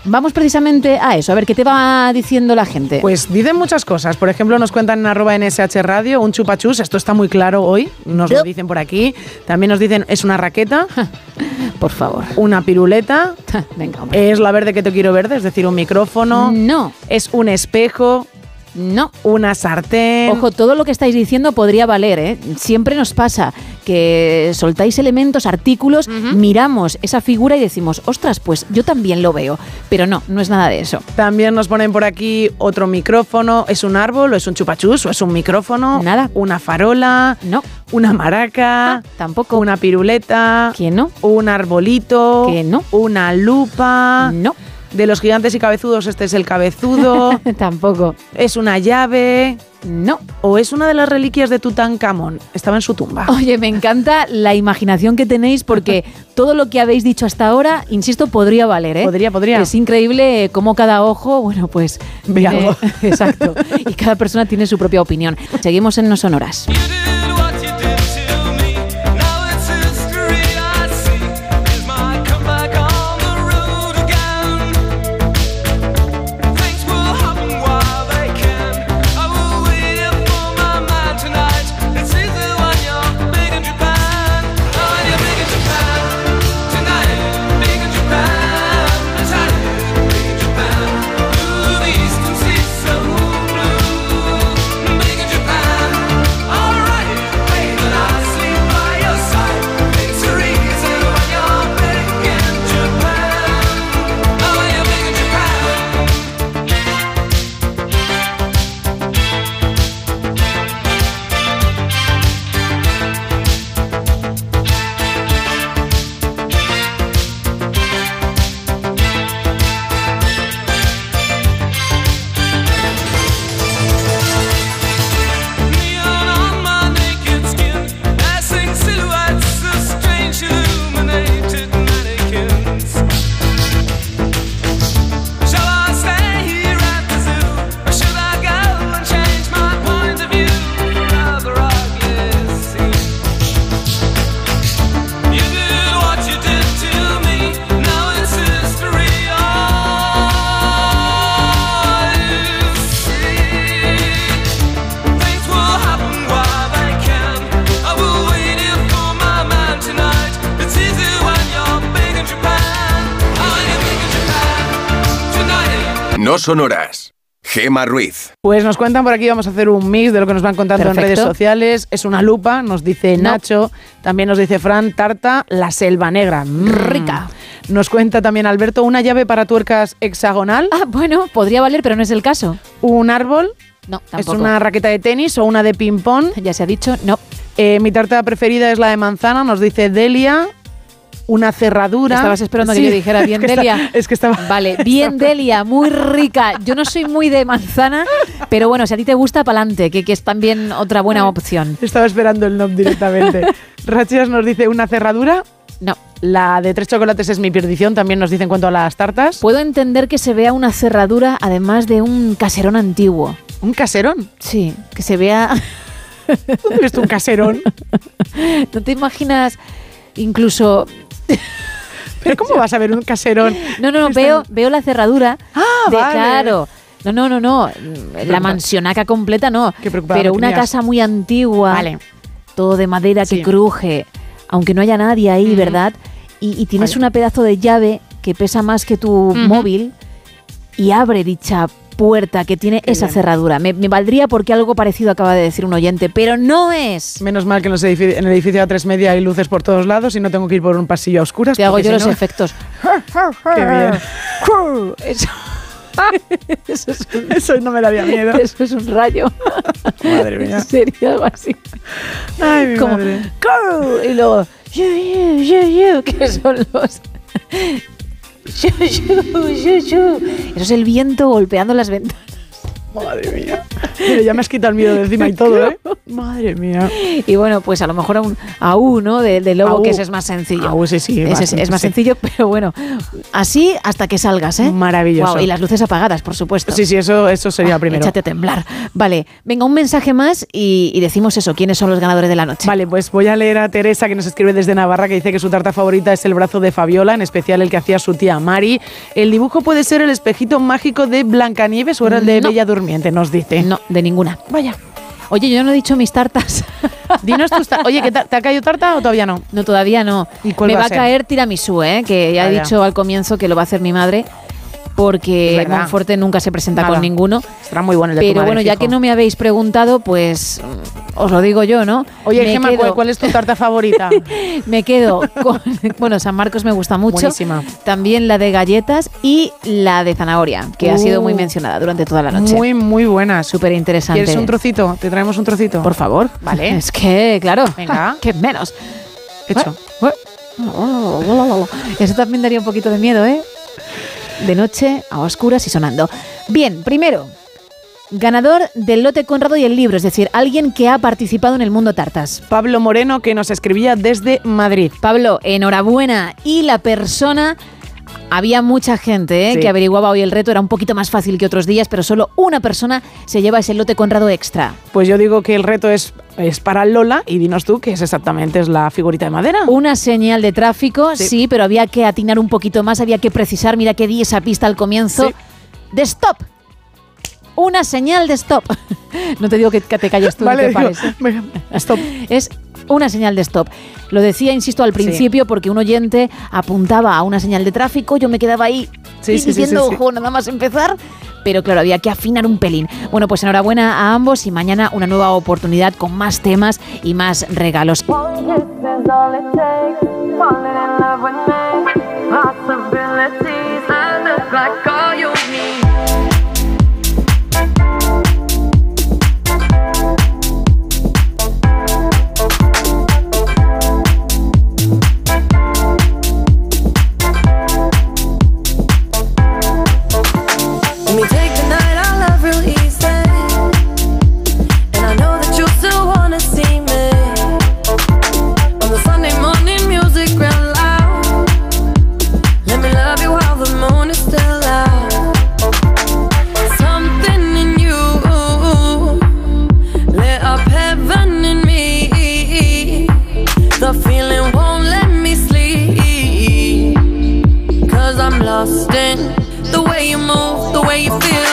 Vamos precisamente a eso, a ver qué te va diciendo la gente. Pues dicen muchas cosas. Por ejemplo, nos cuentan en arroba NSH Radio un chupachus. Esto está muy claro hoy. Nos lo dicen por aquí. También nos dicen es una raqueta. por favor. Una piruleta. Venga, Es la verde que te quiero verde, es decir, un micrófono. No. Es un espejo. No. Una sartén. Ojo, todo lo que estáis diciendo podría valer, ¿eh? Siempre nos pasa que soltáis elementos, artículos, miramos esa figura y decimos, ostras, pues yo también lo veo. Pero no, no es nada de eso. También nos ponen por aquí otro micrófono. ¿Es un árbol o es un chupachus o es un micrófono? Nada. Una farola. No. Una maraca. tampoco. Una piruleta. ¿Quién no? Un arbolito. Que no. Una lupa. No. De los gigantes y cabezudos, este es el cabezudo. Tampoco. Es una llave. No. O es una de las reliquias de Tutankamón. Estaba en su tumba. Oye, me encanta la imaginación que tenéis porque todo lo que habéis dicho hasta ahora, insisto, podría valer, ¿eh? Podría, podría. Es increíble cómo cada ojo, bueno, pues... Ve algo. Exacto. Y cada persona tiene su propia opinión. Seguimos en No Sonoras. No sonoras. Gema Ruiz. Pues nos cuentan por aquí, vamos a hacer un mix de lo que nos van contando en redes sociales. Es una lupa, nos dice No. Nacho. También nos dice Fran, tarta, la selva negra. Mm. Rica. Nos cuenta también Alberto, una llave para tuercas hexagonal. Ah, bueno, podría valer, pero no es el caso. Un árbol. No, ¿Es tampoco. una raqueta de tenis o una de ping-pong? Ya se ha dicho, no. Eh, mi tarta preferida es la de manzana, nos dice Delia. Una cerradura. Estabas esperando que yo dijera bien es que está- Delia. es que estaba. Vale, bien Delia, muy rica. Yo no soy muy de manzana, pero bueno, si a ti te gusta, pa'lante, que, que es también otra buena opción. Estaba esperando el nom directamente. Rachas nos dice una cerradura. No. La de tres chocolates es mi perdición, también nos dice en cuanto a las tartas. Puedo entender que se vea una cerradura además de un caserón antiguo. ¿Un caserón? Sí, que se vea... ¿Dónde ves tú un caserón? ¿No te imaginas incluso... ¿Pero cómo vas a ver un caserón? No, no, no, veo, veo la cerradura. Ah, de, vale. Claro. No, no, no, no. La mansionaca completa no. preocupada Pero una casa muy antigua. Vale. Todo de madera Sí. que cruje. Aunque no haya nadie ahí. ¿verdad? Y, y tienes Vale. una pedazo de llave que pesa más que tu móvil y abre dicha puerta que tiene esa bien. cerradura. Me, me valdría porque algo parecido acaba de decir un oyente, pero no es. Menos mal que en, los edifi- en el edificio A3 Media hay luces por todos lados y no tengo que ir por un pasillo a oscuras. Te hago yo si los no- efectos. Qué bien. Eso, eso es un- Eso no me daría miedo. Eso es un rayo. Madre mía. Sería algo así. Ay, mi Como, madre. Y luego, "Yu, yu, yu, yu", que son los. Eso es el viento golpeando las ventanas. Madre mía. Mira, ya me has quitado el miedo de encima y todo, ¿eh? Madre mía. Y bueno, pues a lo mejor a un AU, ¿no? De, de lobo, que ese es más sencillo. AU, sí, sí, Ese es, más sí. sencillo, pero bueno, así hasta que salgas, ¿eh? Maravilloso. Y las luces apagadas, por supuesto. Sí, sí, eso, eso sería Ah, primero. Échate a temblar. Vale, venga, un mensaje más y, y decimos eso, quiénes son los ganadores de la noche. Vale, pues voy a leer a Teresa que nos escribe desde Navarra que dice que su tarta favorita es el brazo de Fabiola, en especial el que hacía su tía Mari. El dibujo puede ser el espejito mágico de Blancanieves o era el de No. Bella Durmiente, nos dice. No, de ninguna. Vaya. Oye, yo no he dicho mis tartas. Dinos tus tar- Oye, ¿qué ta- ¿te ha caído tarta o todavía no? No, todavía no. ¿Y cuál Me va a ser? caer tiramisú, ¿eh? que ya he Vaya. dicho al comienzo que lo va a hacer mi madre, porque. Monforte nunca se presenta Nada. con ninguno. Estará muy bueno el de Pero madre, bueno, ya fijo. que no me habéis preguntado, pues mm, os lo digo yo, ¿no? Oye, me Gemma, quedo, ¿cuál, es tu tarta favorita? Me quedo con. Bueno, San Marcos me gusta mucho. Buenísima. También la de galletas y la de zanahoria, que ha sido muy Uh. mencionada durante toda la noche. Muy, muy buenas. Súper interesante. ¿Quieres un trocito? ¿Te traemos un trocito? Por favor. Vale. Es que, claro. Venga. que menos. Hecho. Eso también daría un poquito de miedo, ¿eh? De noche, a oscuras y sonando. Bien, primero, ganador del lote Conrado y el libro, es decir, alguien que ha participado en el mundo tartas. Pablo Moreno, que nos escribía desde Madrid. Pablo, enhorabuena. Y la persona. Había mucha gente ¿eh? Sí. que averiguaba hoy el reto, era un poquito más fácil que otros días, pero solo una persona se lleva ese lote Conrado extra. Pues yo digo que el reto es, es para Lola y dinos tú qué es exactamente es la figurita de madera. Una señal de tráfico, Sí. sí. pero había que atinar un poquito más, había que precisar, mira que di esa pista al comienzo, Sí. de stop. Una señal de stop. No te digo que, te calles tú ni te pares. ¿eh? stop. Es una señal de stop. Lo decía, insisto, al principio porque un oyente apuntaba a una señal de tráfico, yo me quedaba ahí Sí, y sí, sí, diciendo, sí, sí. ojo, nada más empezar. Pero claro, había que afinar un pelín. Bueno, pues enhorabuena a ambos y mañana una nueva oportunidad con más temas y más regalos. The way you move, the way you feel.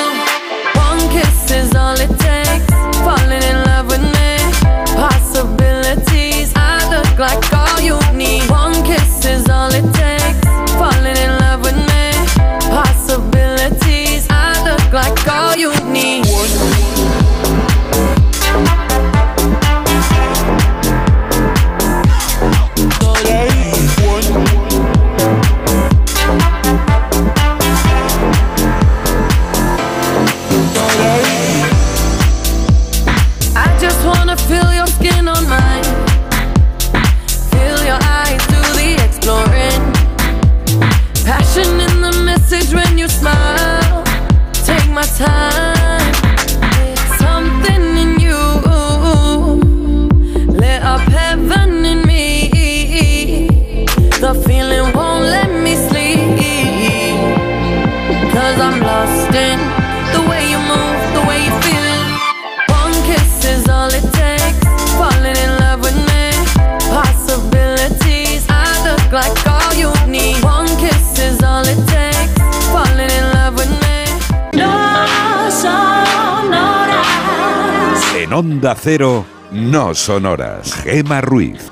Onda Cero, no son horas. Gema Ruiz.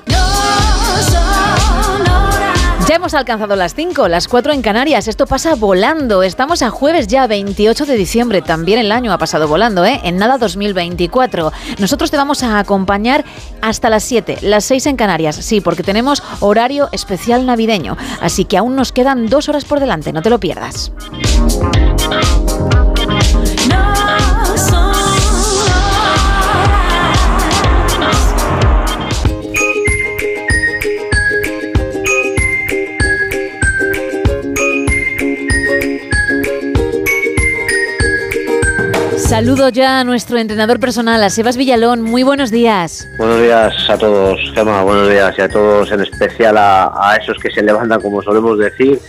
Ya hemos alcanzado las 5, las 4 en Canarias. Esto pasa volando. Estamos a jueves ya, 28 de diciembre. También el año ha pasado volando, ¿eh? En nada 2024. Nosotros te vamos a acompañar hasta las 7, las 6 en Canarias. Sí, porque tenemos horario especial navideño. Así que aún nos quedan dos horas por delante. No te lo pierdas. Saludo ya a nuestro entrenador personal, a Sebas Villalón. Muy buenos días. Buenos días a todos, Gemma, buenos días y a todos, en especial a, a esos que se levantan, como solemos decir,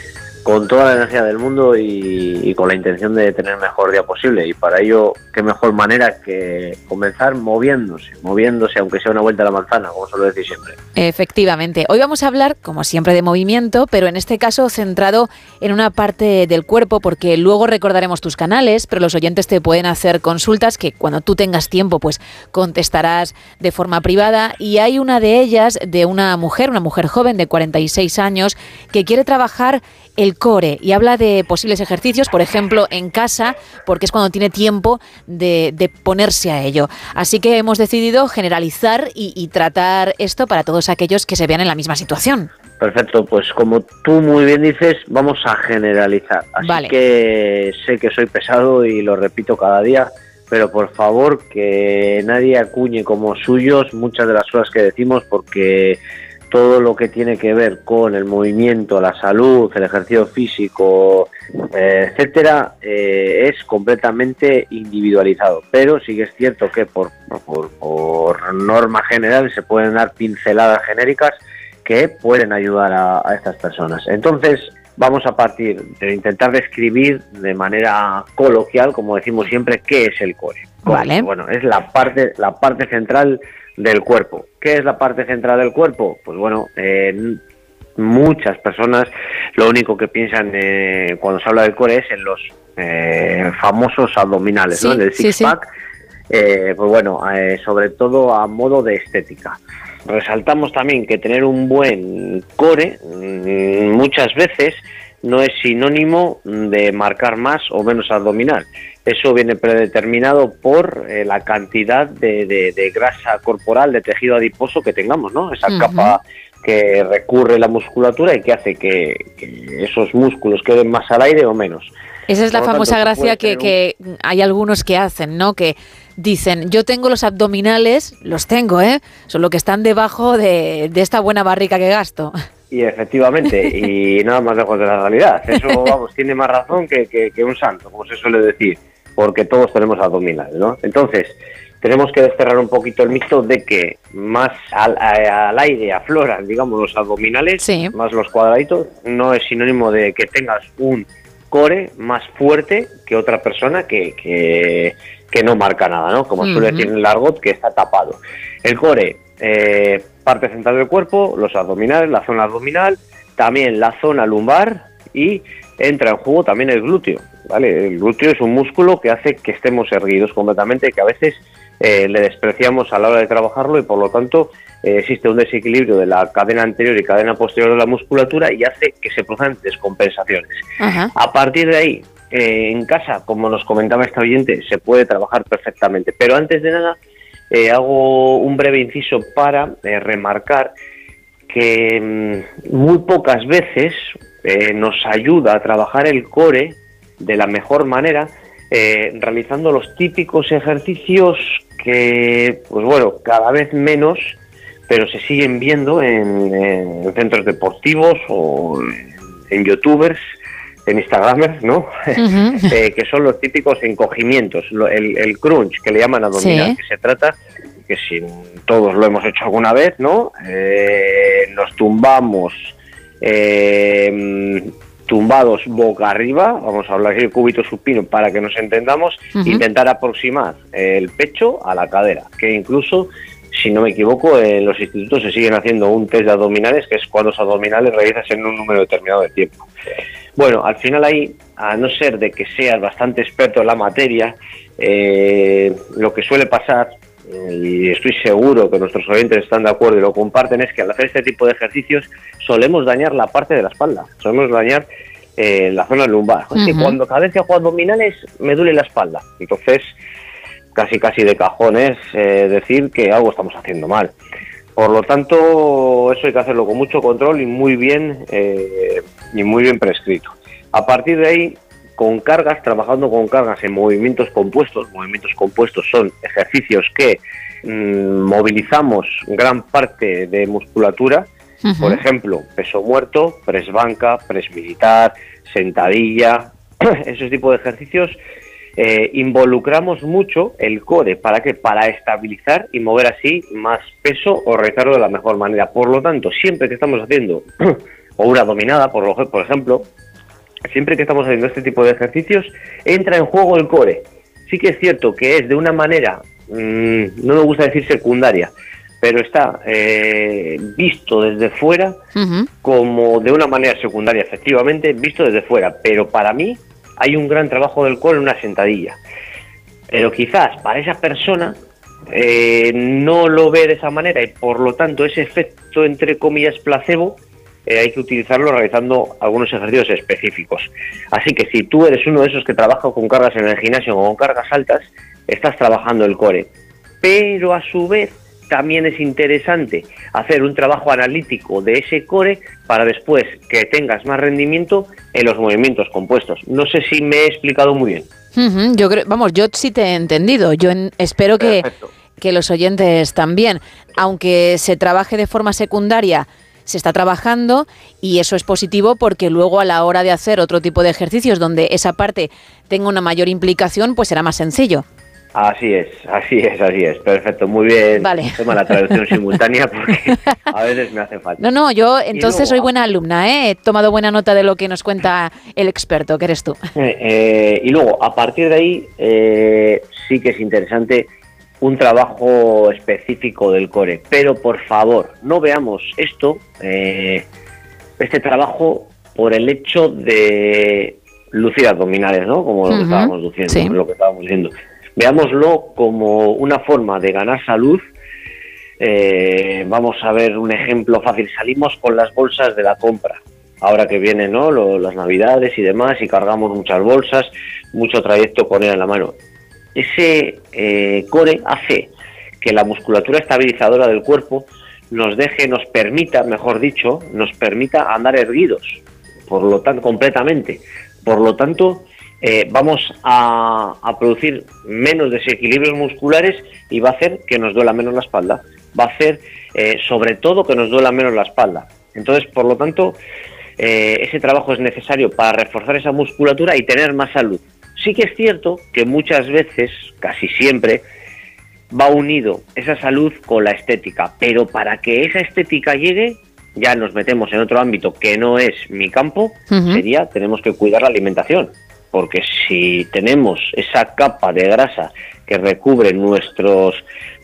con toda la energía del mundo y, con la intención de tener el mejor día posible. Y para ello, qué mejor manera que comenzar moviéndose, moviéndose, aunque sea una vuelta a la manzana, como suelo decir siempre. Efectivamente. Hoy vamos a hablar, como siempre, de movimiento, pero en este caso centrado en una parte del cuerpo, porque luego recordaremos tus canales, pero los oyentes te pueden hacer consultas que cuando tú tengas tiempo, pues contestarás de forma privada. Y hay una de ellas de una mujer, una mujer joven de 46 años, que quiere trabajar el core y habla de posibles ejercicios, por ejemplo, en casa, porque es cuando tiene tiempo de, de ponerse a ello. Así que hemos decidido generalizar y, y tratar esto para todos aquellos que se vean en la misma situación. Perfecto, pues como tú muy bien dices, vamos a generalizar. Así Vale. que sé que soy pesado y lo repito cada día, pero por favor que nadie acuñe como suyos muchas de las cosas que decimos porque todo lo que tiene que ver con el movimiento, la salud, el ejercicio físico, eh, etcétera, eh, es completamente individualizado. Pero sí que es cierto que por, por, por norma general se pueden dar pinceladas genéricas que pueden ayudar a, a estas personas. Entonces, vamos a partir de intentar describir de manera coloquial, como decimos siempre, qué es el core. Vale. Bueno, es la parte, la parte central del cuerpo. ¿Qué es la parte central del cuerpo? Pues bueno, eh, muchas personas lo único que piensan eh, cuando se habla del core es en los eh, famosos abdominales, ¿no? En el sí, sí. six-pack. Eh, pues bueno, eh, sobre todo a modo de estética. Resaltamos también que tener un buen core mm, muchas veces no es sinónimo de marcar más o menos abdominal. Eso viene predeterminado por eh, la cantidad de, de- de grasa corporal, de tejido adiposo que tengamos, ¿no? Esa capa que recurre la musculatura y que hace que, que esos músculos queden más al aire o menos. Esa es la Por famosa tanto, gracia que, que hay algunos que hacen, ¿no? Que dicen, yo tengo los abdominales, los tengo, ¿eh? Son lo que están debajo de, de esta buena barrica que gasto. Y efectivamente, y nada más lejos de la realidad. Eso, vamos, tiene más razón que, que- que un santo, como se suele decir, porque todos tenemos abdominales, ¿no? Entonces, tenemos que desterrar un poquito el mito de que más al, a- al aire afloran, digamos, los abdominales, más los cuadraditos, no es sinónimo de que tengas un core más fuerte que otra persona que, que, que no marca nada, ¿no? Como suele decir en el argot, que está tapado. El core, eh, parte central del cuerpo, los abdominales, la zona abdominal, también la zona lumbar y entra en juego también el glúteo, ¿vale? El glúteo es un músculo que hace que estemos erguidos completamente, que a veces eh, le despreciamos a la hora de trabajarlo y por lo tanto eh, existe un desequilibrio de la cadena anterior y cadena posterior de la musculatura y hace que se produzcan descompensaciones. A partir de ahí, eh, en casa, como nos comentaba esta oyente, se puede trabajar perfectamente. Pero antes de nada, eh, hago un breve inciso para eh, remarcar que mm, muy pocas veces eh, nos ayuda a trabajar el core de la mejor manera realizando los típicos ejercicios que, pues bueno, cada vez menos, pero se siguen viendo en, en centros deportivos o en youtubers, en instagramers, ¿no? Eh, que son los típicos encogimientos, lo- el, el crunch que le llaman abdominal, Sí. que se trata que si todos lo hemos hecho alguna vez, ¿no? Eh, nos tumbamos eh, tumbados boca arriba, vamos a hablar de cúbito supino para que nos entendamos, intentar aproximar el pecho a la cadera, que incluso, si no me equivoco, en los institutos se siguen haciendo un test de abdominales, que es cuando los abdominales realizas en un número determinado de tiempo. Bueno, al final ahí, a no ser de que seas bastante experto en la materia, eh, lo que suele pasar eh, y estoy seguro que nuestros oyentes están de acuerdo y lo comparten, es que al hacer este tipo de ejercicios solemos dañar la parte de la espalda, solemos dañar eh, la zona lumbar. Es que cuando cada vez que hago abdominales me duele la espalda. Entonces, casi casi de cajones decir que algo estamos haciendo mal. Por lo tanto, eso hay que hacerlo con mucho control y muy bien eh, y muy bien prescrito. A partir de ahí, con cargas, trabajando con cargas en movimientos compuestos. Movimientos compuestos son ejercicios que mm, movilizamos gran parte de musculatura. Por ejemplo, peso muerto, press banca, press militar, sentadilla, ese tipo de ejercicios eh, involucramos mucho el core. ¿Para qué? Para estabilizar y mover así más peso o retarlo de la mejor manera. Por lo tanto, siempre que estamos haciendo o una dominada, por, lo, por ejemplo, siempre que estamos haciendo este tipo de ejercicios, entra en juego el core. Sí que es cierto que es de una manera, mm, no me gusta decir secundaria, pero está eh, visto desde fuera como de una manera secundaria, efectivamente, visto desde fuera. Pero para mí hay un gran trabajo del core en una sentadilla. Pero quizás para esa persona eh, no lo ve de esa manera y por lo tanto ese efecto, entre comillas, placebo, eh, hay que utilizarlo realizando algunos ejercicios específicos. Así que si tú eres uno de esos que trabaja con cargas en el gimnasio o con cargas altas, estás trabajando el core. Pero a su vez también es interesante hacer un trabajo analítico de ese core para después que tengas más rendimiento en los movimientos compuestos. No sé si me he explicado muy bien. Yo creo, vamos, yo sí te he entendido. Yo en- espero que, que los oyentes también, aunque se trabaje de forma secundaria, se está trabajando y eso es positivo porque luego a la hora de hacer otro tipo de ejercicios donde esa parte tenga una mayor implicación, pues será más sencillo. Así es, así es, así es. Perfecto, muy bien. Vale. Toma la traducción simultánea porque a veces me hace falta. No, no, yo entonces luego- soy buena alumna, ¿eh? he tomado buena nota de lo que nos cuenta el experto, que eres tú. Eh, eh, y luego, a partir de ahí, eh, sí que es interesante un trabajo específico del core. Pero por favor, no veamos esto, eh, este trabajo, por el hecho de lucir abdominales, ¿no? Como lo que estábamos diciendo, sí. lo que estábamos diciendo. Veámoslo como una forma de ganar salud. Eh, vamos a ver un ejemplo fácil. Salimos con las bolsas de la compra. Ahora que vienen ¿no? Lo- las navidades y demás, y cargamos muchas bolsas, mucho trayecto con él en la mano. Ese eh, core hace que la musculatura estabilizadora del cuerpo nos deje, nos permita, mejor dicho, nos permita andar erguidos, por lo tanto, completamente. Por lo tanto, eh, vamos a, a producir menos desequilibrios musculares y va a hacer que nos duela menos la espalda. Va a hacer, eh, sobre todo, que nos duela menos la espalda. Entonces, por lo tanto, eh, ese trabajo es necesario para reforzar esa musculatura y tener más salud. Sí que es cierto que muchas veces, casi siempre, va unido esa salud con la estética, pero para que esa estética llegue, ya nos metemos en otro ámbito que no es mi campo, sería tenemos que cuidar la alimentación, porque si tenemos esa capa de grasa que recubre nuestros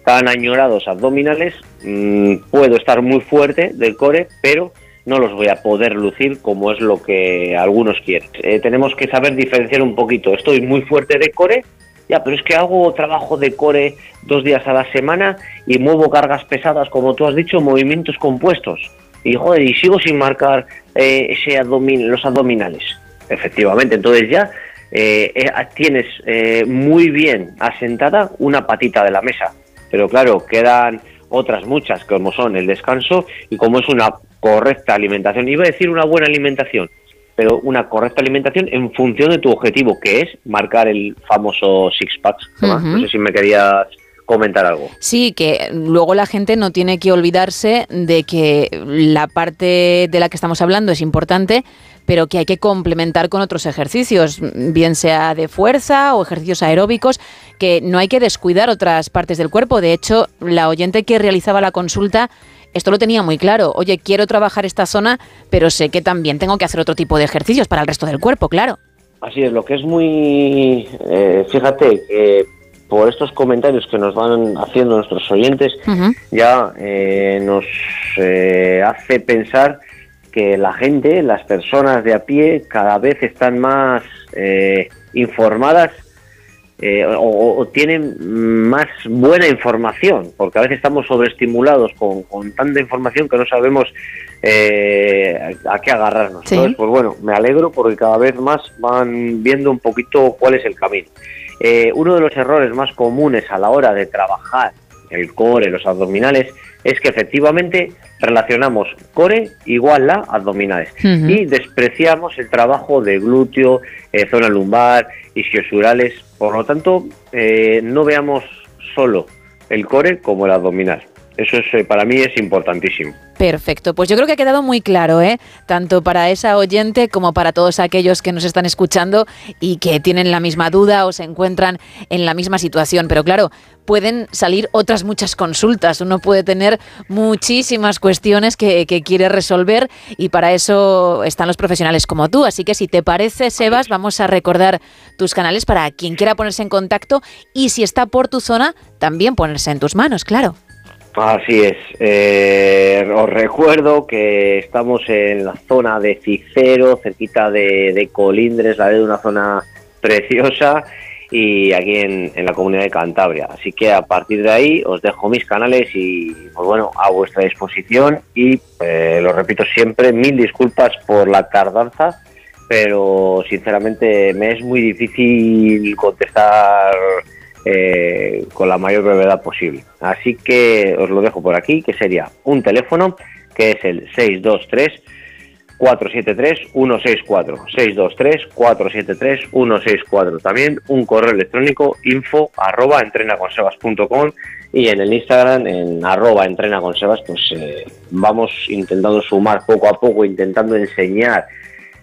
tan añorados abdominales, mm, puedo estar muy fuerte del core, pero no los voy a poder lucir como es lo que algunos quieren. Eh, tenemos que saber diferenciar un poquito. Estoy muy fuerte de core, ya, pero es que hago trabajo de core dos días a la semana y muevo cargas pesadas, como tú has dicho, movimientos compuestos. Y joder, y sigo sin marcar eh, ese abdomin- los abdominales. Efectivamente, entonces ya eh, eh, tienes eh, muy bien asentada una patita de la mesa. Pero claro, quedan otras muchas, como son el descanso y como es una correcta alimentación. Iba a decir una buena alimentación, pero una correcta alimentación en función de tu objetivo, que es marcar el famoso six-pack. Ujú. No sé si me querías comentar algo. Sí, que luego la gente no tiene que olvidarse de que la parte de la que estamos hablando es importante, pero que hay que complementar con otros ejercicios, bien sea de fuerza o ejercicios aeróbicos, que no hay que descuidar otras partes del cuerpo. De hecho, la oyente que realizaba la consulta esto lo tenía muy claro. Oye, quiero trabajar esta zona, pero sé que también tengo que hacer otro tipo de ejercicios para el resto del cuerpo, claro. Así es, lo que es muy... eh, fíjate que por estos comentarios que nos van haciendo nuestros oyentes, ya eh, nos eh, hace pensar que la gente, las personas de a pie, cada vez están más eh, informadas eh, o, o tienen más buena información, porque a veces estamos sobreestimulados con, con tanta información que no sabemos eh, a qué agarrarnos. Sí. Entonces, pues bueno, me alegro porque cada vez más van viendo un poquito cuál es el camino. Eh, uno de los errores más comunes a la hora de trabajar el core, los abdominales, es que efectivamente relacionamos core igual a abdominales y despreciamos el trabajo de glúteo, eh, zona lumbar, isquiosurales. Por lo tanto, eh, no veamos solo el core como el abdominal. Eso es, eh, para mí es importantísimo. Perfecto, pues yo creo que ha quedado muy claro, ¿eh? Tanto para esa oyente como para todos aquellos que nos están escuchando y que tienen la misma duda o se encuentran en la misma situación. Pero claro, pueden salir otras muchas consultas. Uno puede tener muchísimas cuestiones que, que quiere resolver y para eso están los profesionales como tú. Así que si te parece, Sebas, vamos a recordar tus canales para quien quiera ponerse en contacto y si está por tu zona, también ponerse en tus manos, claro. Así es. Eh, os recuerdo que estamos en la zona de Cicero, cerquita de, de Colindres, la de una zona preciosa, y aquí en, en la comunidad de Cantabria. Así que a partir de ahí os dejo mis canales y, pues bueno, a vuestra disposición. Y eh, lo repito siempre, mil disculpas por la tardanza, pero sinceramente me es muy difícil contestar eh, con la mayor brevedad posible. Así que os lo dejo por aquí, que sería un teléfono que es el 623 473 164 623 473 164 también un correo electrónico info arroba entrenaconsebas.com y en el Instagram en arroba entrenaconsebas pues eh, vamos intentando sumar poco a poco intentando enseñar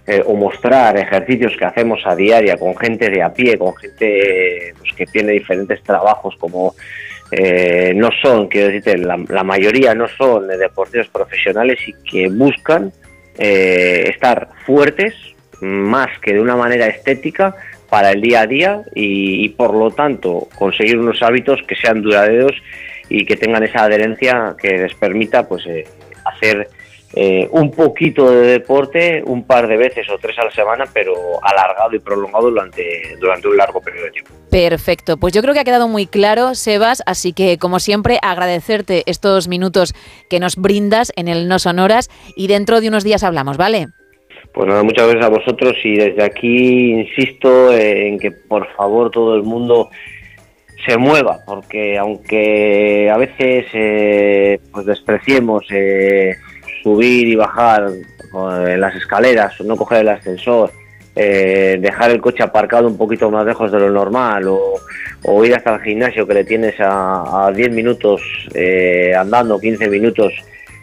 eh, o mostrar ejercicios que hacemos a diaria con gente de a pie, con gente eh, pues, que tiene diferentes trabajos como eh, no son, quiero decirte, la, mayoría no son deportistas profesionales y que buscan eh, estar fuertes más que de una manera estética para el día a día y, y, por lo tanto conseguir unos hábitos que sean duraderos y que tengan esa adherencia que les permita pues eh, hacer eh, un poquito de deporte un par de veces o tres a la semana, pero alargado y prolongado durante, durante un largo periodo de tiempo. Perfecto, pues yo creo que ha quedado muy claro, Sebas, así que como siempre agradecerte estos minutos que nos brindas en el No Sonoras y dentro de unos días hablamos, ¿vale? Pues nada, muchas gracias a vosotros y desde aquí insisto en que por favor todo el mundo se mueva, porque aunque a veces eh, pues despreciemos eh, subir y bajar en las escaleras, no coger el ascensor, eh, dejar el coche aparcado un poquito más lejos de lo normal o, ir hasta el gimnasio que le tienes a, a 10 minutos eh, andando, 15 minutos,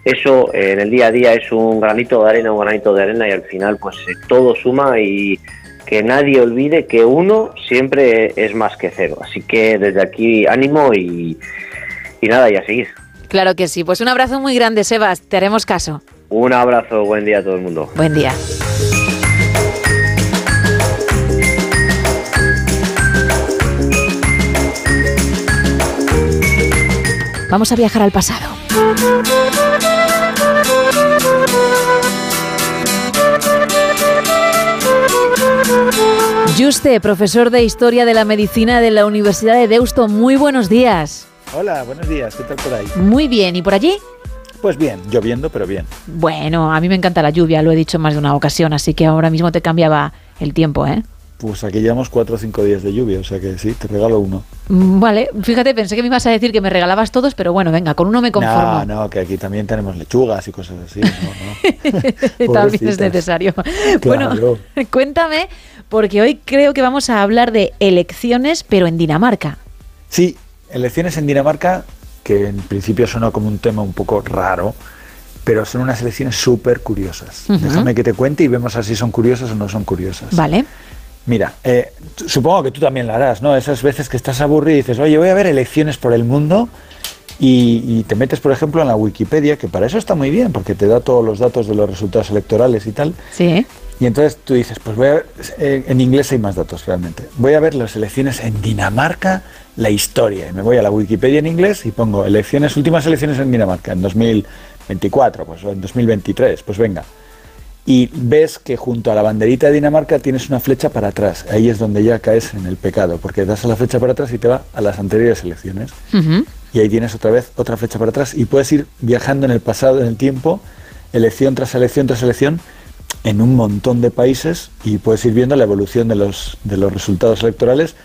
eso eh, en el día a día es un granito de arena, un granito de arena y al final pues eh, todo suma y que nadie olvide que uno siempre es más que cero. Así que desde aquí ánimo y, y nada, y a seguir. Claro que sí, pues un abrazo muy grande, Sebas, te haremos caso. Un abrazo, buen día a todo el mundo. Buen día. Vamos a viajar al pasado. Juste, profesor de Historia de la Medicina de la Universidad de Deusto, muy buenos días. Hola, buenos días, ¿qué tal por ahí? Muy bien, ¿y por allí? Pues bien, lloviendo, pero bien. Bueno, a mí me encanta la lluvia, lo he dicho en más de una ocasión, así que ahora mismo te cambiaba el tiempo, ¿eh? Pues aquí llevamos cuatro o cinco días de lluvia, o sea que sí, te regalo uno. Mm, Vale, fíjate, pensé que me ibas a decir que me regalabas todos, pero bueno, venga, con uno me conformo. No, no, que aquí también tenemos lechugas y cosas así. No, También es necesario. Claro. Bueno, cuéntame, porque hoy creo que vamos a hablar de elecciones, pero en Dinamarca. Sí, elecciones en Dinamarca, que en principio suena como un tema un poco raro, pero son unas elecciones súper curiosas. Déjame que te cuente y vemos así son curiosas o no son curiosas. Vale. Mira, eh, supongo que tú también la harás, ¿no? Esas veces que estás aburrido y dices, oye, voy a ver elecciones por el mundo y, y te metes, por ejemplo, en la Wikipedia, que para eso está muy bien, porque te da todos los datos de los resultados electorales y tal. Sí. Y entonces tú dices, pues voy a ver, eh, en inglés hay más datos realmente. Voy a ver las elecciones en Dinamarca, la historia. Y me voy a la Wikipedia en inglés y pongo elecciones, últimas elecciones en Dinamarca, en 2024, pues en 2023, pues venga. y ves que junto a la banderita de Dinamarca tienes una flecha para atrás. Ahí es donde ya caes en el pecado, porque das a la flecha para atrás y te va a las anteriores elecciones. Y ahí tienes otra vez otra flecha para atrás y puedes ir viajando en el pasado, en el tiempo, elección tras elección tras elección, en un montón de países y puedes ir viendo la evolución de los, de los resultados electorales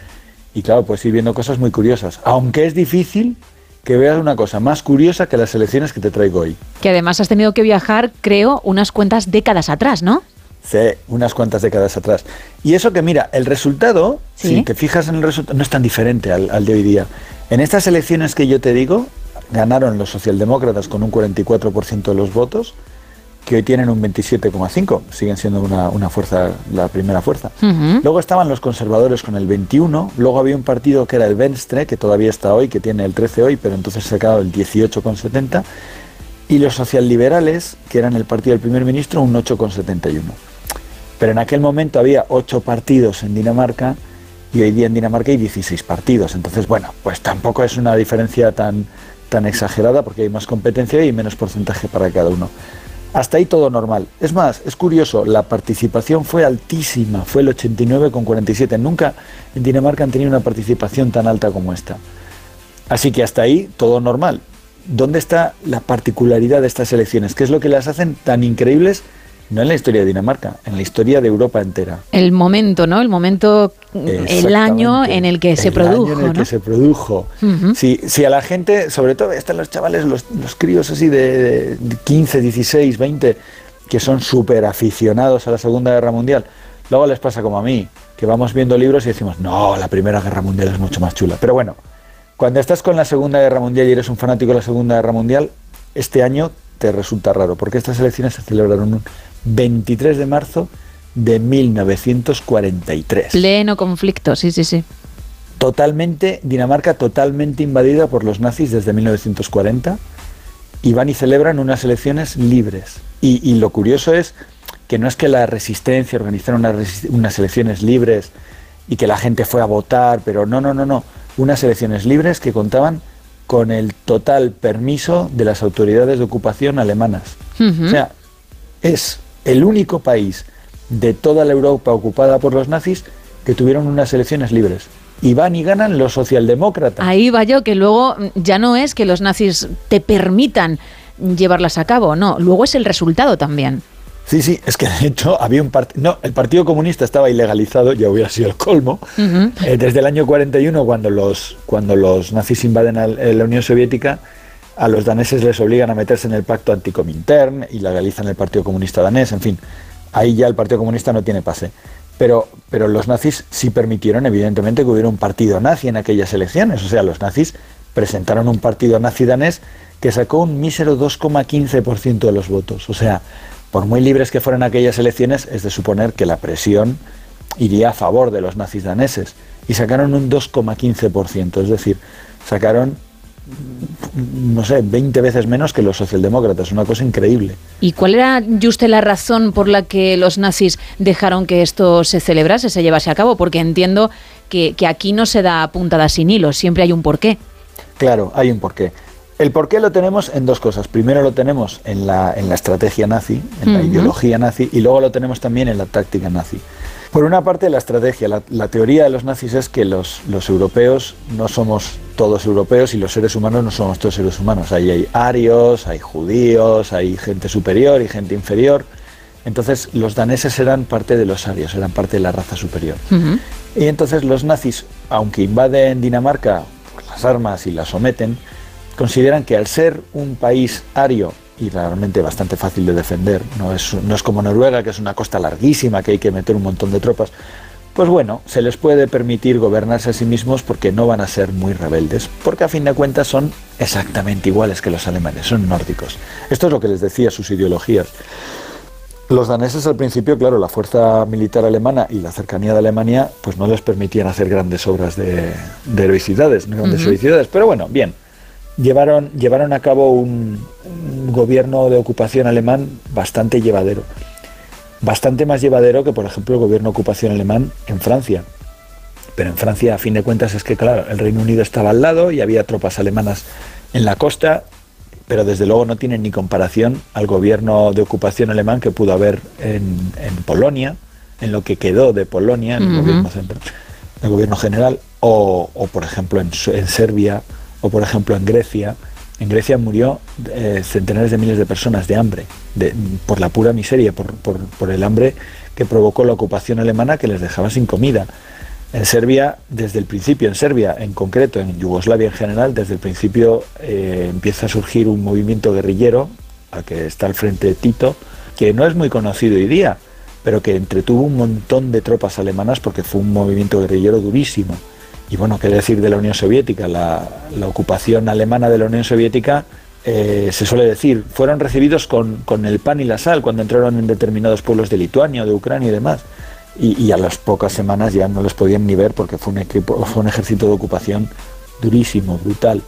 y claro, puedes ir viendo cosas muy curiosas. Aunque es difícil que veas una cosa más curiosa que las elecciones que te traigo hoy. Que además has tenido que viajar, creo, unas cuantas décadas atrás, ¿no? Sí, unas cuantas décadas atrás. Y eso que mira, el resultado, Sí. si te fijas en el resultado, no es tan diferente al, al de hoy día. En estas elecciones que yo te digo, ganaron los socialdemócratas con un 44% de los votos, que hoy tienen un 27,5%, siguen siendo una, una fuerza, la primera fuerza. Luego estaban los conservadores con el 21, luego había un partido que era el Venstre, que todavía está hoy, que tiene el 13 hoy, pero entonces se ha quedado el 18,70, y los socialliberales, que eran el partido del primer ministro, un 8,71. Pero en aquel momento había 8 partidos en Dinamarca y hoy día en Dinamarca hay 16 partidos. Entonces, bueno, pues tampoco es una diferencia tan, tan exagerada porque hay más competencia y menos porcentaje para cada uno. Hasta ahí todo normal. Es más, es curioso, la participación fue altísima, fue el 89,47. Nunca en Dinamarca han tenido una participación tan alta como esta. Así que hasta ahí todo normal. ¿Dónde está la particularidad de estas elecciones? ¿Qué es lo que las hacen tan increíbles? No en la historia de Dinamarca, en la historia de Europa entera. El momento, ¿no? El momento, el año en el que se El produjo, año en el ¿no? que se produjo. Si, si a la gente, sobre todo están los chavales, los, los críos así de, de 15, 16, 20, que son súper aficionados a la Segunda Guerra Mundial, luego les pasa como a mí, que vamos viendo libros y decimos, no, la Primera Guerra Mundial es mucho más chula. Pero bueno, cuando estás con la Segunda Guerra Mundial y eres un fanático de la Segunda Guerra Mundial, este año te resulta raro, porque estas elecciones se celebraron un 23 de marzo de 1943 Pleno conflicto, sí, sí, sí. totalmente, Dinamarca totalmente invadida por los nazis desde 1940 y van y celebran unas elecciones libres. Y, y lo curioso es que no es que la resistencia organizara unas, resi- unas elecciones libres y que la gente fue a votar, pero no, no, no, no, unas elecciones libres que contaban con el total permiso de las autoridades de ocupación alemanas. O sea, es el único país de toda la Europa ocupada por los nazis que tuvieron unas elecciones libres. Y van y ganan los socialdemócratas. Ahí va yo, que luego ya no es que los nazis te permitan llevarlas a cabo, no, luego es el resultado también. Sí, sí, es que de hecho había un partido... No, el Partido Comunista estaba ilegalizado, ya hubiera sido el colmo. Eh, desde el año 41, cuando los, cuando los nazis invaden eh, la Unión Soviética, a los daneses les obligan a meterse en el pacto anticomintern y legalizan el Partido Comunista danés, en fin, ahí ya el Partido Comunista no tiene pase. Pero, pero los nazis sí permitieron, evidentemente, que hubiera un partido nazi en aquellas elecciones. O sea, los nazis presentaron un partido nazi danés que sacó un mísero 2,15% de los votos. O sea, por muy libres que fueran aquellas elecciones, es de suponer que la presión iría a favor de los nazis daneses. Y sacaron un 2,15%, es decir, sacaron, no sé, 20 veces menos que los socialdemócratas, una cosa increíble. ¿Y cuál era, Juste, la razón por la que los nazis dejaron que esto se celebrase, se llevase a cabo? Porque entiendo que, que aquí no se da puntada sin hilo, siempre hay un porqué. Claro, hay un porqué. El porqué lo tenemos en dos cosas. Primero lo tenemos en la, en la estrategia nazi, en la ideología nazi, y luego lo tenemos también en la táctica nazi. Por una parte, la estrategia. La, la teoría de los nazis es que los, los europeos no somos todos europeos y los seres humanos no somos todos seres humanos. Ahí hay arios, hay judíos, hay gente superior y gente inferior. Entonces, los daneses eran parte de los arios, eran parte de la raza superior. Y entonces los nazis, aunque invaden Dinamarca por las armas y la someten, consideran que al ser un país ario y realmente bastante fácil de defender, no es, no es como Noruega, que es una costa larguísima, que hay que meter un montón de tropas, pues bueno, se les puede permitir gobernarse a sí mismos porque no van a ser muy rebeldes, porque a fin de cuentas son exactamente iguales que los alemanes, son nórdicos. Esto es lo que les decía sus ideologías. Los daneses al principio, claro, la fuerza militar alemana y la cercanía de Alemania, pues no les permitían hacer grandes obras de, de heroicidades, grandes Ujú. heroicidades. Pero bueno, bien, llevaron, llevaron a cabo un, un gobierno de ocupación alemán bastante llevadero. Bastante más llevadero que, por ejemplo, el gobierno de ocupación alemán en Francia. Pero en Francia, a fin de cuentas, es que, claro, el Reino Unido estaba al lado y había tropas alemanas en la costa, pero desde luego no tienen ni comparación al gobierno de ocupación alemán que pudo haber en, en Polonia, en lo que quedó de Polonia, en el gobierno central, el gobierno general, o, o, por ejemplo en Serbia, o por ejemplo en Grecia. En Grecia murió eh, centenares de miles de personas de hambre, por la pura miseria, por el hambre que provocó la ocupación alemana que les dejaba sin comida. En Serbia, desde el principio, en Serbia en concreto, en Yugoslavia en general, desde el principio eh, empieza a surgir un movimiento guerrillero, al que está al frente Tito, que no es muy conocido hoy día, pero que entretuvo un montón de tropas alemanas porque fue un movimiento guerrillero durísimo. Y bueno, qué decir de la Unión Soviética, la, ocupación alemana de la Unión Soviética, eh, se suele decir, fueron recibidos con, con el pan y la sal cuando entraron en determinados pueblos de Lituania de Ucrania y demás. Y, a las pocas semanas ya no les podían ni ver porque fue un, equipo, fue un ejército de ocupación durísimo, brutal.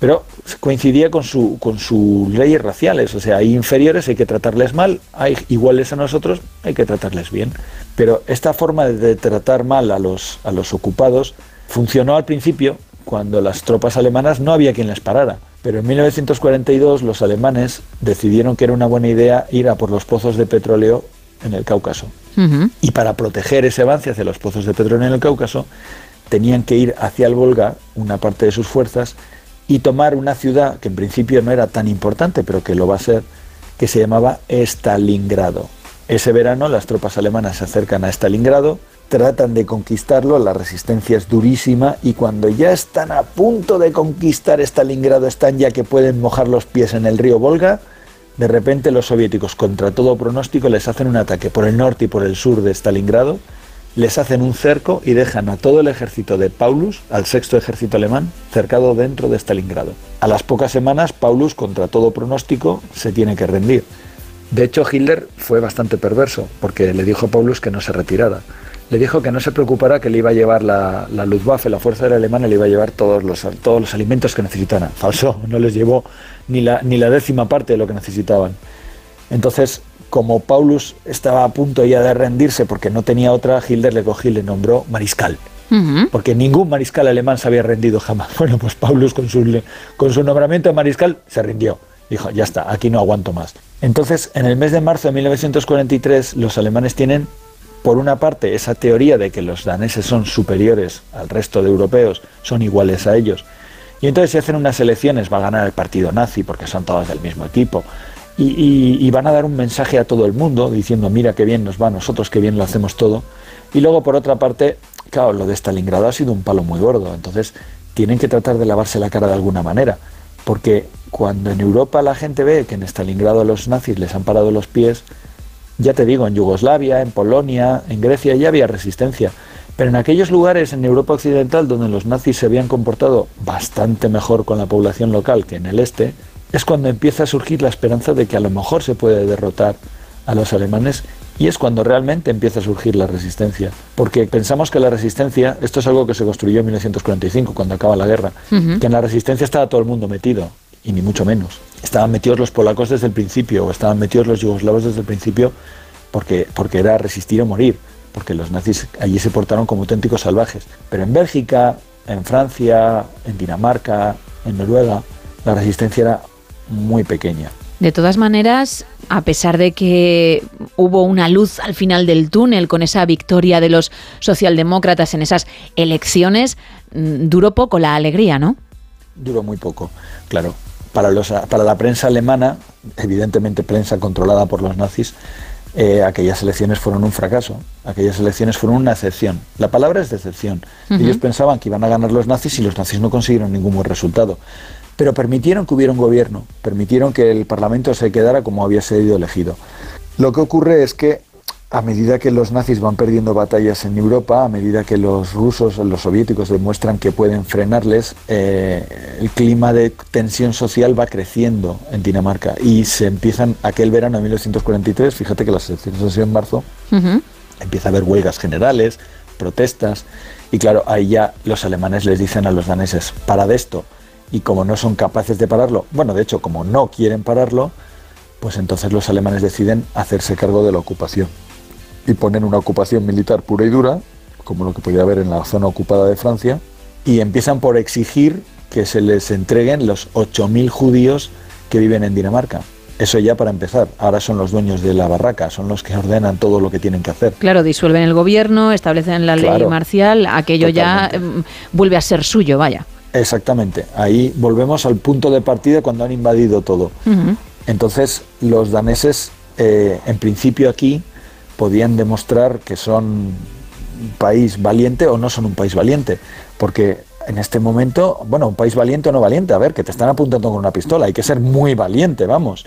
Pero coincidía con, su, con sus leyes raciales, o sea, hay inferiores, hay que tratarles mal, hay iguales a nosotros, hay que tratarles bien. Pero esta forma de tratar mal a los, a los ocupados funcionó al principio cuando las tropas alemanas no había quien les parara. Pero en 1942 los alemanes decidieron que era una buena idea ir a por los pozos de petróleo en el Cáucaso. Y para proteger ese avance hacia los pozos de petróleo en el Cáucaso, tenían que ir hacia el Volga, una parte de sus fuerzas, y tomar una ciudad que en principio no era tan importante, pero que lo va a ser, que se llamaba Stalingrado. Ese verano las tropas alemanas se acercan a Stalingrado, tratan de conquistarlo, la resistencia es durísima y cuando ya están a punto de conquistar Stalingrado, están ya que pueden mojar los pies en el río Volga, de repente los soviéticos, contra todo pronóstico, les hacen un ataque por el norte y por el sur de Stalingrado, les hacen un cerco y dejan a todo el ejército de Paulus, al sexto ejército alemán, cercado dentro de Stalingrado. A las pocas semanas, Paulus, contra todo pronóstico, se tiene que rendir. De hecho, Hitler fue bastante perverso, porque le dijo a Paulus que no se retirara. Le dijo que no se preocupara, que le iba a llevar la, la Luftwaffe, la Fuerza Aérea Alemana, le iba a llevar todos los, todos los alimentos que necesitaran. Falso, no les llevó ni la, ni la décima parte de lo que necesitaban. Entonces, como Paulus estaba a punto ya de rendirse porque no tenía otra, Hitler le cogió y le nombró mariscal. Porque ningún mariscal alemán se había rendido jamás. Bueno, pues Paulus con su, con su nombramiento de mariscal se rindió. Dijo, ya está, aquí no aguanto más. Entonces, en el mes de marzo de 1943, los alemanes tienen, por una parte, esa teoría de que los daneses son superiores al resto de europeos, son iguales a ellos. Y entonces se hacen unas elecciones, va a ganar el partido nazi porque son todos del mismo equipo. Y, van a dar un mensaje a todo el mundo diciendo, mira qué bien nos va nosotros, qué bien lo hacemos todo. Y luego, por otra parte, claro, lo de Stalingrado ha sido un palo muy gordo. Entonces, tienen que tratar de lavarse la cara de alguna manera. Porque cuando en Europa la gente ve que en Stalingrado los nazis les han parado los pies, ya te digo, en Yugoslavia, en Polonia, en Grecia ya había resistencia. Pero en aquellos lugares en Europa Occidental donde los nazis se habían comportado bastante mejor con la población local que en el este, es cuando empieza a surgir la esperanza de que a lo mejor se puede derrotar a los alemanes y es cuando realmente empieza a surgir la resistencia. Porque pensamos que la resistencia, esto es algo que se construyó en 1945, cuando acaba la guerra, uh -huh. que en la resistencia estaba todo el mundo metido, y ni mucho menos. Estaban metidos los polacos desde el principio, o estaban metidos los yugoslavos desde el principio, porque, porque era resistir o morir, porque los nazis allí se portaron como auténticos salvajes. Pero en Bélgica, en Francia, en Dinamarca, en Noruega, la resistencia era muy pequeña. De todas maneras, a pesar de que hubo una luz al final del túnel con esa victoria de los socialdemócratas en esas elecciones, duró poco la alegría, ¿no? Duró muy poco, claro. Para, los, para la prensa alemana, evidentemente prensa controlada por los nazis, eh, aquellas elecciones fueron un fracaso. Aquellas elecciones fueron una excepción. La palabra es decepción. Uh -huh. Ellos pensaban que iban a ganar los nazis y los nazis no consiguieron ningún buen resultado pero permitieron que hubiera un gobierno, permitieron que el Parlamento se quedara como había sido elegido. Lo que ocurre es que a medida que los nazis van perdiendo batallas en Europa, a medida que los rusos, los soviéticos demuestran que pueden frenarles, eh, el clima de tensión social va creciendo en Dinamarca y se empiezan aquel verano de 1943, fíjate que las elecciones han sido en marzo, uh -huh. empieza a haber huelgas generales, protestas y claro, ahí ya los alemanes les dicen a los daneses, para de esto, y como no son capaces de pararlo, bueno, de hecho, como no quieren pararlo, pues entonces los alemanes deciden hacerse cargo de la ocupación y ponen una ocupación militar pura y dura, como lo que podía haber en la zona ocupada de Francia, y empiezan por exigir que se les entreguen los 8.000 judíos que viven en Dinamarca. Eso ya para empezar. Ahora son los dueños de la barraca, son los que ordenan todo lo que tienen que hacer. Claro, disuelven el gobierno, establecen la ley marcial, aquello ya mm, vuelve a ser suyo, vaya. Exactamente. Ahí volvemos al punto de partida cuando han invadido todo. Entonces, los daneses, eh, en principio aquí, podían demostrar que son un país valiente o no son un país valiente. Porque en este momento, bueno, un país valiente o no valiente, a ver, que te están apuntando con una pistola, hay que ser muy valiente, vamos.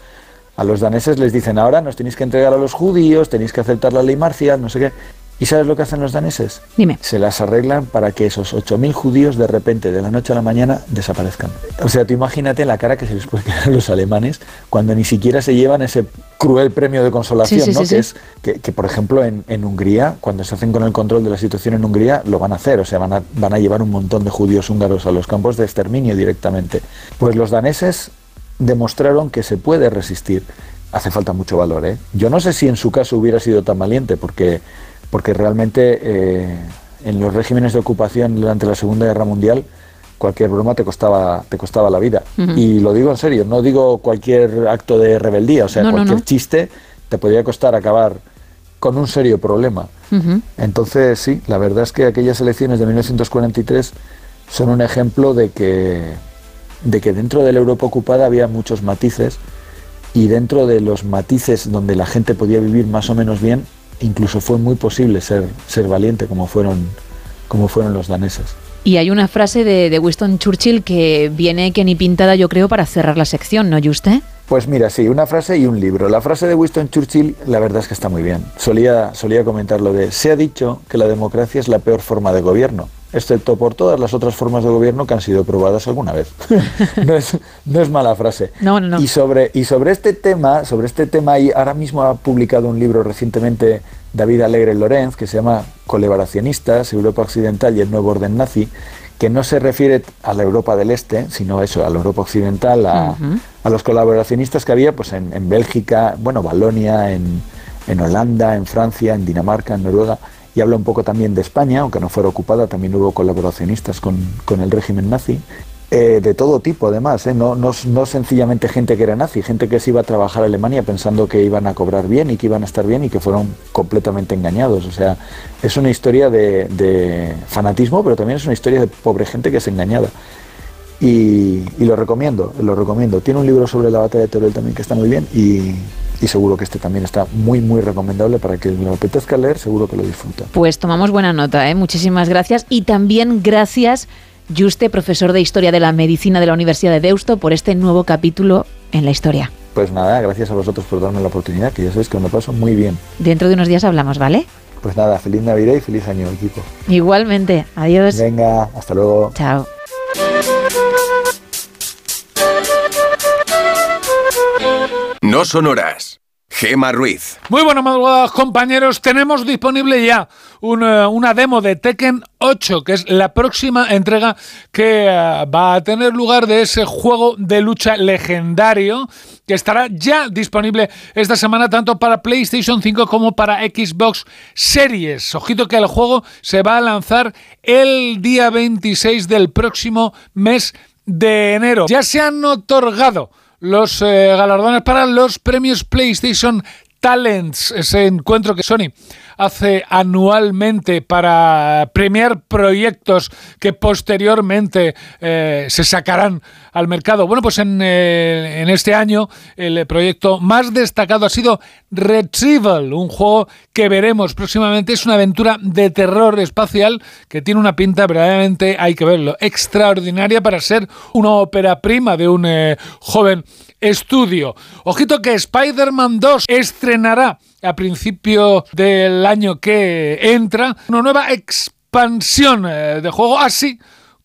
A los daneses les dicen ahora nos tenéis que entregar a los judíos, tenéis que aceptar la ley marcial, no sé qué. ¿Y sabes lo que hacen los daneses? Dime. Se las arreglan para que esos 8.000 judíos de repente, de la noche a la mañana, desaparezcan. O sea, tú imagínate la cara que se les puede quedar a los alemanes cuando ni siquiera se llevan ese cruel premio de consolación, Sí, sí, ¿no? sí, que es que, que, por ejemplo, en, en Hungría, cuando se hacen con el control de la situación en Hungría, lo van a hacer. O sea, van a, van a llevar un montón de judíos húngaros a los campos de exterminio directamente. Pues los daneses demostraron que se puede resistir. Hace falta mucho valor, ¿eh? Yo no sé si en su caso hubiera sido tan valiente, porque, porque realmente eh, en los regímenes de ocupación durante la Segunda Guerra Mundial cualquier broma te costaba, te costaba la vida. Y lo digo en serio, no digo cualquier acto de rebeldía, o sea, No, cualquier no. chiste te podría costar acabar con un serio problema. Entonces, sí, la verdad es que aquellas elecciones de 1943 son un ejemplo de que, de que dentro de la Europa ocupada había muchos matices y dentro de los matices donde la gente podía vivir más o menos bien, incluso fue muy posible ser, ser valiente como fueron, como fueron los daneses. Y hay una frase de, de Winston Churchill que viene que ni pintada, yo creo, para cerrar la sección, ¿no, Juste? Pues mira, sí, una frase y un libro. La frase de Winston Churchill, la verdad es que está muy bien. Solía, solía comentar lo de, se ha dicho que la democracia es la peor forma de gobierno, excepto por todas las otras formas de gobierno que han sido probadas alguna vez. no, es, no es mala frase. No, no, no. Y sobre, y sobre este tema, sobre este tema, y ahora mismo ha publicado un libro recientemente David Alegre Lorenz, que se llama Colaboracionistas, Europa Occidental y el Nuevo Orden Nazi, que no se refiere a la Europa del Este, sino a eso, a la Europa Occidental, a, a los colaboracionistas que había pues en, en Bélgica, bueno, Valonia, en, en Holanda, en Francia, en Dinamarca, en Noruega, y habla un poco también de España, aunque no fuera ocupada, también hubo colaboracionistas con, el régimen nazi. Eh, de todo tipo, además, ¿eh? no, no, no sencillamente gente que era nazi, gente que se iba a trabajar a Alemania pensando que iban a cobrar bien y que iban a estar bien y que fueron completamente engañados. O sea, es una historia de, fanatismo, pero también es una historia de pobre gente que es engañada. Y, y lo recomiendo, lo recomiendo. Tiene un libro sobre la batalla de Teruel también que está muy bien y, y seguro que este también está muy, muy recomendable para que lo apetezca leer, seguro que lo disfruta. Pues tomamos buena nota, ¿eh? Muchísimas gracias. Y también gracias, Juste, profesor de Historia de la Medicina de la Universidad de Deusto, por este nuevo capítulo en la historia. Pues nada, gracias a vosotros por darme la oportunidad, que ya sabéis que me paso muy bien. Dentro de unos días hablamos, ¿vale? Pues nada, feliz Navidad y feliz año, equipo. Igualmente. Adiós. Venga, hasta luego. Chao. No son horas. Gema Ruiz. Muy buenas madrugadas, compañeros. Tenemos disponible ya una, una demo de Tekken 8, que es la próxima entrega que eh, va a tener lugar de ese juego de lucha legendario que estará ya disponible esta semana tanto para PlayStation 5 como para Xbox Series. Ojito que el juego se va a lanzar el día 26 del próximo mes de enero. Ya se han otorgado los eh, galardones para los premios PlayStation Talents, ese encuentro que Sony hace anualmente para premiar proyectos que posteriormente eh, se sacarán al mercado. Bueno, pues en, eh, en este año el proyecto más destacado ha sido Retrieval, un juego que veremos próximamente. Es una aventura de terror espacial que tiene una pinta verdaderamente, hay que verlo, extraordinaria para ser una ópera prima de un eh, joven estudio. Ojito que Spider-Man 2 estrenará a principio del año que entra una nueva expansión eh, de juego así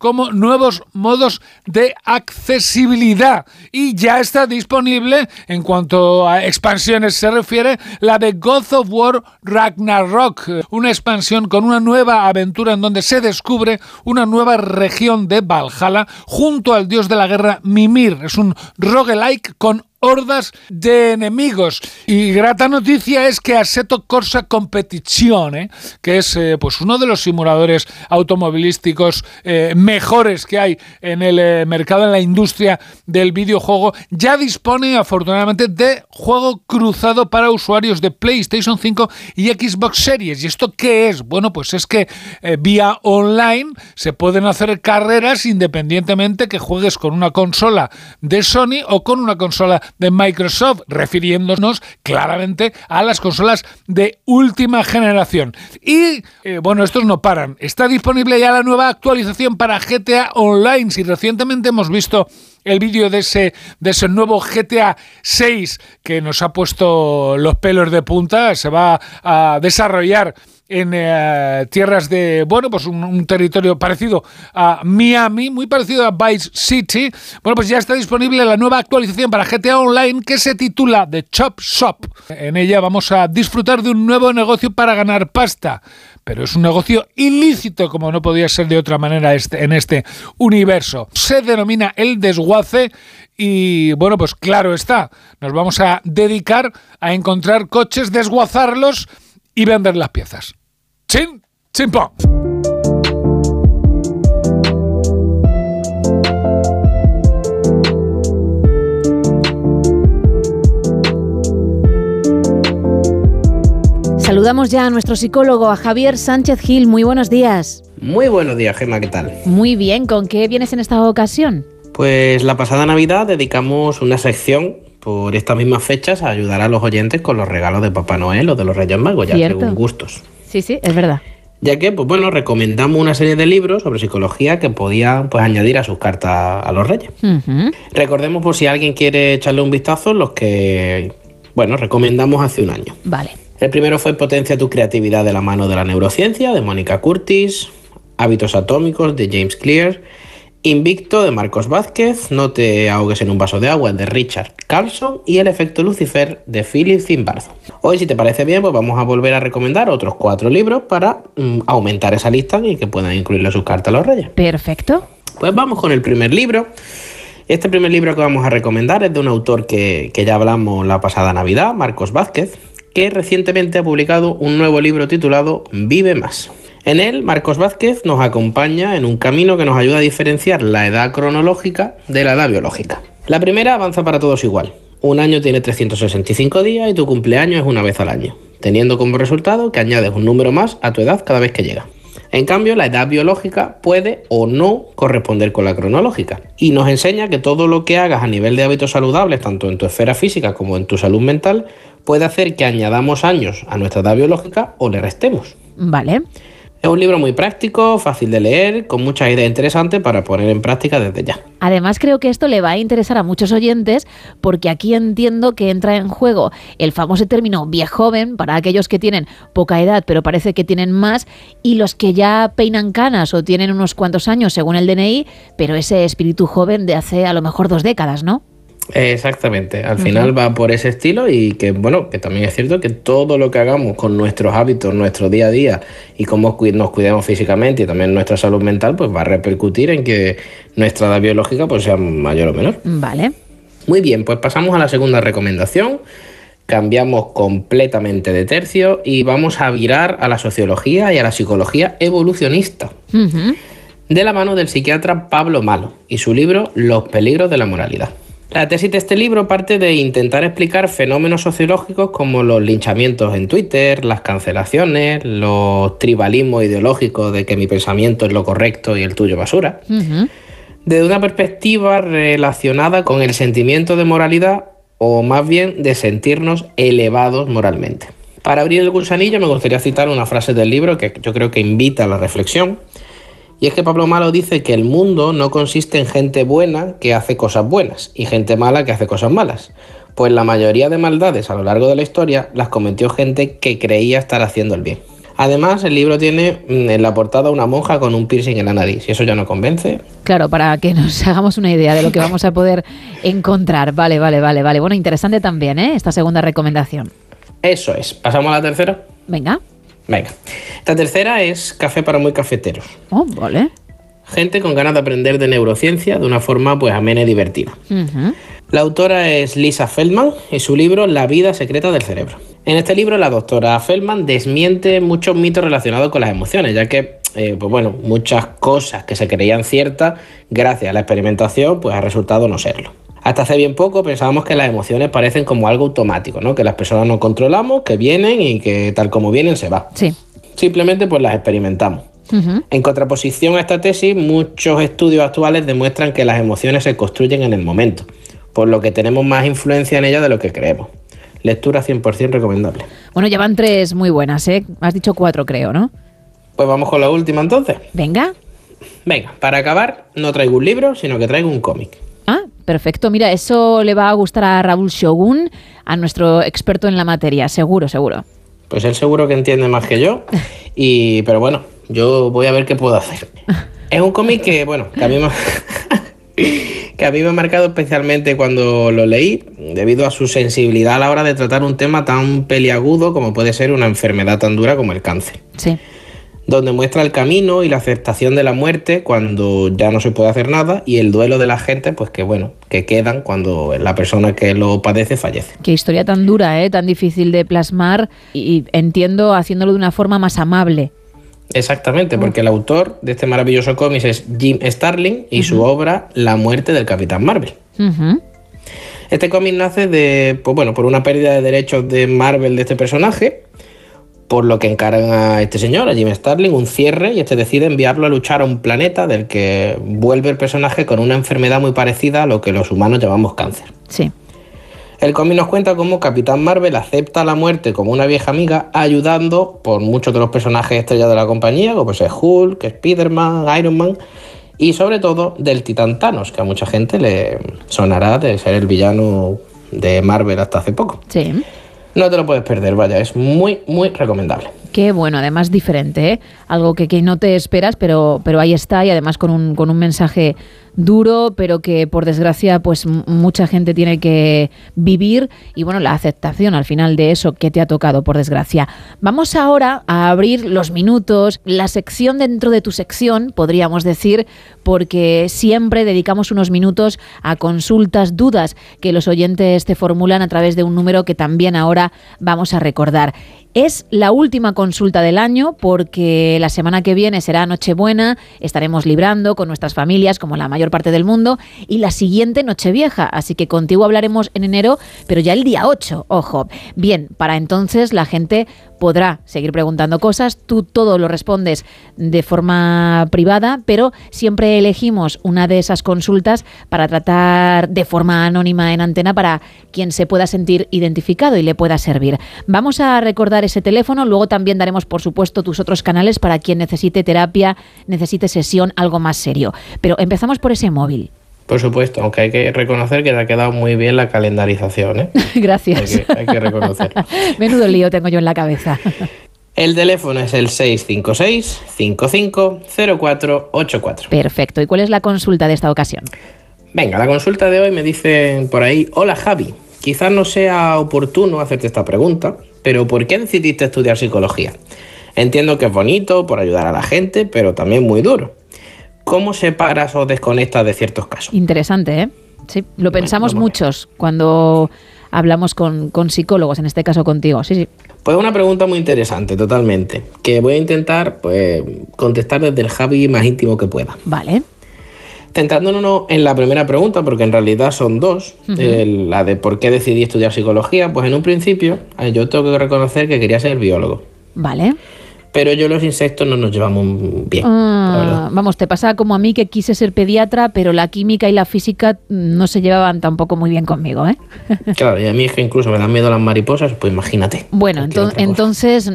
como nuevos modos de accesibilidad y ya está disponible en cuanto a expansiones se refiere la de God of War Ragnarok, una expansión con una nueva aventura en donde se descubre una nueva región de Valhalla junto al dios de la guerra Mimir. Es un roguelike con hordas de enemigos. Y grata noticia es que Assetto Corsa Competizione, que es eh, pues uno de los simuladores automovilísticos eh, mejores que hay en el eh, mercado, en la industria del videojuego, ya dispone afortunadamente de juego cruzado para usuarios de PlayStation 5 y Xbox Series. ¿Y esto qué es? Bueno, pues es que vía online se pueden hacer carreras independientemente que juegues con una consola de Sony o con una consola de Microsoft, refiriéndonos claramente a las consolas de última generación. Y eh, bueno, estos no paran. Está disponible ya la nueva actualización para GTA Online. Si recientemente hemos visto el vídeo de ese, de ese nuevo GTA 6 que nos ha puesto los pelos de punta, se va a desarrollar en eh, tierras de, bueno, pues un, territorio parecido a Miami, muy parecido a Vice City. Bueno, pues ya está disponible la nueva actualización para GTA Online que se titula The Chop Shop. En ella vamos a disfrutar de un nuevo negocio para ganar pasta pero es un negocio ilícito como no podía ser de otra manera este, en este universo. Se denomina el desguace y bueno, pues claro está, nos vamos a dedicar a encontrar coches, desguazarlos y vender las piezas. ¡Chin! ¡Chin pom! Saludamos ya a nuestro psicólogo, a Javier Sánchez Gil. Muy buenos días. Muy buenos días, Gemma, ¿qué tal? Muy bien, ¿con qué vienes en esta ocasión? Pues la pasada Navidad dedicamos una sección por estas mismas fechas a ayudar a los oyentes con los regalos de Papá Noel o de los Reyes Magos, ya Cierto. según gustos. Sí, sí, es verdad. Ya que, pues bueno, recomendamos una serie de libros sobre psicología que podían pues, añadir a sus cartas a los Reyes. Recordemos por si alguien quiere echarle un vistazo los que, bueno, recomendamos hace un año. Vale. El primero fue Potencia tu creatividad de la mano de la neurociencia, de Mónica Curtis, Hábitos atómicos, de James Clear, Invicto, de Marcos Vázquez, No te ahogues en un vaso de agua, de Richard Carlson, y El efecto Lucifer, de Philip Zimbardo. Hoy, si te parece bien, pues vamos a volver a recomendar otros cuatro libros para mm, aumentar esa lista y que puedan incluirle sus cartas a los reyes. Perfecto. Pues vamos con el primer libro. Este primer libro que vamos a recomendar es de un autor que, que ya hablamos la pasada Navidad, Marcos Vázquez, que recientemente ha publicado un nuevo libro titulado Vive Más. En él, Marcos Vázquez nos acompaña en un camino que nos ayuda a diferenciar la edad cronológica de la edad biológica. La primera avanza para todos igual. Un año tiene 365 días y tu cumpleaños es una vez al año, teniendo como resultado que añades un número más a tu edad cada vez que llega. En cambio, la edad biológica puede o no corresponder con la cronológica y nos enseña que todo lo que hagas a nivel de hábitos saludables, tanto en tu esfera física como en tu salud mental, puede hacer que añadamos años a nuestra edad biológica o le restemos. Vale. Es un libro muy práctico, fácil de leer, con muchas ideas interesantes para poner en práctica desde ya. Además, creo que esto le va a interesar a muchos oyentes porque aquí entiendo que entra en juego el famoso término viejoven para aquellos que tienen poca edad pero parece que tienen más y los que ya peinan canas o tienen unos cuantos años según el DNI, pero ese espíritu joven de hace a lo mejor dos décadas, ¿no? Exactamente, al final va por ese estilo y que bueno, que también es cierto que todo lo que hagamos con nuestros hábitos, nuestro día a día y cómo nos cuidamos físicamente y también nuestra salud mental, pues va a repercutir en que nuestra edad biológica pues sea mayor o menor. Vale. Muy bien, pues pasamos a la segunda recomendación. Cambiamos completamente de tercio y vamos a virar a la sociología y a la psicología evolucionista, de la mano del psiquiatra Pablo Malo y su libro Los peligros de la moralidad. La tesis de este libro parte de intentar explicar fenómenos sociológicos como los linchamientos en Twitter, las cancelaciones, los tribalismos ideológicos de que mi pensamiento es lo correcto y el tuyo basura, Ujú. desde una perspectiva relacionada con el sentimiento de moralidad o más bien de sentirnos elevados moralmente. Para abrir el gusanillo me gustaría citar una frase del libro que yo creo que invita a la reflexión. Y es que Pablo Malo dice que el mundo no consiste en gente buena que hace cosas buenas y gente mala que hace cosas malas. Pues la mayoría de maldades a lo largo de la historia las cometió gente que creía estar haciendo el bien. Además, el libro tiene mm, en la portada una monja con un piercing en la nariz. Y eso ya no convence, Claro, para que nos hagamos una idea de lo que vamos a poder encontrar. Vale, vale, vale, vale. Bueno, interesante también, ¿eh? Esta segunda recomendación. Eso es. ¿Pasamos a la tercera? Venga. Venga. Esta tercera es Café para muy cafeteros. Oh, vale. Gente con ganas de aprender de neurociencia de una forma pues amena y divertida. La autora es Lisa Feldman y su libro La vida secreta del cerebro. En este libro la doctora Feldman desmiente muchos mitos relacionados con las emociones, ya que eh, pues bueno, muchas cosas que se creían ciertas gracias a la experimentación pues ha resultado no serlo. Hasta hace bien poco pensábamos que las emociones parecen como algo automático, ¿no? Que las personas no controlamos, que vienen y que tal como vienen se va. Sí. Simplemente pues las experimentamos. En contraposición a esta tesis, muchos estudios actuales demuestran que las emociones se construyen en el momento, por lo que tenemos más influencia en ellas de lo que creemos. Lectura 100% recomendable. Bueno, ya van tres muy buenas, ¿eh? Has dicho cuatro, creo, ¿no? Pues vamos con la última entonces. Venga. Venga, para acabar, no traigo un libro, sino que traigo un cómic. Perfecto. Mira, eso le va a gustar a Raúl Shogun, a nuestro experto en la materia, seguro, seguro. Pues él seguro que entiende más que yo. Y, pero bueno, yo voy a ver qué puedo hacer. Es un cómic que, bueno, que a mí me, que a mí me ha marcado especialmente cuando lo leí, debido a su sensibilidad a la hora de tratar un tema tan peliagudo como puede ser una enfermedad tan dura como el cáncer. Sí. Donde muestra el camino y la aceptación de la muerte cuando ya no se puede hacer nada y el duelo de la gente, pues que bueno, que quedan cuando la persona que lo padece fallece. Qué historia tan dura, ¿eh? Tan difícil de plasmar y entiendo haciéndolo de una forma más amable. Exactamente, porque el autor de este maravilloso cómic es Jim Starlin y su obra La muerte del Capitán Marvel. Este cómic nace de, pues bueno, por una pérdida de derechos de Marvel de este personaje, por lo que encargan a este señor, a Jim Starlin, un cierre y este decide enviarlo a luchar a un planeta del que vuelve el personaje con una enfermedad muy parecida a lo que los humanos llamamos cáncer. Sí. El cómic nos cuenta cómo Capitán Marvel acepta la muerte como una vieja amiga, ayudando por muchos de los personajes estrellas de la compañía, como es Hulk, Spider-Man, Iron Man, y sobre todo del Titán Thanos, que a mucha gente le sonará de ser el villano de Marvel hasta hace poco. Sí. No te lo puedes perder, vaya, es muy, muy recomendable. Qué bueno, además diferente, ¿eh? Algo que, que no te esperas, pero, pero ahí está y además con un, con un mensaje duro, pero que por desgracia pues mucha gente tiene que vivir y bueno, la aceptación al final de eso que te ha tocado por desgracia. Vamos ahora a abrir los minutos, la sección dentro de tu sección, podríamos decir, porque siempre dedicamos unos minutos a consultas, dudas que los oyentes te formulan a través de un número que también ahora vamos a recordar. Es la última consulta del año porque la semana que viene será Nochebuena, estaremos librando con nuestras familias como la mayor parte del mundo y la siguiente Nochevieja, así que contigo hablaremos en enero, pero ya el día 8, ojo. Bien, para entonces la gente podrá seguir preguntando cosas, tú todo lo respondes de forma privada, pero siempre elegimos una de esas consultas para tratar de forma anónima en antena para quien se pueda sentir identificado y le pueda servir. Vamos a recordar ese teléfono, luego también daremos por supuesto tus otros canales para quien necesite terapia, necesite sesión, algo más serio. Pero empezamos por ese móvil. Por supuesto, aunque hay que reconocer que te ha quedado muy bien la calendarización, ¿eh? Gracias. Hay que, hay que reconocer. Menudo lío tengo yo en la cabeza. El teléfono es el 656-550484. Perfecto. ¿Y cuál es la consulta de esta ocasión? Venga, la consulta de hoy me dicen por ahí, hola Javi, quizás no sea oportuno hacerte esta pregunta, pero ¿por qué decidiste estudiar psicología? Entiendo que es bonito por ayudar a la gente, pero también muy duro. ¿Cómo separas o desconectas de ciertos casos? Interesante, ¿eh? Sí, lo pensamos muchos cuando hablamos con, con psicólogos, en este caso contigo. Sí, sí. Pues una pregunta muy interesante, totalmente, que voy a intentar pues, contestar desde el Javi más íntimo que pueda. Vale. Centrándonos en la primera pregunta, porque en realidad son dos, eh, la de por qué decidí estudiar psicología, pues en un principio eh, yo tengo que reconocer que quería ser biólogo, Vale. Pero yo los insectos no nos llevamos bien. Ah, vamos, te pasa como a mí que quise ser pediatra, pero la química y la física no se llevaban tampoco muy bien conmigo, ¿eh? Claro, y a mí es que incluso me dan miedo las mariposas, pues imagínate. Bueno, ento- entonces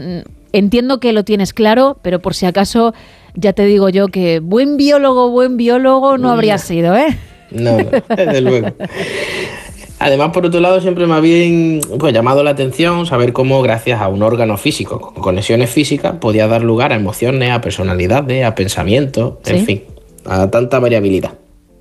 entiendo que lo tienes claro, pero por si acaso ya te digo yo que buen biólogo, buen biólogo no habría sido, ¿eh? No, no, desde luego. Además, por otro lado, siempre me había pues, llamado la atención saber cómo, gracias a un órgano físico con conexiones físicas, podía dar lugar a emociones, a personalidades, a pensamientos, en fin, a tanta variabilidad.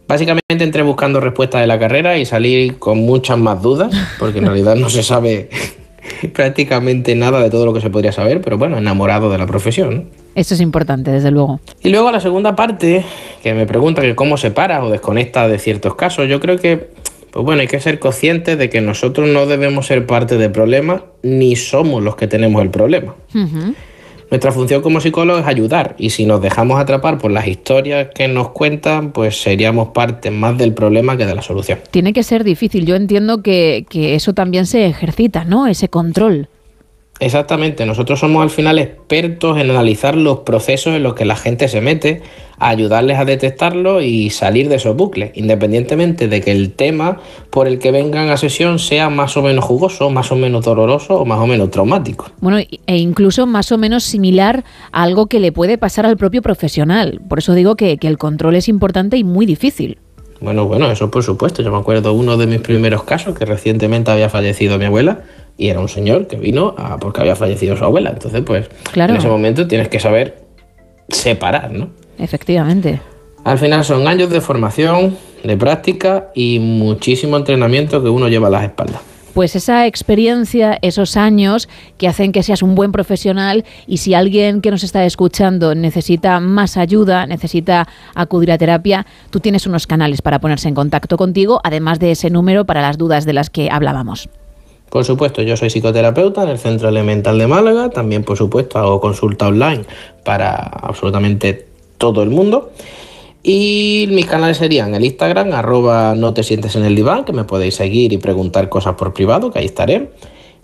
Básicamente entré buscando respuestas de la carrera y salí con muchas más dudas, porque en realidad no se sabe prácticamente nada de todo lo que se podría saber, pero bueno, enamorado de la profesión. Eso es importante, desde luego. Y luego la segunda parte, que me pregunta que cómo separas o desconectas de ciertos casos, yo creo que Pues bueno, hay que ser conscientes de que nosotros no debemos ser parte del problema, ni somos los que tenemos el problema. Nuestra función como psicólogos es ayudar y si nos dejamos atrapar por las historias que nos cuentan, pues seríamos parte más del problema que de la solución. Tiene que ser difícil. Yo entiendo que, que eso también se ejercita, ¿no? Ese control. Exactamente, nosotros somos al final expertos en analizar los procesos en los que la gente se mete, a ayudarles a detectarlo y salir de esos bucles, independientemente de que el tema por el que vengan a sesión sea más o menos jugoso, más o menos doloroso o más o menos traumático. Bueno, e incluso más o menos similar a algo que le puede pasar al propio profesional. Por eso digo que, que el control es importante y muy difícil. Bueno, bueno, eso por supuesto. Yo me acuerdo uno de mis primeros casos, que recientemente había fallecido mi abuela, y era un señor que vino a, porque había fallecido su abuela. Entonces, pues, Claro. en ese momento tienes que saber separar, ¿no? Efectivamente. Al final son años de formación, de práctica y muchísimo entrenamiento que uno lleva a las espaldas. Pues esa experiencia, esos años que hacen que seas un buen profesional y si alguien que nos está escuchando necesita más ayuda, necesita acudir a terapia, tú tienes unos canales para ponerse en contacto contigo, además de ese número para las dudas de las que hablábamos. Por supuesto, yo soy psicoterapeuta en el Centro Elemental de Málaga. También, por supuesto, hago consulta online para absolutamente todo el mundo. Y mis canales serían el Instagram, arroba no te sientes en el diván, que me podéis seguir y preguntar cosas por privado, que ahí estaré.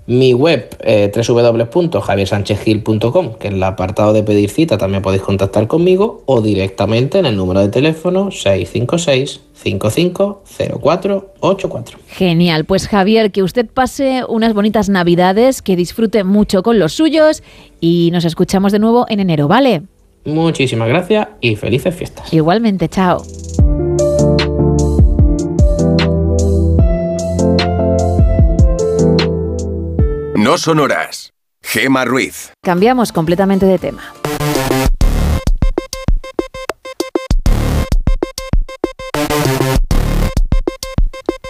Mi web, eh, www.javiersanchezgil.com, que en el apartado de pedir cita también podéis contactar conmigo, o directamente en el número de teléfono 656 550484. Genial, pues Javier, que usted pase unas bonitas navidades, que disfrute mucho con los suyos y nos escuchamos de nuevo en enero, ¿vale? Muchísimas gracias y felices fiestas. Igualmente, chao. No son horas. Gema Ruiz. Cambiamos completamente de tema.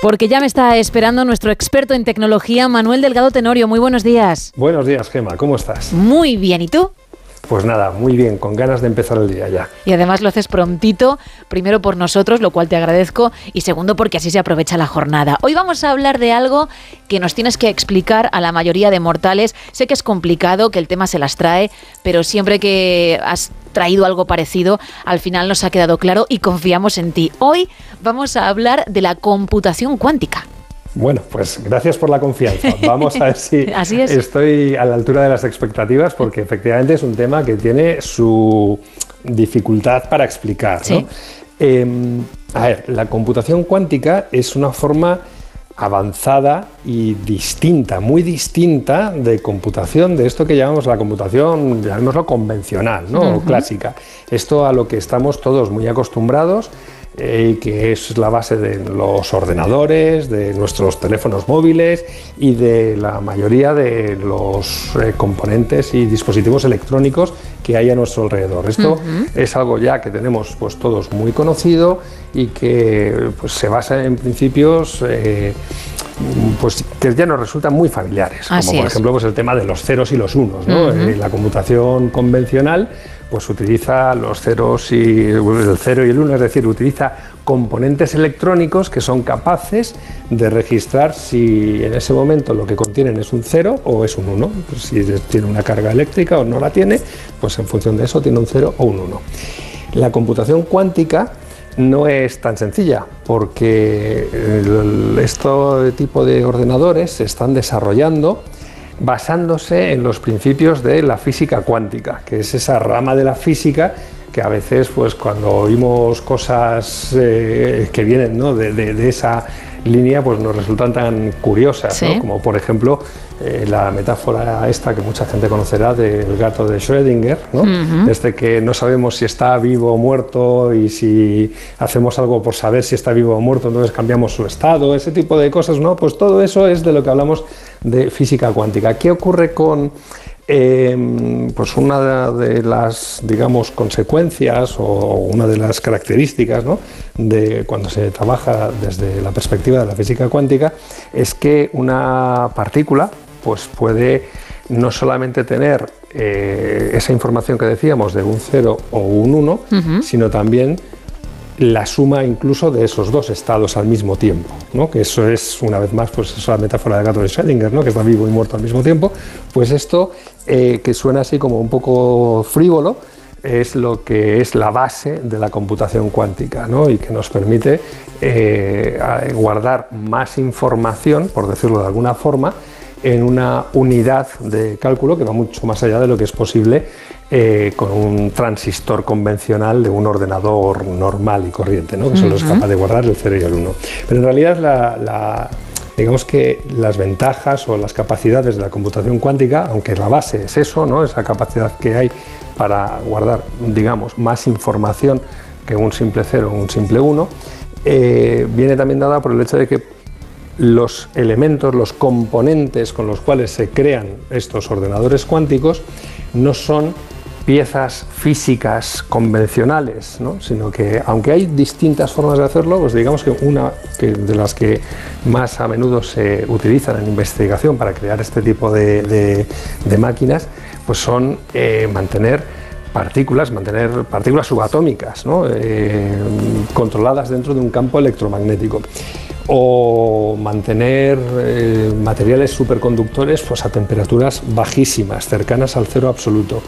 Porque ya me está esperando nuestro experto en tecnología, Manuel Delgado Tenorio. Muy buenos días. Buenos días, Gema, ¿cómo estás? Muy bien, ¿y tú? Pues nada, muy bien, con ganas de empezar el día ya. Y además lo haces prontito, primero por nosotros, lo cual te agradezco, y segundo porque así se aprovecha la jornada. Hoy vamos a hablar de algo que nos tienes que explicar a la mayoría de mortales. Sé que es complicado, que el tema se las trae, pero siempre que has traído algo parecido, al final nos ha quedado claro y confiamos en ti. Hoy vamos a hablar de la computación cuántica. Bueno, pues gracias por la confianza. Vamos a ver si Así es. estoy a la altura de las expectativas, porque efectivamente es un tema que tiene su dificultad para explicar. Eh, a ver, la computación cuántica es una forma avanzada y distinta, muy distinta de computación, de esto que llamamos la computación, llamémoslo convencional, ¿no? O clásica. Esto a lo que estamos todos muy acostumbrados eh, que es la base de los ordenadores, de nuestros teléfonos móviles y de la mayoría de los eh, componentes y dispositivos electrónicos que hay a nuestro alrededor. Esto es algo ya que tenemos pues todos muy conocido y que pues, se basa en principios eh, pues que ya nos resultan muy familiares, como por es. ejemplo pues el tema de los ceros y los unos. ¿no? La computación convencional pues utiliza los ceros y el cero y el uno, es decir, utiliza componentes electrónicos que son capaces de registrar si en ese momento lo que contienen es un cero o es un uno. Pues si tiene una carga eléctrica o no la tiene, pues en función de eso tiene un cero o un uno. La computación cuántica no es tan sencilla porque este tipo de ordenadores se están desarrollando basándose en los principios de la física cuántica, que es esa rama de la física que a veces, pues cuando oímos cosas eh, que vienen ¿no? de, de- de esa línea, pues nos resultan tan curiosas, ¿no? Como por ejemplo eh, la metáfora esta que mucha gente conocerá del gato de Schrödinger, ¿no? Desde que no sabemos si está vivo o muerto y si hacemos algo por saber si está vivo o muerto, entonces cambiamos su estado, ese tipo de cosas, ¿no? Pues todo eso es de lo que hablamos de física cuántica. ¿Qué ocurre con eh, pues una de las, digamos, consecuencias o una de las características ¿no? de cuando se trabaja desde la perspectiva de la física cuántica es que una partícula pues puede no solamente tener eh, esa información que decíamos de un 0 o un 1, Ujú. sino también la suma incluso de esos dos estados al mismo tiempo, ¿no? que eso es, una vez más, pues es la metáfora del gato de Schrödinger, ¿no? que está vivo y muerto al mismo tiempo, pues esto, eh, que suena así como un poco frívolo, es lo que es la base de la computación cuántica ¿no? y que nos permite eh, guardar más información, por decirlo de alguna forma, en una unidad de cálculo que va mucho más allá de lo que es posible eh, con un transistor convencional de un ordenador normal y corriente, ¿no? que solo es capaz de guardar el 0 y el 1. Pero en realidad la- la- digamos que las ventajas o las capacidades de la computación cuántica, aunque la base es eso, ¿no? esa capacidad que hay para guardar, digamos, más información que un simple 0 o un simple 1, eh, viene también dada por el hecho de que los elementos, los componentes con los cuales se crean estos ordenadores cuánticos no son piezas físicas convencionales, ¿no? sino que aunque hay distintas formas de hacerlo, pues digamos que una de las que más a menudo se utilizan en investigación para crear este tipo de máquinas, pues son eh, mantener partículas, mantener partículas subatómicas, ¿no? Eh, controladas dentro de un campo electromagnético o mantener eh, materiales superconductores pues, a temperaturas bajísimas, cercanas al cero absoluto.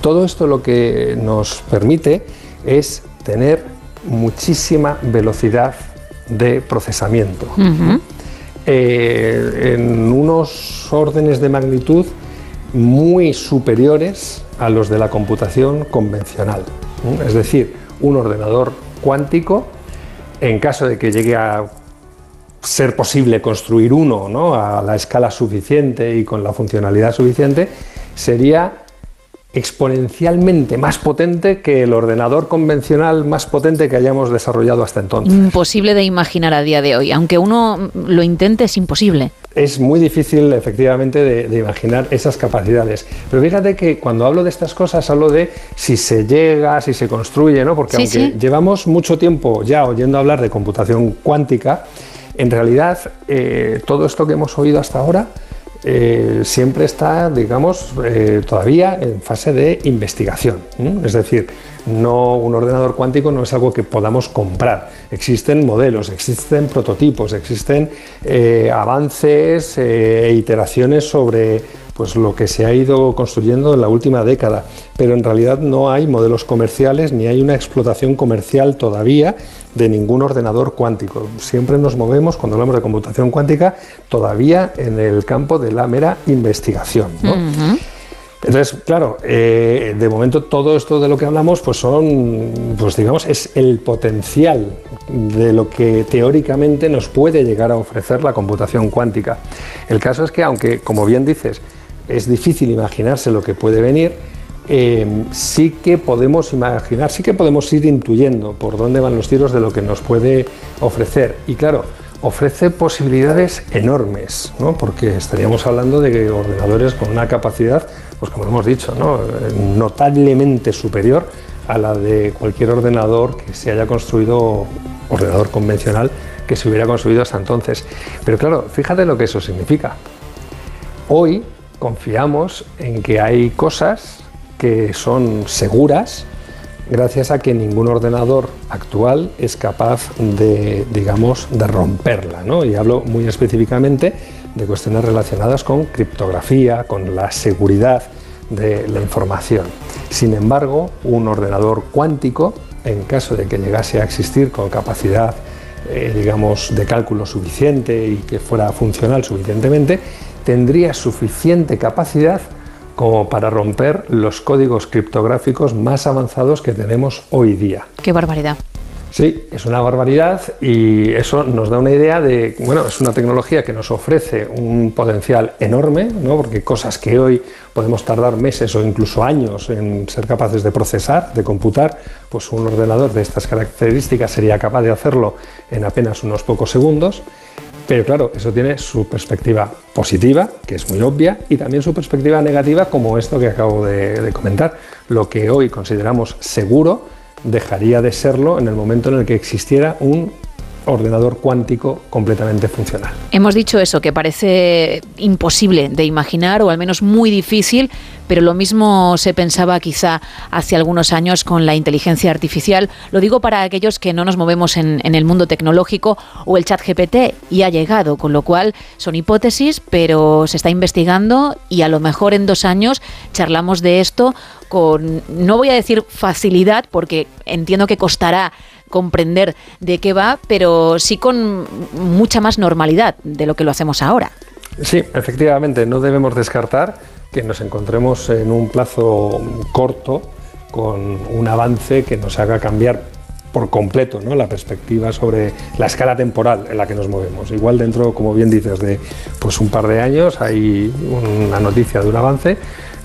Todo esto lo que nos permite es tener muchísima velocidad de procesamiento eh, en unos órdenes de magnitud muy superiores a los de la computación convencional. Es decir, un ordenador cuántico, en caso de que llegue a ser posible construir uno ¿no? a la escala suficiente y con la funcionalidad suficiente, sería exponencialmente más potente que el ordenador convencional más potente que hayamos desarrollado hasta entonces. Imposible de imaginar a día de hoy. Aunque uno lo intente, es imposible. Es muy difícil efectivamente de, de imaginar esas capacidades. Pero fíjate que cuando hablo de estas cosas hablo de si se llega, si se construye, ¿no? Porque Sí, aunque sí. llevamos mucho tiempo ya oyendo hablar de computación cuántica, en realidad eh, todo esto que hemos oído hasta ahora eh, siempre está, digamos, eh, todavía en fase de investigación. Es decir, no, un ordenador cuántico no es algo que podamos comprar. Existen modelos, existen prototipos, existen avances e iteraciones sobre pues, lo que se ha ido construyendo en la última década. Pero en realidad no hay modelos comerciales ni hay una explotación comercial todavía de ningún ordenador cuántico. Siempre nos movemos, cuando hablamos de computación cuántica, todavía en el campo de la mera investigación. ¿no? Entonces, claro, eh, de momento todo esto de lo que hablamos, pues son, pues digamos, es el potencial de lo que teóricamente nos puede llegar a ofrecer la computación cuántica. El caso es que, aunque, como bien dices, es difícil imaginarse lo que puede venir, eh, sí que podemos imaginar, sí que podemos ir intuyendo por dónde van los tiros de lo que nos puede ofrecer. Y claro, ofrece posibilidades enormes, ¿no? porque estaríamos hablando de ordenadores con una capacidad, pues como hemos dicho, ¿no? Notablemente superior a la de cualquier ordenador que se haya construido, ordenador convencional, que se hubiera construido hasta entonces. Pero claro, fíjate lo que eso significa. Hoy confiamos en que hay cosas que son seguras gracias a que ningún ordenador actual es capaz de, digamos, de romperla. ¿no? Y hablo muy específicamente de cuestiones relacionadas con criptografía, con la seguridad de la información. Sin embargo, un ordenador cuántico, en caso de que llegase a existir con capacidad, eh, digamos, de cálculo suficiente y que fuera funcional suficientemente, tendría suficiente capacidad como para romper los códigos criptográficos más avanzados que tenemos hoy día. Qué barbaridad. Sí, es una barbaridad y eso nos da una idea de, bueno, es una tecnología que nos ofrece un potencial enorme, ¿no? porque cosas que hoy podemos tardar meses o incluso años en ser capaces de procesar, de computar, pues un ordenador de estas características sería capaz de hacerlo en apenas unos pocos segundos. Pero claro, eso tiene su perspectiva positiva, que es muy obvia, y también su perspectiva negativa, como esto que acabo de, comentar. Lo que hoy consideramos seguro dejaría de serlo en el momento en el que existiera un ordenador cuántico completamente funcional. Hemos dicho eso, que parece imposible de imaginar o al menos muy difícil, pero lo mismo se pensaba quizá hace algunos años con la inteligencia artificial. Lo digo para aquellos que no nos movemos en, en el mundo tecnológico o el chat GPT y ha llegado, con lo cual son hipótesis, pero se está investigando y a lo mejor en dos años charlamos de esto con, no voy a decir facilidad, porque entiendo que costará comprender de qué va, pero sí con mucha más normalidad de lo que lo hacemos ahora. Sí, efectivamente, no debemos descartar que nos encontremos en un plazo corto con un avance que nos haga cambiar por completo ¿no? la perspectiva sobre la escala temporal en la que nos movemos. Igual dentro, como bien dices, de pues un par de años hay una noticia de un avance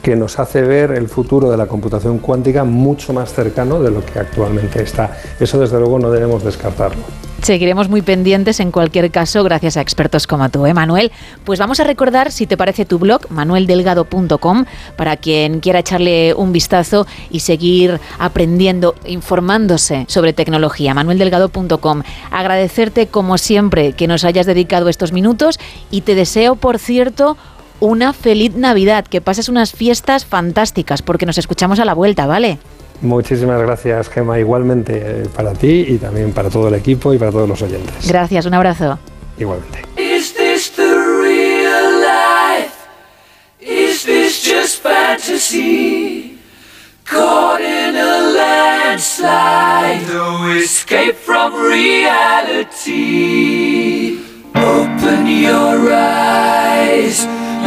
que nos hace ver el futuro de la computación cuántica mucho más cercano de lo que actualmente está. Eso desde luego no debemos descartarlo. Seguiremos muy pendientes en cualquier caso gracias a expertos como tú, ¿eh, Manuel? Pues vamos a recordar, si te parece, tu blog, manueldelgado.com, para quien quiera echarle un vistazo y seguir aprendiendo, informándose sobre tecnología, manueldelgado.com. Agradecerte, como siempre, que nos hayas dedicado estos minutos y te deseo, por cierto, una feliz Navidad, que pases unas fiestas fantásticas, porque nos escuchamos a la vuelta, ¿vale? Muchísimas gracias, Gema, igualmente eh, para ti y también para todo el equipo y para todos los oyentes. Gracias, un abrazo. Igualmente. Is this the real life? Is this just fantasy? Caught in a landslide, no escape from reality. Open your eyes,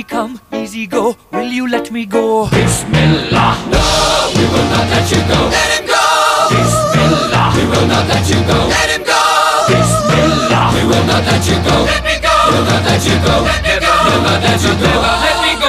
Easy come, easy go, will you let me go? Bismillah, no, we will not let you go. Let him go. Bismillah, we will not let you go. Let him go. Bismillah, we will not let you go. Let me go. We'll not let you go. Let me go. We'll not let you go. Let me go.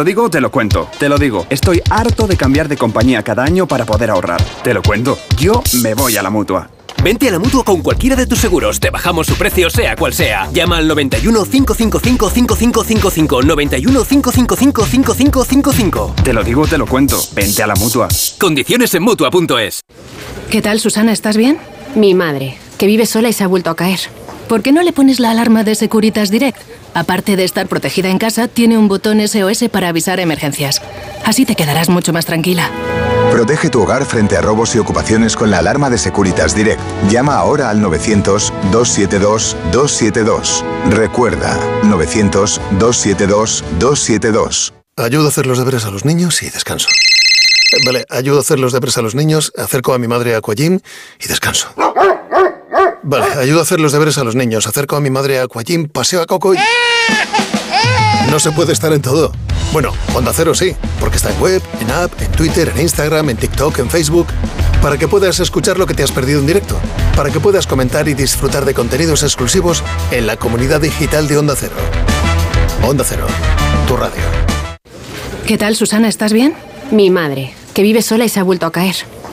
Lo digo, te lo cuento. Te lo digo, estoy harto de cambiar de compañía cada año para poder ahorrar. Te lo cuento, yo me voy a la mutua. Vente a la mutua con cualquiera de tus seguros. Te bajamos su precio, sea cual sea. Llama al 91 555 5555. 91 555 5555. Te lo digo, te lo cuento. Vente a la mutua. Condiciones en mutua.es. ¿Qué tal, Susana? ¿Estás bien? Mi madre, que vive sola y se ha vuelto a caer. ¿Por qué no le pones la alarma de Securitas Direct? Aparte de estar protegida en casa, tiene un botón SOS para avisar emergencias. Así te quedarás mucho más tranquila. Protege tu hogar frente a robos y ocupaciones con la alarma de Securitas Direct. Llama ahora al 900-272-272. Recuerda, 900-272-272. Ayudo a hacer los deberes a los niños y descanso. Vale, ayudo a hacer los deberes a los niños, acerco a mi madre a Aquagym y descanso. Vale, ayudo a hacer los deberes a los niños, acerco a mi madre a Aquagym, paseo a Coco y... No se puede estar en todo. Bueno, Onda Cero sí, porque está en web, en app, en Twitter, en Instagram, en TikTok, en Facebook, para que puedas escuchar lo que te has perdido en directo, para que puedas comentar y disfrutar de contenidos exclusivos en la comunidad digital de Onda Cero. Onda Cero, tu radio. ¿Qué tal, Susana? ¿Estás bien? Mi madre, que vive sola y se ha vuelto a caer.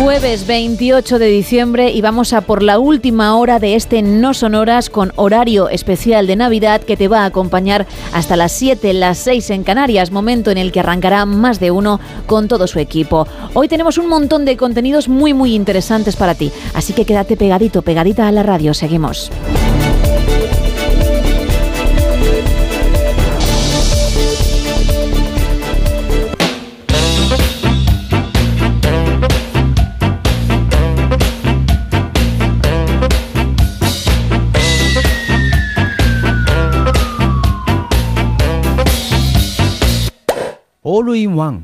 Jueves 28 de diciembre y vamos a por la última hora de este No Sonoras con horario especial de Navidad que te va a acompañar hasta las 7, las 6 en Canarias, momento en el que arrancará más de uno con todo su equipo. Hoy tenemos un montón de contenidos muy muy interesantes para ti, así que quédate pegadito, pegadita a la radio, seguimos. All in One.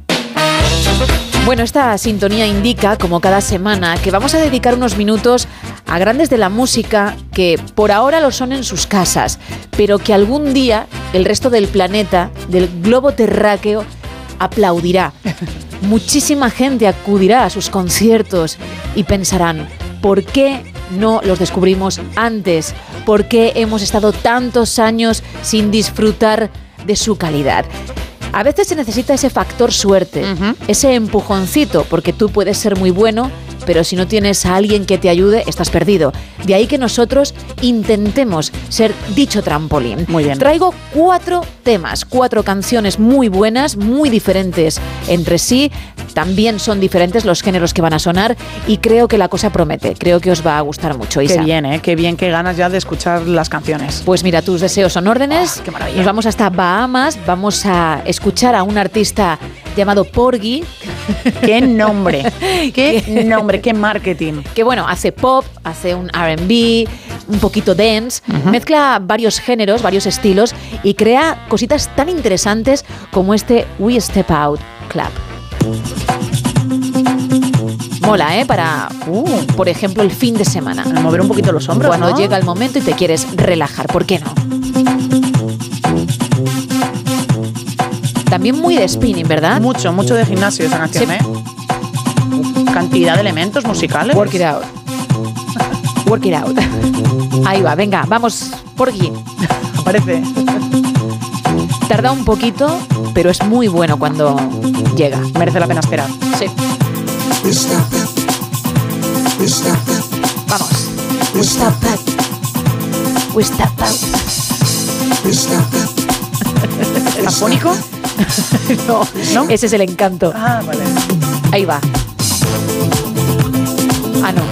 Bueno, esta sintonía indica, como cada semana, que vamos a dedicar unos minutos a grandes de la música que por ahora lo son en sus casas, pero que algún día el resto del planeta, del globo terráqueo, aplaudirá. Muchísima gente acudirá a sus conciertos y pensarán, ¿por qué no los descubrimos antes? ¿Por qué hemos estado tantos años sin disfrutar de su calidad? A veces se necesita ese factor suerte, ese empujoncito, porque tú puedes ser muy bueno, pero si no tienes a alguien que te ayude, estás perdido. De ahí que nosotros intentemos ser dicho trampolín. Muy bien. Traigo cuatro temas, cuatro canciones muy buenas, muy diferentes entre sí. También son diferentes los géneros que van a sonar y creo que la cosa promete. Creo que os va a gustar mucho, Isa. Qué bien, ¿eh? Qué bien, qué ganas ya de escuchar las canciones. Pues mira, tus deseos son órdenes. qué maravilla. Nos vamos hasta Bahamas. Vamos a escuchar a un artista llamado Porgy. ¡Qué nombre! ¡Qué nombre! ¡Qué marketing! Que bueno, hace pop, hace un RB, un poquito dance, mezcla varios géneros, varios estilos y crea cositas tan interesantes como este We Step Out Club. Mola, ¿eh? Para, uh, por ejemplo, el fin de semana. mover un poquito los hombros, Cuando ¿no? llega el momento y te quieres relajar, ¿por qué no? También muy de spinning, ¿verdad? Mucho, mucho de gimnasio esa canción, Sí. ¿eh? Cantidad de elementos musicales. Work it out. Work it out. Ahí va, venga, vamos, Porgy. Aparece. Tarda un poquito, pero es muy bueno cuando llega. Merece la pena esperar. Sí. Vamos. ¿Afónico? no, no. Ese es el encanto. Ah, vale. Ahí va. Ah, no.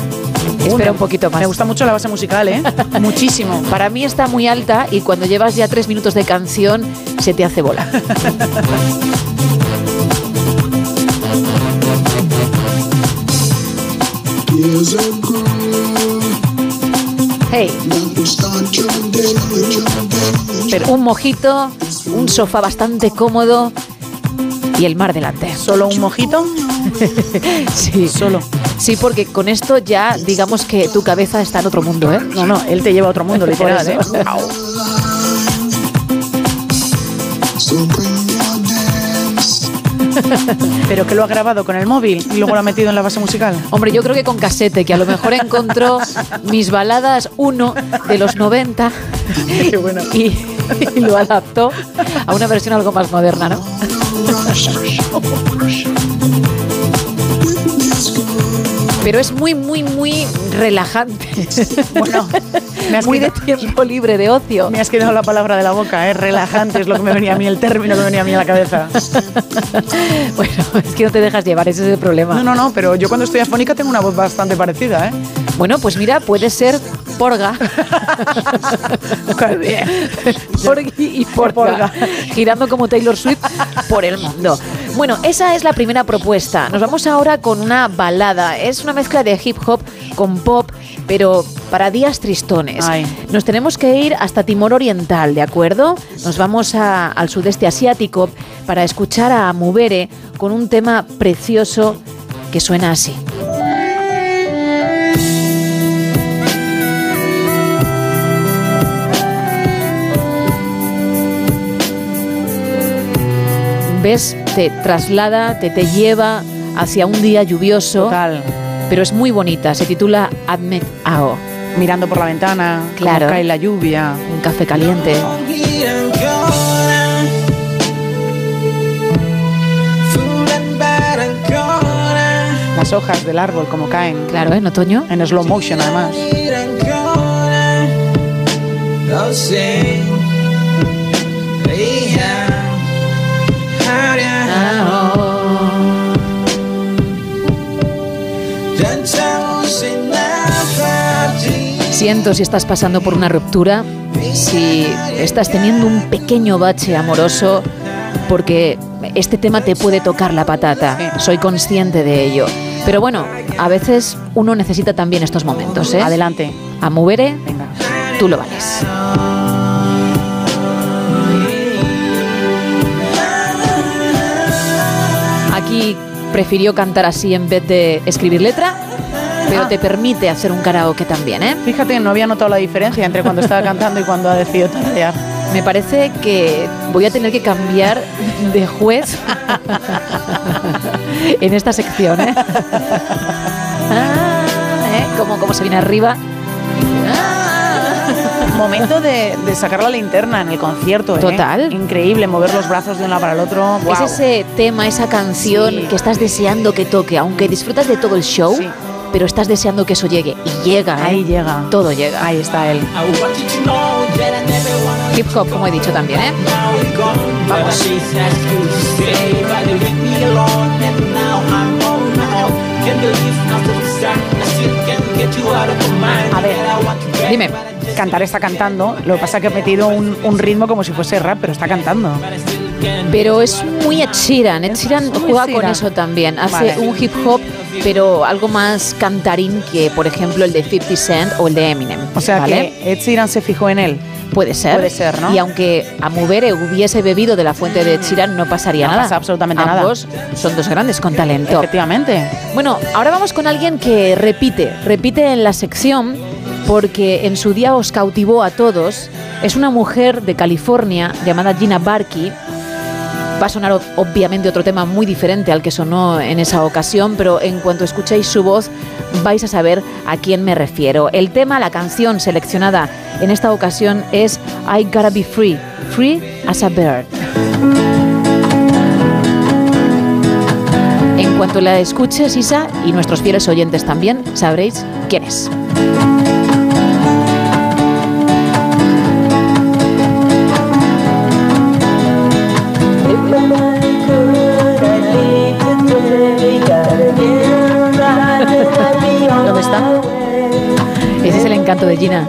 Espera un poquito más. Me gusta mucho la base musical, ¿eh? Muchísimo. Para mí está muy alta y cuando llevas ya tres minutos de canción se te hace bola. Hey. Pero un mojito, un sofá bastante cómodo y el mar delante. ¿Solo un mojito? sí. Solo. Sí, porque con esto ya digamos que tu cabeza está en otro mundo, ¿eh? No, no, él te lleva a otro mundo, literal, ¿eh? Pero que lo ha grabado con el móvil y luego lo ha metido en la base musical. Hombre, yo creo que con casete, que a lo mejor encontró mis baladas 1 de los 90 y, y lo adaptó a una versión algo más moderna, ¿no? Pero es muy, muy, muy relajante. Bueno, me has muy de tiempo libre, de ocio. Me has quedado la palabra de la boca, es relajante, es lo que me venía a mí, el término que me venía a mí a la cabeza. Bueno, es que no te dejas llevar, ese es el problema. No, no, no, pero yo cuando estoy afónica tengo una voz bastante parecida, ¿eh? Bueno, pues mira, puede ser porga. Porgy y porga, Porga. girando como Taylor Swift por el mundo. Bueno, esa es la primera propuesta. Nos vamos ahora con una balada. Es una mezcla de hip hop con pop, pero para días tristones. Ay. Nos tenemos que ir hasta Timor Oriental, ¿de acuerdo? Nos vamos a- al sudeste asiático para escuchar a Mubere con un tema precioso que suena así. Ves, te traslada, te, te lleva hacia un día lluvioso. Total. Pero es muy bonita, se titula Admet Ao. Mirando por la ventana, Claro. cae la lluvia. Un café caliente. Las hojas del árbol como caen. Claro, en otoño. En slow motion además. Siento si estás pasando por una ruptura, si estás teniendo un pequeño bache amoroso, porque este tema te puede tocar la patata. Soy consciente de ello. Pero bueno, a veces uno necesita también estos momentos, ¿eh? Adelante. A Mubere, tú lo vales. Aquí prefirió cantar así en vez de escribir letra, pero te permite hacer un karaoke también, ¿eh? Fíjate, no había notado la diferencia entre cuando estaba cantando y cuando ha decidido tararear. Me parece que voy a tener que cambiar de juez en esta sección, ¿eh? Ah, ¿eh? Como, como se viene arriba. Momento de, de sacar la linterna en el concierto. ¿eh? Total. Increíble, mover los brazos de un lado para el otro. Es ese tema, esa canción Sí. que estás deseando que toque, aunque disfrutas de todo el show, pero estás deseando que eso llegue. Y llega, ¿eh? Ahí llega. Todo llega. Ahí está él. Hip hop, como he dicho también, ¿eh? Vamos. A ver, dime. Cantar está cantando, lo que pasa es que ha metido un, un ritmo como si fuese rap, pero está cantando. Pero es muy Ed Sheeran. Ed Sheeran juega con eso también. Hace Vale. un hip hop, pero algo más cantarín que, por ejemplo, el de 50 Cent o el de Eminem. O sea ¿vale? que Ed Sheeran se fijó en él. Puede ser. Puede ser, ¿no? Y aunque a Mubere hubiese bebido de la fuente de Ed Sheeran, no pasaría No nada. pasa absolutamente nada. Ambos son dos grandes con talento. Efectivamente. Bueno, ahora vamos con alguien que repite, repite en la sección porque en su día os cautivó a todos. Es una mujer de California llamada Gina Barkey. Va a sonar ob- obviamente otro tema muy diferente al que sonó en esa ocasión, pero en cuanto escuchéis su voz vais a saber a quién me refiero. El tema, la canción seleccionada en esta ocasión es I Gotta Be Free, Free as a Bird. En cuanto la escuches, Isa, y nuestros fieles oyentes también, sabréis quién es. Encanto de Gina.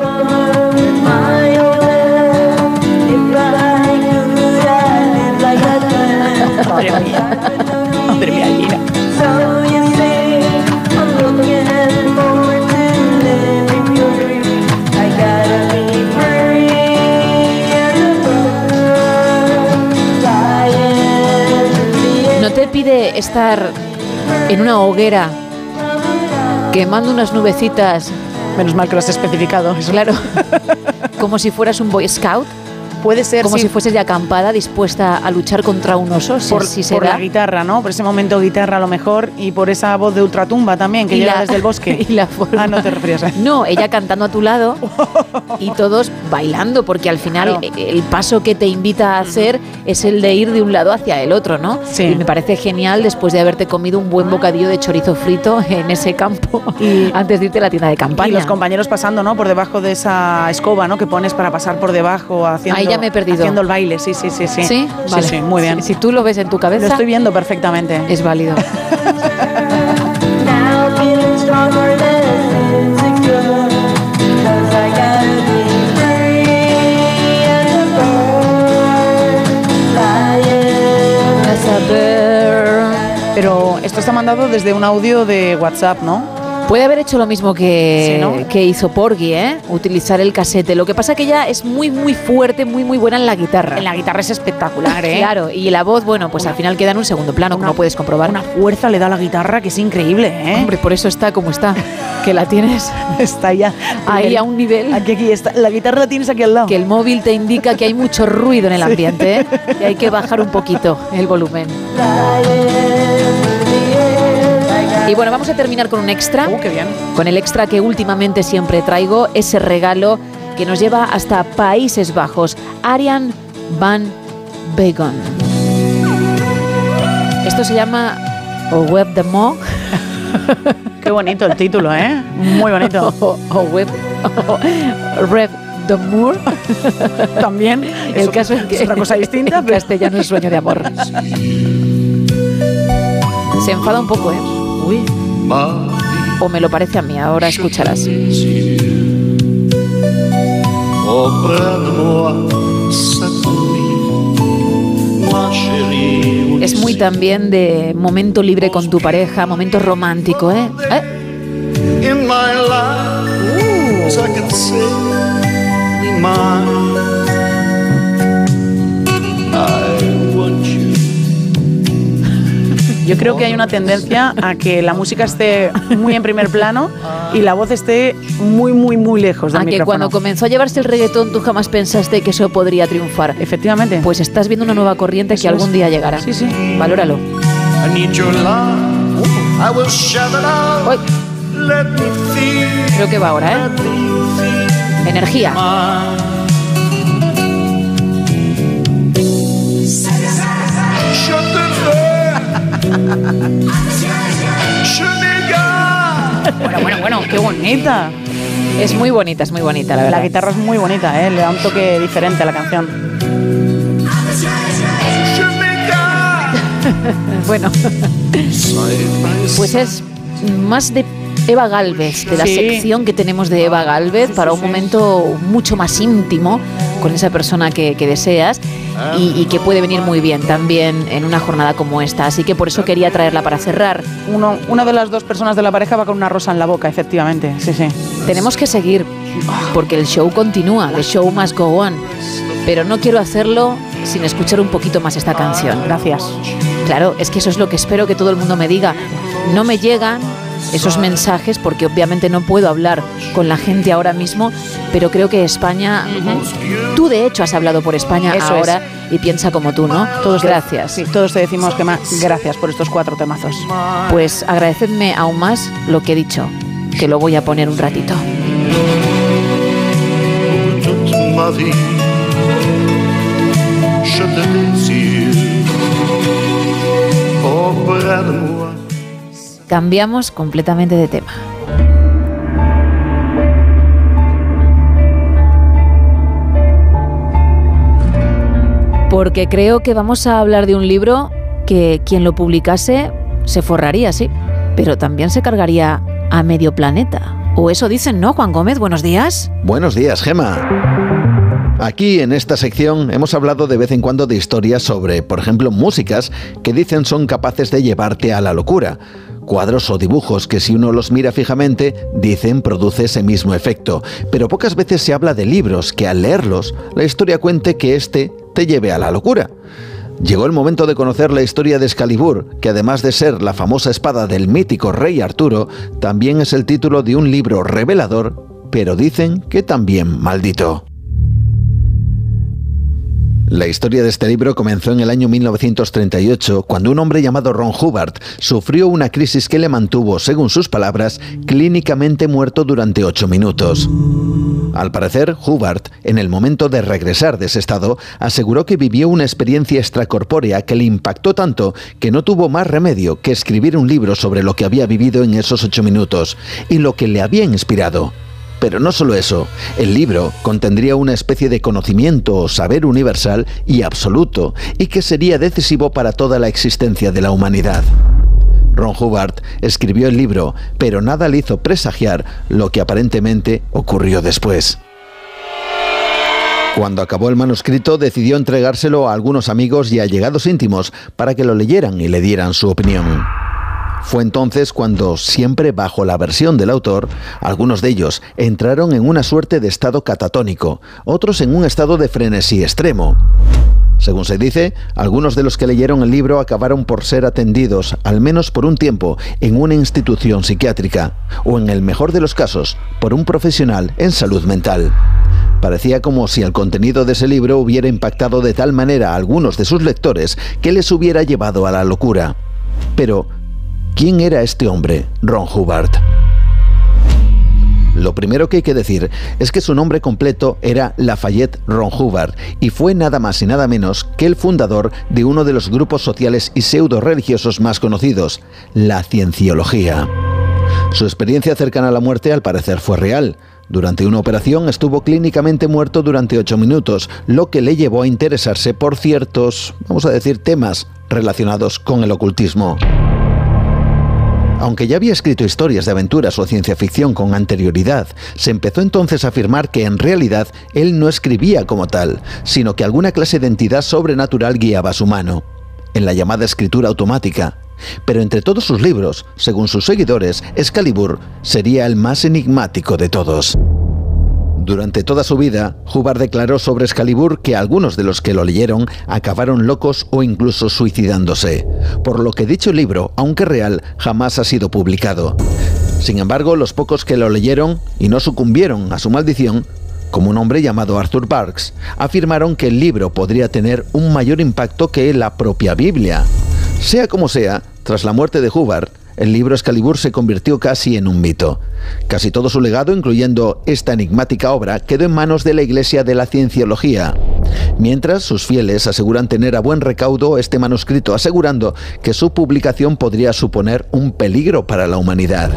Madre mía. Madre mía, Gina. ¿No te pide estar en una hoguera quemando unas nubecitas? Menos mal que lo has especificado. Claro. Como si fueras un Boy Scout. Puede ser, Como sí. si fueses de acampada dispuesta a luchar contra un oso, si, por, si se por da. la guitarra, ¿no? Por ese momento guitarra a lo mejor y por esa voz de ultratumba también que Y llega la- desde el bosque. y la forma- Ah, no te referías a No, ella cantando a tu lado y todos bailando, porque al final Claro. el paso que te invita a hacer es el de ir de un lado hacia el otro, ¿no? Sí. Y me parece genial después de haberte comido un buen bocadillo de chorizo frito en ese campo antes de irte a la tienda de campaña. Y los compañeros pasando, ¿no? Por debajo de esa escoba, ¿no? Que pones para pasar por debajo haciendo, Ahí ya me he perdido. haciendo el baile. Sí, sí, sí, sí. ¿Sí? sí, sí, muy bien. Si, si tú lo ves en tu cabeza, Lo estoy viendo perfectamente. es válido. Pero esto está mandado desde un audio de WhatsApp, ¿no? Puede haber hecho lo mismo que, Sí, ¿no? que hizo Porgy, ¿eh? Utilizar el casete. Lo que pasa que ella es muy, muy fuerte, muy, muy buena en la guitarra. En la guitarra es espectacular, ¿eh? Claro, y la voz, bueno, pues al final queda en un segundo plano, como puedes comprobar. Una fuerza le da a la guitarra que es increíble, ¿eh? Hombre, por eso está como está. Que la tienes Está ya ahí a un nivel Aquí, aquí está. La guitarra la tienes aquí al lado. que el móvil te indica que hay mucho ruido en el ambiente, ¿eh? Y hay que bajar un poquito el volumen. Y bueno, vamos a terminar con un extra. Uh, qué bien. Con el extra que últimamente siempre traigo, ese regalo que nos lleva hasta Países Bajos. Arian Van Begon. Esto se llama O Web de Mo. Qué bonito el título, ¿eh? Muy bonito. o, o Web. Rev de Moor. También. El es- caso es que es otra cosa distinta, pero- castellano es sueño de amor. Se enfada un poco, ¿eh? O me lo parece a mí, ahora escucharás. Es muy también de momento libre con tu pareja, momento romántico, ¿eh? ¿Eh? Yo creo que hay una tendencia a que la música esté muy en primer plano y la voz esté muy, muy, muy lejos del A que micrófono. cuando comenzó a llevarse el reggaetón tú jamás pensaste que eso podría triunfar. Efectivamente. Pues estás viendo una nueva corriente que Eso algún es. día llegará. Sí, sí. Valóralo. I need your love. I will shout it out. Let me feel. Creo que va ahora, ¿eh? Energía. Bueno, bueno, bueno, qué bonita. Es muy bonita, es muy bonita, la verdad. La guitarra es muy bonita, ¿eh? le da un toque diferente a la canción. Bueno, pues es más de Eva Galvez, de la Sí. sección que tenemos de Eva Galvez para un momento mucho más íntimo con esa persona que, que deseas y, y que puede venir muy bien también en una jornada como esta. Así que por eso quería traerla para cerrar. Uno, una de las dos personas de la pareja va con una rosa en la boca, efectivamente. Sí, sí. Tenemos que seguir porque el show continúa, the show must go on. Pero no quiero hacerlo sin escuchar un poquito más esta canción. Gracias. Claro, es que eso es lo que espero que todo el mundo me diga. No me llegan esos mensajes porque obviamente no puedo hablar con la gente ahora mismo, pero creo que España, tú de hecho has hablado por España Eso ahora y piensa como tú, ¿no? Todos te- gracias. sí, todos te decimos que más gracias por estos cuatro temazos. Pues agradecedme aún más lo que he dicho, que lo voy a poner un ratito. Je te désire. Cambiamos completamente de tema. Porque creo que vamos a hablar de un libro que quien lo publicase se forraría, sí, pero también se cargaría a medio planeta. O eso dicen, ¿no, Juan Gómez? Buenos días. Buenos días, Gema. Aquí en esta sección hemos hablado de vez en cuando de historias sobre, por ejemplo, músicas que dicen son capaces de llevarte a la locura. Cuadros o dibujos que si uno los mira fijamente dicen produce ese mismo efecto. Pero pocas veces se habla de libros que al leerlos la historia cuente que éste te lleve a la locura. Llegó el momento de conocer la historia de Excalibur, que además de ser la famosa espada del mítico rey Arturo, también es el título de un libro revelador, pero dicen que también maldito. La historia de este libro comenzó en el año 1938, cuando un hombre llamado Ron Hubbard sufrió una crisis que le mantuvo, según sus palabras, clínicamente muerto durante ocho minutos. Al parecer, Hubbard, en el momento de regresar de ese estado, aseguró que vivió una experiencia extracorpórea que le impactó tanto que no tuvo más remedio que escribir un libro sobre lo que había vivido en esos ocho minutos y lo que le había inspirado. Pero no solo eso, el libro contendría una especie de conocimiento o saber universal y absoluto, y que sería decisivo para toda la existencia de la humanidad. Ron Hubbard escribió el libro, pero nada le hizo presagiar lo que aparentemente ocurrió después. Cuando acabó el manuscrito, decidió entregárselo a algunos amigos y allegados íntimos para que lo leyeran y le dieran su opinión. Fue entonces cuando, siempre bajo la versión del autor, algunos de ellos entraron en una suerte de estado catatónico, otros en un estado de frenesí extremo. Según se dice, algunos de los que leyeron el libro acabaron por ser atendidos, al menos por un tiempo, en una institución psiquiátrica, o en el mejor de los casos, por un profesional en salud mental. Parecía como si el contenido de ese libro hubiera impactado de tal manera a algunos de sus lectores que les hubiera llevado a la locura. Pero, ¿quién era este hombre, Ron Hubbard? Lo primero que hay que decir es que su nombre completo era Lafayette Ron Hubbard y fue nada más y nada menos que el fundador de uno de los grupos sociales y pseudo religiosos más conocidos, la cienciología. Su experiencia cercana a la muerte al parecer fue real. Durante una operación estuvo clínicamente muerto durante ocho minutos, lo que le llevó a interesarse por ciertos, vamos a decir, temas relacionados con el ocultismo. Aunque ya había escrito historias de aventuras o ciencia ficción con anterioridad, se empezó entonces a afirmar que en realidad él no escribía como tal, sino que alguna clase de entidad sobrenatural guiaba su mano, en la llamada escritura automática. Pero entre todos sus libros, según sus seguidores, Excalibur sería el más enigmático de todos. Durante toda su vida, Hubbard declaró sobre Excalibur que algunos de los que lo leyeron acabaron locos o incluso suicidándose, por lo que dicho libro, aunque real, jamás ha sido publicado. Sin embargo, los pocos que lo leyeron y no sucumbieron a su maldición, como un hombre llamado Arthur Parks, afirmaron que el libro podría tener un mayor impacto que la propia Biblia. Sea como sea, tras la muerte de Hubbard, el libro Excalibur se convirtió casi en un mito. Casi todo su legado, incluyendo esta enigmática obra, quedó en manos de la Iglesia de la Cienciología. Mientras, sus fieles aseguran tener a buen recaudo este manuscrito, asegurando que su publicación podría suponer un peligro para la humanidad.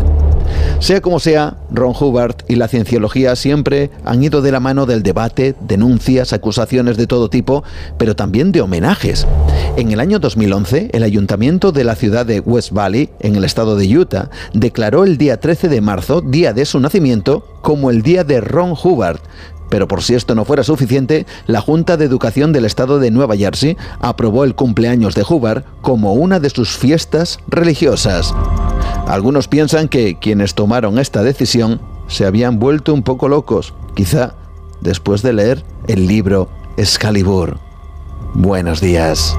Sea como sea, Ron Hubbard y la cienciología siempre han ido de la mano del debate, denuncias, acusaciones de todo tipo, pero también de homenajes. En el año 2011, el ayuntamiento de la ciudad de West Valley, en el estado de Utah, declaró el día 13 de marzo, día de su nacimiento, como el día de Ron Hubbard, pero por si esto no fuera suficiente, la Junta de Educación del Estado de Nueva Jersey aprobó el cumpleaños de Hubbard como una de sus fiestas religiosas. Algunos piensan que quienes tomaron esta decisión se habían vuelto un poco locos, quizá después de leer el libro Excalibur. Buenos días.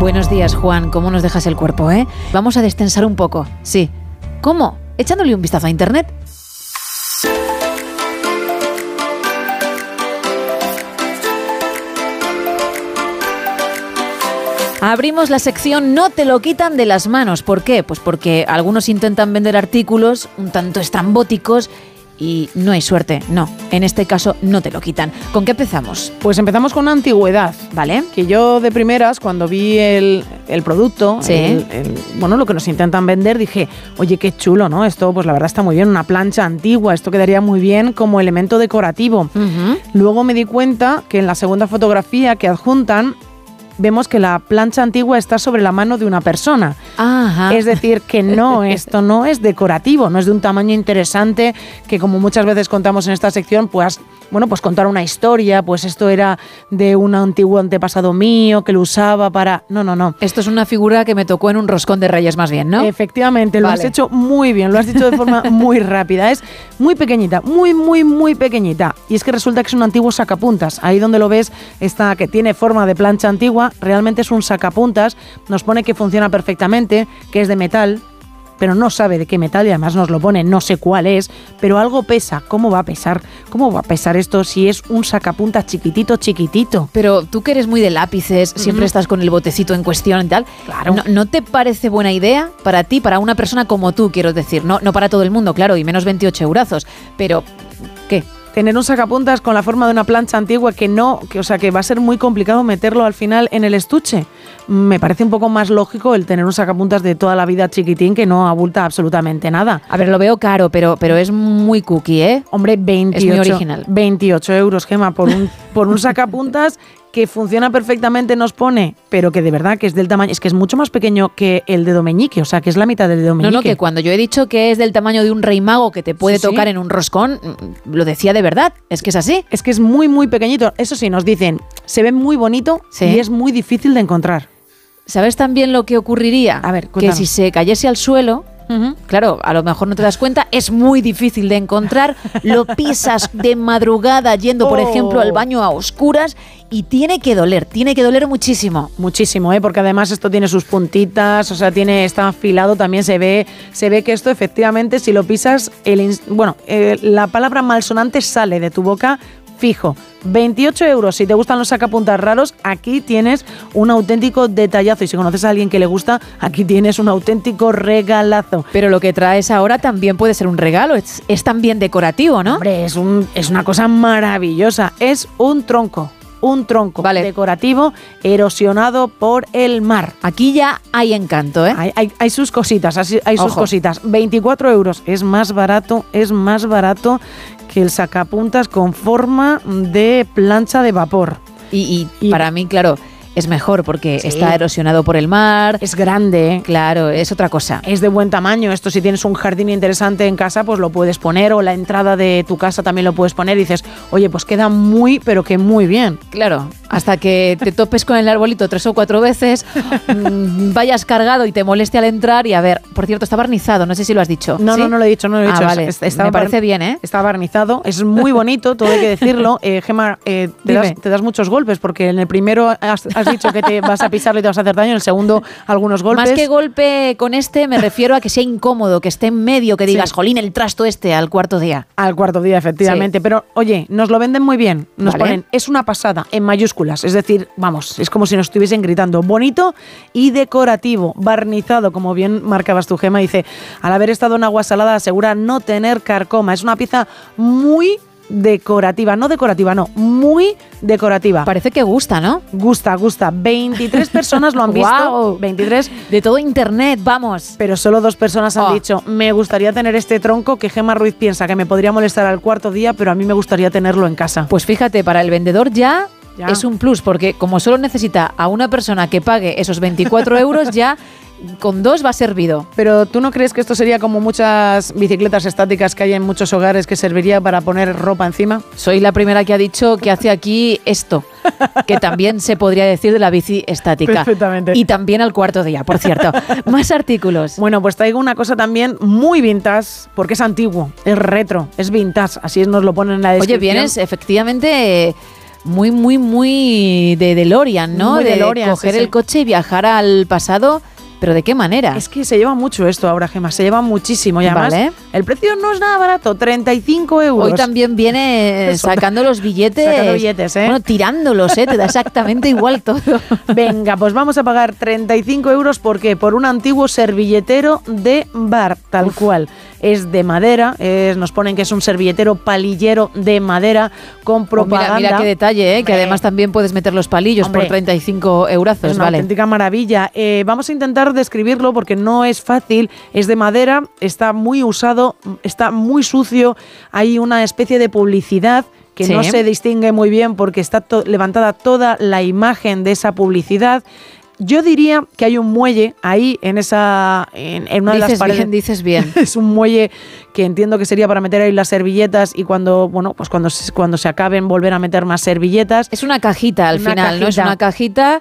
Buenos días, Juan. ¿Cómo nos dejas el cuerpo, eh? Vamos a destensar un poco. Sí. ¿Cómo? Echándole un vistazo a internet. Abrimos la sección No te lo quitan de las manos. ¿Por qué? Pues porque algunos intentan vender artículos un tanto estrambóticos y no hay suerte. No, en este caso no te lo quitan. ¿Con qué empezamos? Pues empezamos con una antigüedad, ¿vale? Que yo de primeras, cuando vi el, el producto, Sí. el- el- bueno, lo que nos intentan vender, dije, oye, qué chulo, ¿no? Esto, pues la verdad está muy bien, una plancha antigua, esto quedaría muy bien como elemento decorativo. Luego me di cuenta que en la segunda fotografía que adjuntan, vemos que la plancha antigua está sobre la mano de una persona. Es decir, que no, esto no es decorativo, no es de un tamaño interesante, que como muchas veces contamos en esta sección, pues, bueno, pues contar una historia, pues esto era de un antiguo antepasado mío que lo usaba para... No, no, no. Esto es una figura que me tocó en un roscón de reyes más bien, ¿no? Efectivamente, lo has hecho muy bien, lo has dicho de forma muy rápida. Es muy pequeñita, muy, muy, muy pequeñita. Y es que resulta que es un antiguo sacapuntas. Ahí donde lo ves, está que tiene forma de plancha antigua, realmente es un sacapuntas. Nos pone que funciona perfectamente, que es de metal. Pero no sabe de qué metal y además nos lo pone, no sé cuál es, pero algo pesa. ¿Cómo va a pesar? ¿Cómo va a pesar esto si es un sacapuntas chiquitito, chiquitito? Pero tú que eres muy de lápices, siempre estás con el botecito en cuestión y tal. Claro. ¿No, no te parece buena idea para ti, para una persona como tú, quiero decir? No, no para todo el mundo, claro, y menos 28 eurazos. Pero. Tener un sacapuntas con la forma de una plancha antigua que no, que, o sea, que va a ser muy complicado meterlo al final en el estuche. Me parece un poco más lógico el tener un sacapuntas de toda la vida chiquitín que no abulta absolutamente nada. A ver, lo veo caro, pero, pero es muy cookie, ¿eh? Hombre, 28, Es muy original. 28 euros, Gema, por un, por un sacapuntas que funciona perfectamente, nos pone, pero que de verdad que es del tamaño, es que es mucho más pequeño que el de Domeñique, o sea, que es la mitad del de No, Domeñique. no, que cuando yo he dicho que es del tamaño de un rey mago que te puede Sí, sí. tocar en un roscón, mm, lo decía de verdad. Es que es así. Es que es muy, muy pequeñito. Eso sí, nos dicen, se ve muy bonito Sí. y es muy difícil de encontrar. ¿Sabes también lo que ocurriría? A ver, que si se cayese al suelo, claro, a lo mejor no te das cuenta, es muy difícil de encontrar, lo pisas de madrugada yendo, por Oh. ejemplo, al baño a oscuras y tiene que doler, tiene que doler muchísimo. Muchísimo, ¿eh? porque además esto tiene sus puntitas, o sea, tiene está afilado, también se ve, se ve que esto efectivamente si lo pisas, el, bueno, eh, la palabra malsonante sale de tu boca fijo. 28 euros, si te gustan los sacapuntas raros, aquí tienes un auténtico detallazo y si conoces a alguien que le gusta, aquí tienes un auténtico regalazo. Pero lo que traes ahora también puede ser un regalo, es, es también decorativo, ¿no? Hombre, es, un, es una cosa maravillosa, es un tronco. Un tronco decorativo erosionado por el mar. Aquí ya hay encanto, ¿eh? Hay, hay- hay sus cositas, hay sus Ojo. cositas. 24 euros, es más barato, es más barato que el sacapuntas con forma de plancha de vapor. Y, y para mí, claro, es mejor porque Sí. está erosionado por el mar. Es grande. Claro, es otra cosa. Es de buen tamaño. Esto si tienes un jardín interesante en casa, pues lo puedes poner. O la entrada de tu casa también lo puedes poner. Y dices, oye, pues queda muy, pero que muy bien. Claro, hasta que te topes con el arbolito tres o cuatro veces, mm, vayas cargado y te moleste al entrar. Y a ver, por cierto, está barnizado, no sé si lo has dicho. No, ¿Sí? no, no lo he dicho, no lo he Ah, dicho. vale. Es- está Me parece bien, ¿eh? Está barnizado, es muy bonito, todo hay que decirlo. Eh, Gemma, eh, te, das, te das muchos golpes, porque en el primero has, has dicho que te vas a pisarlo y te vas a hacer daño, en el segundo algunos golpes. Más que golpe con este, me refiero a que sea incómodo, que esté en medio, que digas, jolín, el trasto este al cuarto día. Al cuarto día, efectivamente. Pero, oye, nos lo venden muy bien. Nos Vale. ponen, es una pasada, en mayúsculas. Es decir, vamos, es como si nos estuviesen gritando. Bonito y decorativo, barnizado, como bien marcabas tu gema. Dice, al haber estado en agua salada, asegura no tener carcoma. Es una pieza muy decorativa, no decorativa, no, muy decorativa. Parece que gusta, ¿no? Gusta, gusta. 23 personas lo han visto. Guau. 23. De todo internet, vamos. Pero solo dos personas han Oh. dicho, me gustaría tener este tronco que Gema Ruiz piensa que me podría molestar al cuarto día, pero a mí me gustaría tenerlo en casa. Pues fíjate, para el vendedor ya, Ya. es un plus, porque como solo necesita a una persona que pague esos 24 euros, ya con dos va servido. Pero ¿tú no crees que esto sería como muchas bicicletas estáticas que hay en muchos hogares que serviría para poner ropa encima? Soy la primera que ha dicho que hace aquí esto, que también se podría decir de la bici estática. Perfectamente. Y también al cuarto día, por cierto. Más artículos. Bueno, pues traigo una cosa también muy vintage, porque es antiguo, es retro, es vintage, así nos lo ponen en la Oye, descripción. vienes efectivamente eh, muy, muy, muy de DeLorean, ¿no? Muy de DeLorean, coger sí, sí. el coche y viajar al pasado. ¿Pero de qué manera? Es que se lleva mucho esto ahora, Gema, se lleva muchísimo. Y además, Vale. el precio no es nada barato, 35 euros. Hoy también viene Eso. sacando los billetes. Sacando billetes, ¿eh? Bueno, tirándolos, ¿eh? Te da exactamente igual todo. Venga, pues vamos a pagar 35 euros porque por un antiguo servilletero de bar, tal cual. Es de madera, es- nos ponen que es un servilletero palillero de madera con Oh, mira, propaganda. mira qué detalle, ¿eh? Que además también puedes meter los palillos Hombre. por 35 eurazos, Es una ¿vale? auténtica maravilla. Eh, vamos a intentar describirlo porque no es fácil. Es de madera, está muy usado, está muy sucio. Hay una especie de publicidad que no se distingue muy bien porque está to- levantada toda la imagen de esa publicidad. Yo diría que hay un muelle ahí en esa en, en una de las paredes. bien, dices bien. es un muelle que entiendo que sería para meter ahí las servilletas y cuando bueno pues cuando se, cuando se acaben volver a meter más servilletas. Es una cajita al Una final, ¿no? Es una cajita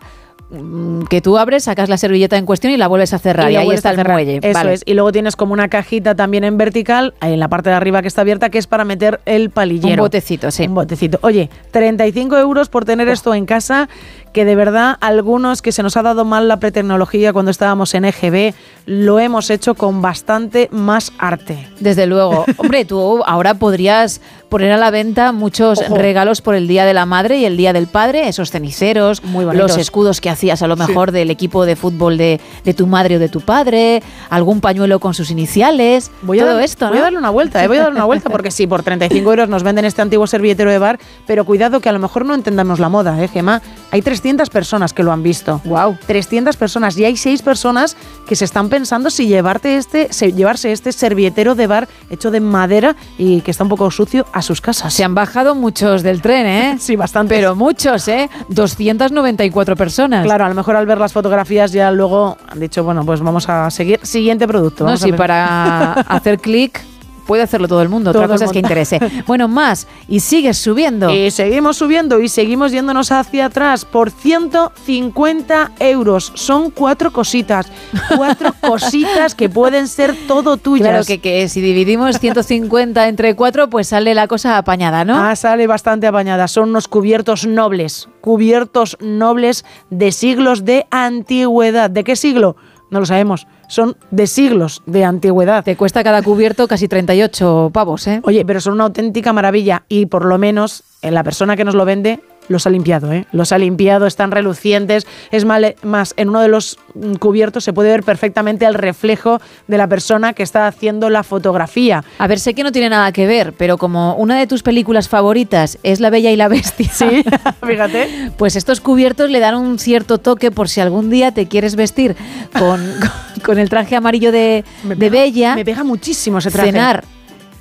que tú abres, sacas la servilleta en cuestión y la vuelves a cerrar. Y, ahí está el muelle. Eso Vale. es. Y luego tienes como una cajita también en vertical, en la parte de arriba que está abierta, que es para meter el palillero. Un botecito, sí. Un botecito. Oye, 35 euros por tener esto en casa, que de verdad algunos que se nos ha dado mal la pretecnología cuando estábamos en EGB, lo hemos hecho con bastante más arte. Desde luego. Hombre, tú ahora podrías poner a la venta muchos Ojo. regalos por el Día de la Madre y el Día del Padre, esos ceniceros, Muy los escudos que hacías a lo Sí. mejor del equipo de fútbol de, de tu madre o de tu padre, algún pañuelo con sus iniciales, Voy a, todo dar- esto, voy a ¿no? darle una vuelta, ¿eh? voy a darle una vuelta porque sí, por 35 euros nos venden este antiguo servilletero de bar, pero cuidado que a lo mejor no entendamos la moda, ¿eh, Gemma? Hay 300 personas que lo han visto. Wow. 300 personas y hay 6 personas que se están pensando si llevarte este, se- llevarse este servilletero de bar hecho de madera y que está un poco sucio a sus casas. Se han bajado muchos del tren, ¿eh? Sí, bastante. Pero muchos, ¿eh? 294 personas. Claro, a lo mejor al ver las fotografías ya luego han dicho, bueno, pues vamos a seguir. Siguiente producto. No, ver. para hacer clic puede hacerlo todo el mundo. Otra Todo el cosa es que interese. Bueno, más. Y sigues subiendo. Y seguimos subiendo y seguimos yéndonos hacia atrás por 150 euros. Son cuatro cositas. Cuatro cositas que pueden ser todo tuyas. Claro que, que si dividimos 150 entre 4, pues sale la cosa apañada, ¿no? Ah, sale bastante apañada. Son unos cubiertos nobles. Cubiertos nobles de siglos de antigüedad. ¿De qué siglo? No lo sabemos. Son de siglos de antigüedad. Te cuesta cada cubierto casi 38 pavos, ¿eh? Oye, pero son una auténtica maravilla y por lo menos eh, la persona que nos lo vende los ha limpiado, ¿eh? Los ha limpiado, están relucientes. Es más, en uno de los mm, cubiertos se puede ver perfectamente el reflejo de la persona que está haciendo la fotografía. A ver, sé que no tiene nada que ver, pero como una de tus películas favoritas es La Bella y la Bestia, Sí, fíjate. pues estos cubiertos le dan un cierto toque por si algún día te quieres vestir con, con, con el traje amarillo de, de Bella, Me pega muchísimo ese traje. cenar.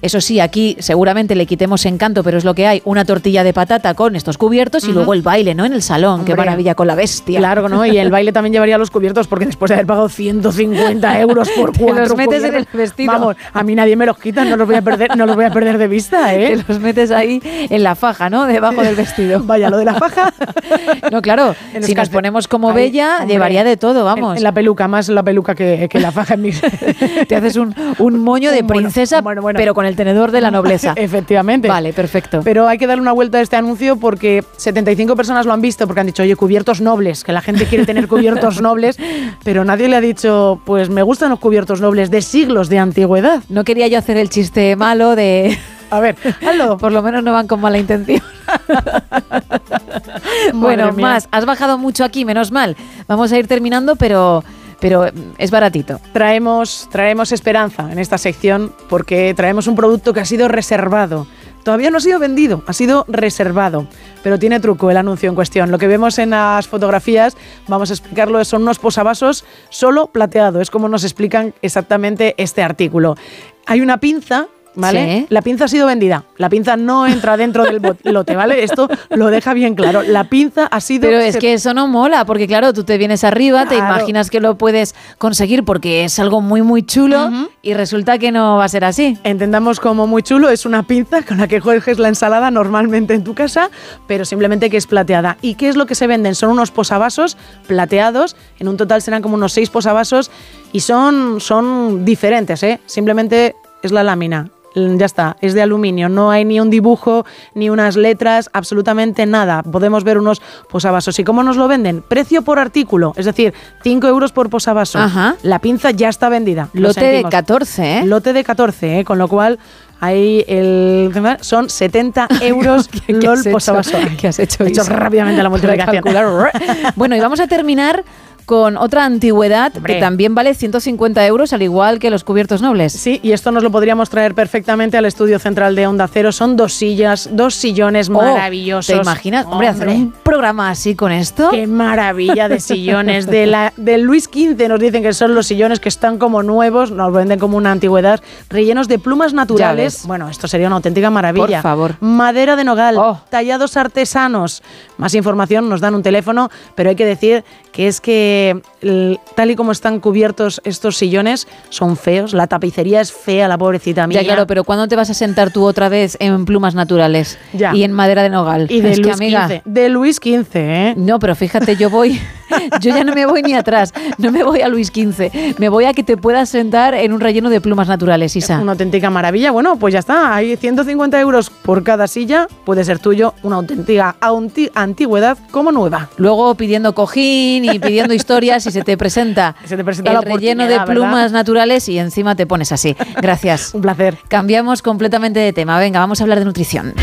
Eso sí, aquí seguramente le quitemos encanto, pero es lo que hay. Una tortilla de patata con estos cubiertos y luego el baile, ¿no? En el salón. Qué maravilla con la bestia. Claro, ¿no? Y el baile también llevaría los cubiertos porque después de haber pagado 150 euros por Te cuatro los metes en el vestido. Vamos, a mí nadie me los quita, no los voy a perder, no los voy a perder de vista, ¿eh? Te los metes ahí en la faja, ¿no? Debajo del vestido. Vaya, lo de la faja. No, claro. Si nos ponemos como Ahí, Bella, hombre, llevaría de todo, vamos. En, en la peluca, más la peluca que, que la faja en mi. Te haces un, un moño de princesa, Bueno, bueno. pero con el tenedor de la nobleza. Efectivamente. Vale, perfecto. Pero hay que darle una vuelta a este anuncio porque 75 personas lo han visto porque han dicho, oye, cubiertos nobles, que la gente quiere tener cubiertos nobles, pero nadie le ha dicho, pues me gustan los cubiertos nobles de siglos de antigüedad. No quería yo hacer el chiste malo de... A ver, hazlo. Por lo menos no van con mala intención. bueno, más. Has bajado mucho aquí, menos mal. Vamos a ir terminando, pero, pero mm, es baratito. Traemos, traemos esperanza en esta sección porque traemos un producto que ha sido reservado. Todavía no ha sido vendido, ha sido reservado, pero tiene truco el anuncio en cuestión. Lo que vemos en las fotografías, vamos a explicarlo, son unos posavasos solo plateado, es como nos explican exactamente este artículo. Hay una pinza, ¿vale? Sí. La pinza ha sido vendida, la pinza no entra dentro del lote, ¿vale? Esto lo deja bien claro. La pinza ha sido... Pero es que eso no mola, porque claro, tú te vienes arriba, te imaginas que lo puedes conseguir porque es algo muy, muy chulo y resulta que no va a ser así. Entendamos como muy chulo, es una pinza con la que coges la ensalada normalmente en tu casa, pero simplemente que es plateada. ¿Y qué es lo que se venden? Son unos posavasos plateados, en un total serán como unos seis posavasos y son, son diferentes, ¿eh? Simplemente es la lámina. Mm, Ya está, es de aluminio, no hay ni un dibujo, ni unas letras, absolutamente nada. Podemos ver unos posavasos. ¿Y cómo nos lo venden? Precio por artículo, es decir, 5 euros por posavasos. Ajá. La pinza ya está vendida. lo Lote de sentimos. 14, ¿eh? Lote de 14, ¿eh? con lo cual ahí el son 70 euros ¿Qué LOL has hecho? posavasos. ¿Qué has hecho, He hecho rápidamente la multiplicación. Calcular. bueno, y vamos a terminar con otra antigüedad Hombre. que también vale 150 euros, al igual que los cubiertos nobles. Sí, y esto nos lo podríamos traer perfectamente al estudio central de Onda Cero. Son dos sillas, dos sillones Oh, maravillosos. ¿Te imaginas? Hombre, hacer un programa así con esto. Qué maravilla de sillones. De la, del Luis XV nos dicen que son los sillones que están como nuevos, nos venden como una antigüedad, rellenos de plumas naturales. Bueno, esto sería una auténtica maravilla. Por favor. Madera de nogal, Oh. tallados artesanos. Más información nos dan un teléfono, pero hay que decir que es que tal y como están cubiertos estos sillones, son feos. La tapicería es fea, la pobrecita mía. Ya, claro, pero ¿cuándo te vas a sentar tú otra vez en plumas naturales Ya. y en madera de nogal? Y de Es que, Luis amiga, XV. De Luis XV, ¿eh? No, pero fíjate, yo voy Yo ya no me voy ni atrás, no me voy a Luis XV, me voy a que te puedas sentar en un relleno de plumas naturales, Isa. Una auténtica maravilla. Bueno, pues ya está. Hay 150 euros por cada silla. Puede ser tuyo una auténtica antigüedad como nueva. Luego pidiendo cojín y pidiendo historias y se te presenta, Se te presenta el la relleno de plumas ¿verdad? naturales y encima te pones así. Gracias. Un placer. Cambiamos completamente de tema. Venga, vamos a hablar de nutrición.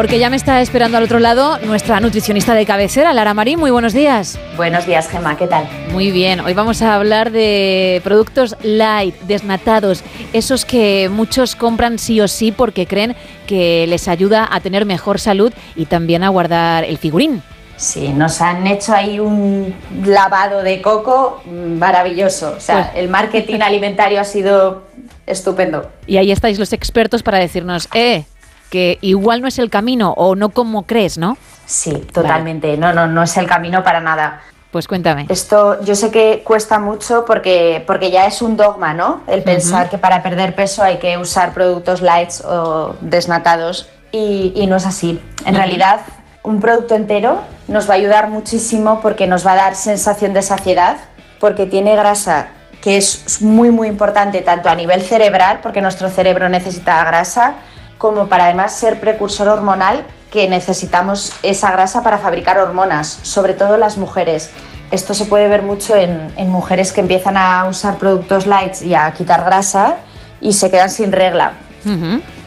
Porque ya me está esperando al otro lado nuestra nutricionista de cabecera, Lara Marín. Muy buenos días. Buenos días, Gemma, ¿qué tal? Muy bien, hoy vamos a hablar de productos light, desnatados, esos que muchos compran sí o sí porque creen que les ayuda a tener mejor salud y también a guardar el figurín. Sí, nos han hecho ahí un lavado de coco maravilloso. O sea, Pues- el marketing alimentario ha sido estupendo. Y ahí estáis los expertos para decirnos, eh, que igual no es el camino o no como crees, ¿no? Sí, totalmente. No, no, no es el camino para nada. Pues cuéntame. Esto yo sé que cuesta mucho porque, porque ya es un dogma, ¿no? El pensar que para perder peso hay que usar productos lights o desnatados y, y no es así. En Ujú. realidad, un producto entero nos va a ayudar muchísimo porque nos va a dar sensación de saciedad, porque tiene grasa que es muy muy importante tanto a nivel cerebral, porque nuestro cerebro necesita grasa, como para además ser precursor hormonal que necesitamos esa grasa para fabricar hormonas, sobre todo las mujeres. Esto se puede ver mucho en, en mujeres que empiezan a usar productos lights y a quitar grasa y se quedan sin regla.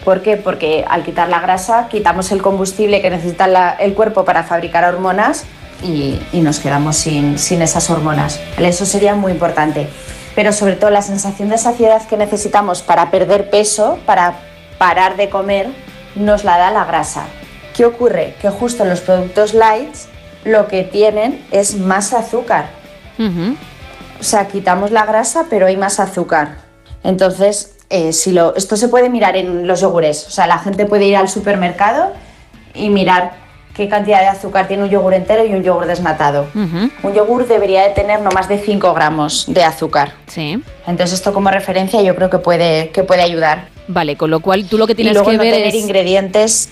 ¿Por qué? Porque al quitar la grasa quitamos el combustible que necesita la- el cuerpo para fabricar hormonas y, y nos quedamos sin, sin esas hormonas. ¿vale? Eso sería muy importante. Pero sobre todo la sensación de saciedad que necesitamos para perder peso, para parar de comer, nos la da la grasa. ¿Qué ocurre? Que justo los productos lights lo que tienen es más azúcar. O sea, quitamos la grasa, pero hay más azúcar. Entonces, eh, si lo, esto se puede mirar en los yogures. O sea, la gente puede ir al supermercado y mirar qué cantidad de azúcar tiene un yogur entero y un yogur desnatado. Un yogur debería de tener no más de 5 gramos de azúcar. Sí. Entonces, esto como referencia yo creo que puede, que puede ayudar. Vale, con lo cual tú lo que Y tienes luego que no ver tener es... ingredientes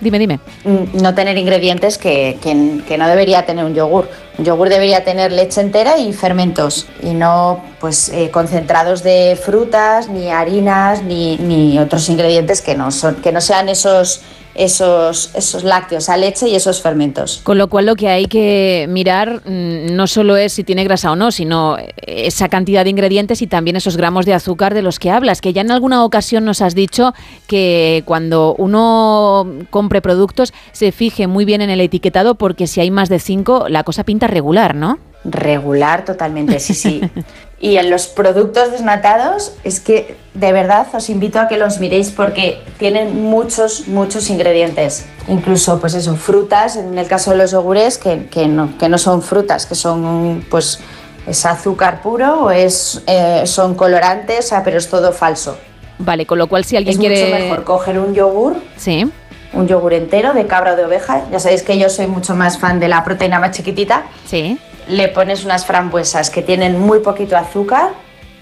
Dime, dime. mm, no tener ingredientes que, que- que no debería tener un yogur. Un yogur debería tener leche entera y fermentos y no pues eh, concentrados de frutas, ni harinas, ni, ni otros ingredientes que no son, que no sean esos, esos, esos lácteos, a leche y esos fermentos. Con lo cual lo que hay que mirar mm, no solo es si tiene grasa o no, sino esa cantidad de ingredientes y también esos gramos de azúcar de los que hablas, que ya en alguna ocasión nos has dicho que cuando uno compre productos se fije muy bien en el etiquetado porque si hay más de 5 la cosa pinta regular, ¿no? Regular totalmente, sí, sí. Y en los productos desnatados es que de verdad os invito a que los miréis porque tienen muchos, muchos ingredientes. Incluso, pues eso, frutas, en el caso de los yogures, que, que no, que no son frutas, que son pues es azúcar puro o es, eh, son colorantes, o sea, pero es todo falso. Vale, con lo cual si alguien es quiere... mucho mejor coger un yogur Sí. un yogur entero de cabra o de oveja. Ya sabéis que yo soy mucho más fan de la proteína más chiquitita. Sí. Le pones unas frambuesas que tienen muy poquito azúcar,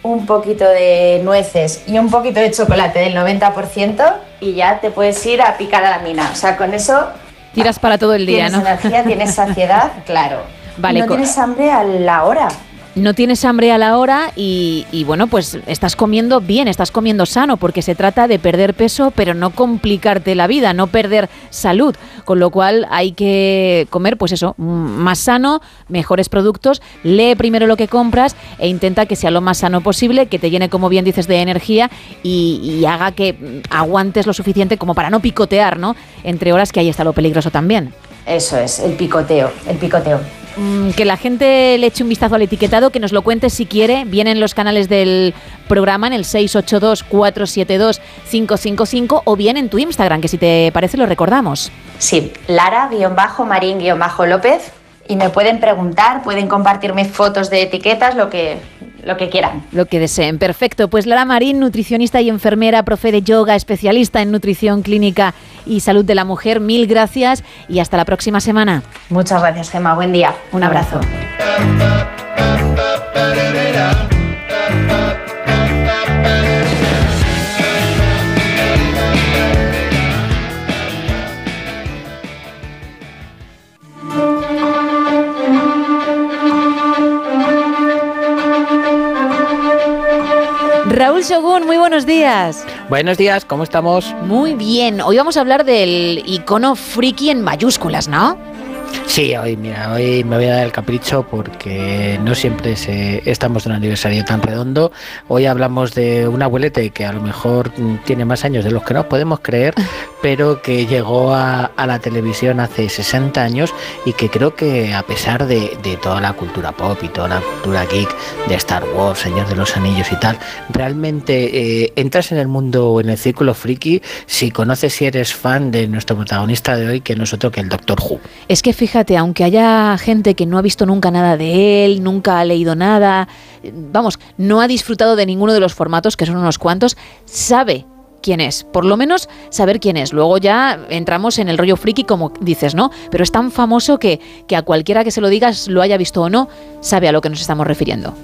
un poquito de nueces y un poquito de chocolate del 90% y ya te puedes ir a picar a la mina. O sea, con eso Tiras para todo el día, tienes ¿no? energía, tienes saciedad, claro. Vale, no tienes hambre a la hora. No tienes hambre a la hora y, bueno, pues estás comiendo bien, estás comiendo sano, porque se trata de perder peso, pero no complicarte la vida, no perder salud. Con lo cual hay que comer, pues eso, más sano, mejores productos. Lee primero lo que compras e intenta que sea lo más sano posible, que te llene, como bien dices, de energía y, y haga que aguantes lo suficiente como para no picotear, ¿no? Entre horas, que ahí está lo peligroso también. Eso es, el picoteo, el picoteo. Mm, Que la gente le eche un vistazo al etiquetado, que nos lo cuente si quiere. Viene en los canales del programa, en el 682-472-555 o bien en tu Instagram, que si te parece lo recordamos. Sí, Lara-Marín-López y me pueden preguntar, pueden compartirme fotos de etiquetas, lo que, lo que quieran. Lo que deseen. Perfecto. Pues Lara Marín, nutricionista y enfermera, profe de yoga, especialista en nutrición clínica y salud de la mujer. Mil gracias y hasta la próxima semana. Muchas gracias, Gemma. Buen día. Un abrazo. Raúl Shogun, muy buenos días. Buenos días, ¿cómo estamos? Muy bien, hoy vamos a hablar del icono friki en mayúsculas, ¿no? Sí, hoy, mira, hoy me voy a dar el capricho porque no siempre se- estamos en un aniversario tan redondo. Hoy hablamos de un abuelete que a lo mejor mm, tiene más años de los que nos podemos creer, pero que llegó a, a la televisión hace 60 años y que creo que a pesar de, de toda la cultura pop y toda la cultura geek de Star Wars, Señor de los Anillos y tal, realmente eh, entras en el mundo, en el círculo friki, si conoces si eres fan de nuestro protagonista de hoy, que no es otro que el Doctor Who. Es que fíjate, aunque haya gente que no ha visto nunca nada de él, nunca ha leído nada, vamos, no ha disfrutado de ninguno de los formatos, que son unos cuantos, sabe quién es, por lo menos saber quién es. Luego ya entramos en el rollo friki, como dices, ¿no? Pero es tan famoso que, que a cualquiera que se lo digas, lo haya visto o no, sabe a lo que nos estamos refiriendo.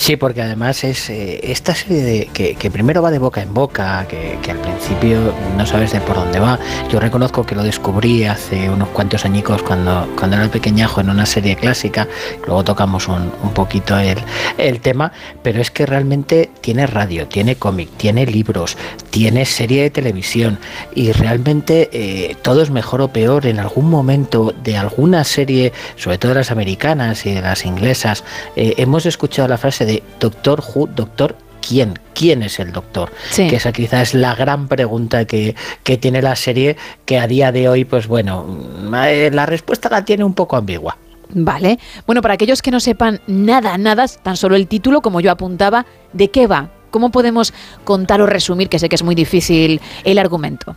Sí, porque además es eh, esta serie de, que, que primero va de boca en boca, que, al principio no sabes de por dónde va. Yo reconozco que lo descubrí hace unos cuantos añicos cuando, cuando era pequeñajo en una serie clásica, luego tocamos un, un poquito el, el tema, pero es que realmente tiene radio, tiene cómic, tiene libros, tiene serie de televisión. Y realmente eh, todo es mejor o peor en algún momento de alguna serie, sobre todo de las americanas y de las inglesas, eh, hemos escuchado la frase de Doctor Who, Doctor ¿Quién? ¿Quién es el doctor? Sí. Que esa quizás es la gran pregunta que, que tiene la serie, que a día de hoy, pues bueno, mm, eh, la respuesta la tiene un poco ambigua. Vale. Bueno, para aquellos que no sepan nada, nada, tan solo el título, como yo apuntaba, ¿de qué va? ¿Cómo podemos contar o resumir, que sé que es muy difícil, el argumento?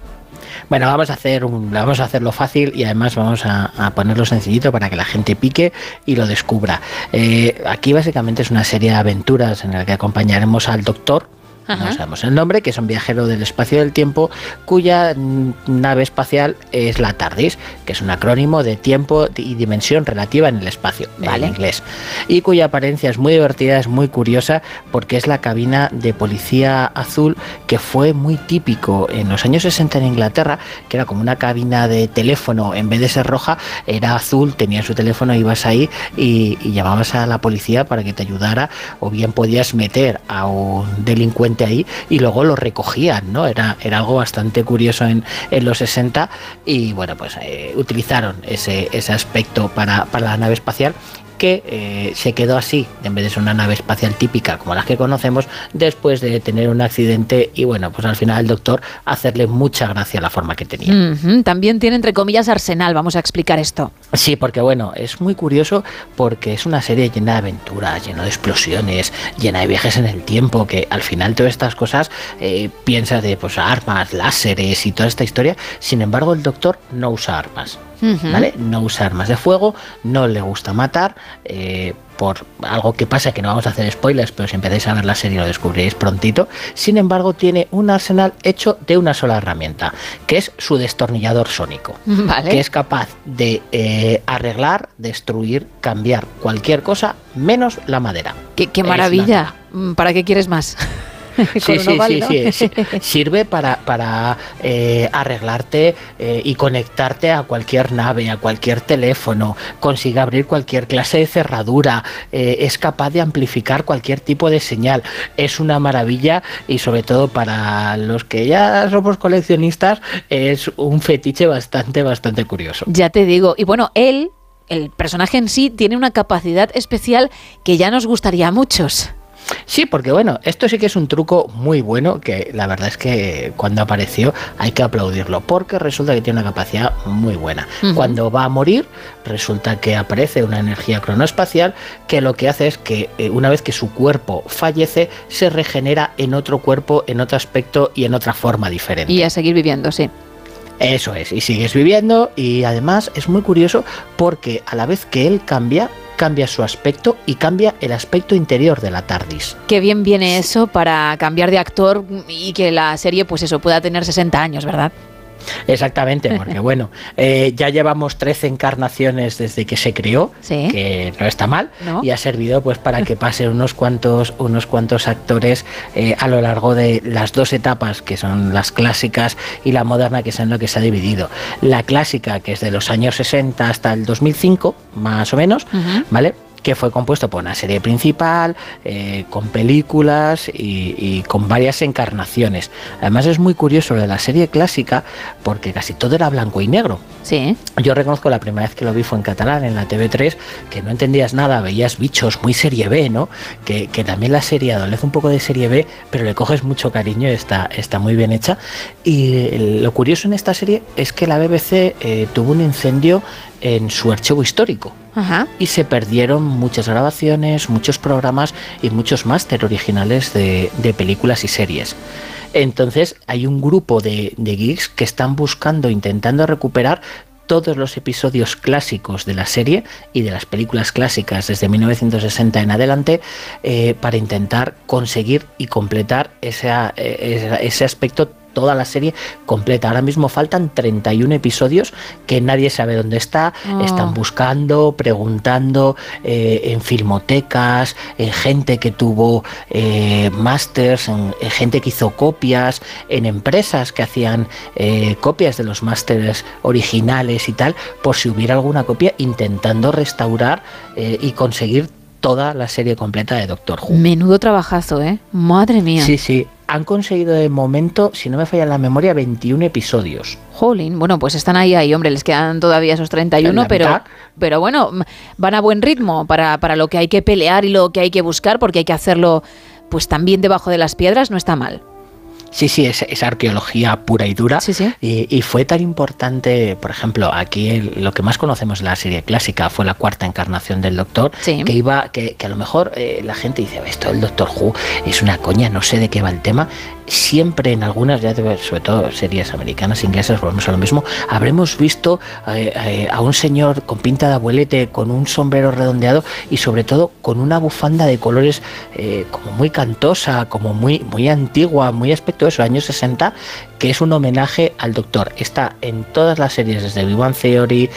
Bueno, vamos a hacer vamos a hacerlo fácil y además vamos a, a ponerlo sencillito para que la gente pique y lo descubra. Eh, aquí básicamente es una serie de aventuras en la que acompañaremos al doctor. No sabemos el nombre, que es un viajero del espacio y del tiempo, cuya nave espacial es la TARDIS, que es un acrónimo de tiempo y dimensión relativa en el espacio, Vale. en inglés, y cuya apariencia es muy divertida, es muy curiosa, porque es la cabina de policía azul que fue muy típico en los años 60 en Inglaterra, que era como una cabina de teléfono, en vez de ser roja, era azul, tenía su teléfono, ibas ahí y, y llamabas a la policía para que te ayudara, o bien podías meter a un delincuente ahí y luego lo recogían, ¿no? Era, era algo bastante curioso en, en los 60 y bueno, pues eh, utilizaron ese, ese aspecto para, para la nave espacial que eh, se quedó así, en vez de ser una nave espacial típica como las que conocemos, después de tener un accidente y bueno, pues al final el doctor hacerle mucha gracia la forma que tenía. También tiene, entre comillas, arsenal. Vamos a explicar esto. Sí, porque bueno, es muy curioso porque es una serie llena de aventuras, llena de explosiones, llena de viajes en el tiempo, que al final todas estas cosas eh, piensas de pues armas, láseres y toda esta historia. Sin embargo, el doctor no usa armas. ¿Vale? No usa armas de fuego, no le gusta matar, eh, por algo que pasa que no vamos a hacer spoilers, pero si empezáis a ver la serie lo descubriréis prontito. Sin embargo, tiene un arsenal hecho de una sola herramienta, que es su destornillador sónico Vale. que es capaz de eh, arreglar, destruir, cambiar cualquier cosa menos la madera. Qué, maravilla. Mm, ¿Para qué quieres más? Sí, sí, sí, sí. Sirve para, para eh, arreglarte eh, y conectarte a cualquier nave, a cualquier teléfono, consigue abrir cualquier clase de cerradura, eh, es capaz de amplificar cualquier tipo de señal. Es una maravilla y sobre todo para los que ya somos coleccionistas es un fetiche bastante, bastante curioso. Ya te digo. Y bueno, él, el personaje en sí, tiene una capacidad especial que ya nos gustaría a muchos. Sí, porque bueno, esto sí que es un truco muy bueno que la verdad es que cuando apareció hay que aplaudirlo porque resulta que tiene una capacidad muy buena. Cuando va a morir resulta que aparece una energía cronoespacial que lo que hace es que eh, una vez que su cuerpo fallece se regenera en otro cuerpo, en otro aspecto y en otra forma diferente. Y a seguir viviendo, sí. Eso es, y sigues viviendo y además es muy curioso porque a la vez que él cambia, cambia su aspecto y cambia el aspecto interior de la TARDIS. Qué bien viene eso para cambiar de actor y que la serie, pues eso, pueda tener 60 años, ¿verdad? Exactamente, porque bueno, eh, ya llevamos 13 encarnaciones desde que se creó, Sí. que no está mal, No. y ha servido pues para que pasen unos cuantos, unos cuantos actores eh, a lo largo de las dos etapas, que son las clásicas y la moderna, que es en lo que se ha dividido. La clásica, que es de los años 60 hasta el 2005, más o menos, ¿vale? Que fue compuesto por una serie principal, eh, con películas y, y con varias encarnaciones. Además es muy curioso lo de la serie clásica porque casi todo era blanco y negro. Sí. Yo reconozco la primera vez que lo vi fue en catalán, en la TV3, que no entendías nada, veías bichos muy serie B, ¿no? Que, que también la serie adolece un poco de serie B, pero le coges mucho cariño, está, está muy bien hecha. Y eh, lo curioso en esta serie es que la BBC eh, tuvo un incendio en su archivo histórico. Ajá. Y se perdieron muchas grabaciones, muchos programas y muchos máster originales de, de películas y series. Entonces hay un grupo de, de geeks que están buscando, intentando recuperar todos los episodios clásicos de la serie y de las películas clásicas desde 1960 en adelante eh, para intentar conseguir y completar esa- eh, ese aspecto toda la serie completa. Ahora mismo faltan 31 episodios que nadie sabe dónde está. Oh. Están buscando, preguntando eh, en filmotecas, en gente que tuvo eh, másters, en, en gente que hizo copias, en empresas que hacían eh, copias de los másters originales y tal, por si hubiera alguna copia, intentando restaurar eh, y conseguir toda la serie completa de Doctor Who. Menudo trabajazo, ¿eh? Madre mía. Sí, sí. Han conseguido de momento, si no me falla la memoria, 21 episodios. Jolín, bueno, pues están ahí, ahí, hombre, les quedan todavía esos 31, La pero, mitad. pero bueno, van a buen ritmo para, para lo que hay que pelear y lo que hay que buscar, porque hay que hacerlo pues también debajo de las piedras, no está mal. Sí, sí, es, es arqueología pura y dura. Y, y fue tan importante, por ejemplo, aquí el- lo que más conocemos de la serie clásica fue la cuarta encarnación del Doctor, que iba, que, que a lo mejor eh, la gente dice, esto del Doctor Who es una coña, no sé de qué va el tema. Siempre en algunas, ya sobre todo series americanas, inglesas, volvemos a lo mismo, habremos visto eh, eh, a un señor con pinta de abuelete, con un sombrero redondeado y sobre todo con una bufanda de colores eh, como muy cantosa, como muy, muy antigua, muy aspecto de esos años 60, que es un homenaje al Doctor. Está en todas las series, desde Big Bang Theory,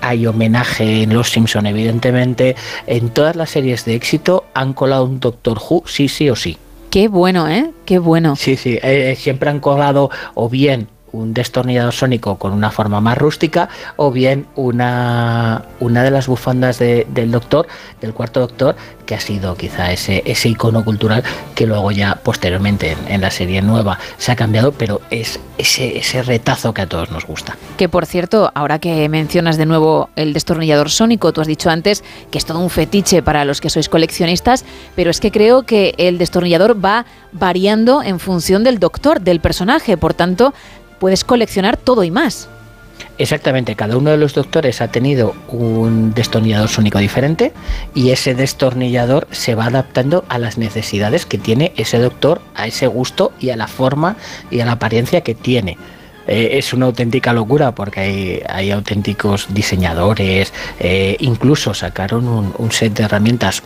hay homenaje en Los Simpson, evidentemente, en todas las series de éxito han colado un Doctor Who, sí, sí o sí. Qué bueno, ¿eh? Qué bueno. Sí, sí, eh, siempre han colado o bien un destornillador sónico con una forma más rústica o bien una, una de las bufandas de- del doctor, del cuarto doctor, que ha sido quizá ese, ese icono cultural que luego ya posteriormente en, en la serie nueva se ha cambiado, pero es ese, ese retazo que a todos nos gusta. Que por cierto, ahora que mencionas de nuevo el destornillador sónico, tú has dicho antes que es todo un fetiche para los que sois coleccionistas, pero es que creo que el destornillador va variando en función del doctor, del personaje, por tanto, puedes coleccionar todo y más. Exactamente, cada uno de los doctores ha tenido un destornillador sónico diferente y ese destornillador se va adaptando a las necesidades que tiene ese doctor, a ese gusto y a la forma y a la apariencia que tiene. Eh, es una auténtica locura porque hay, auténticos diseñadores, eh, incluso sacaron un set de herramientas.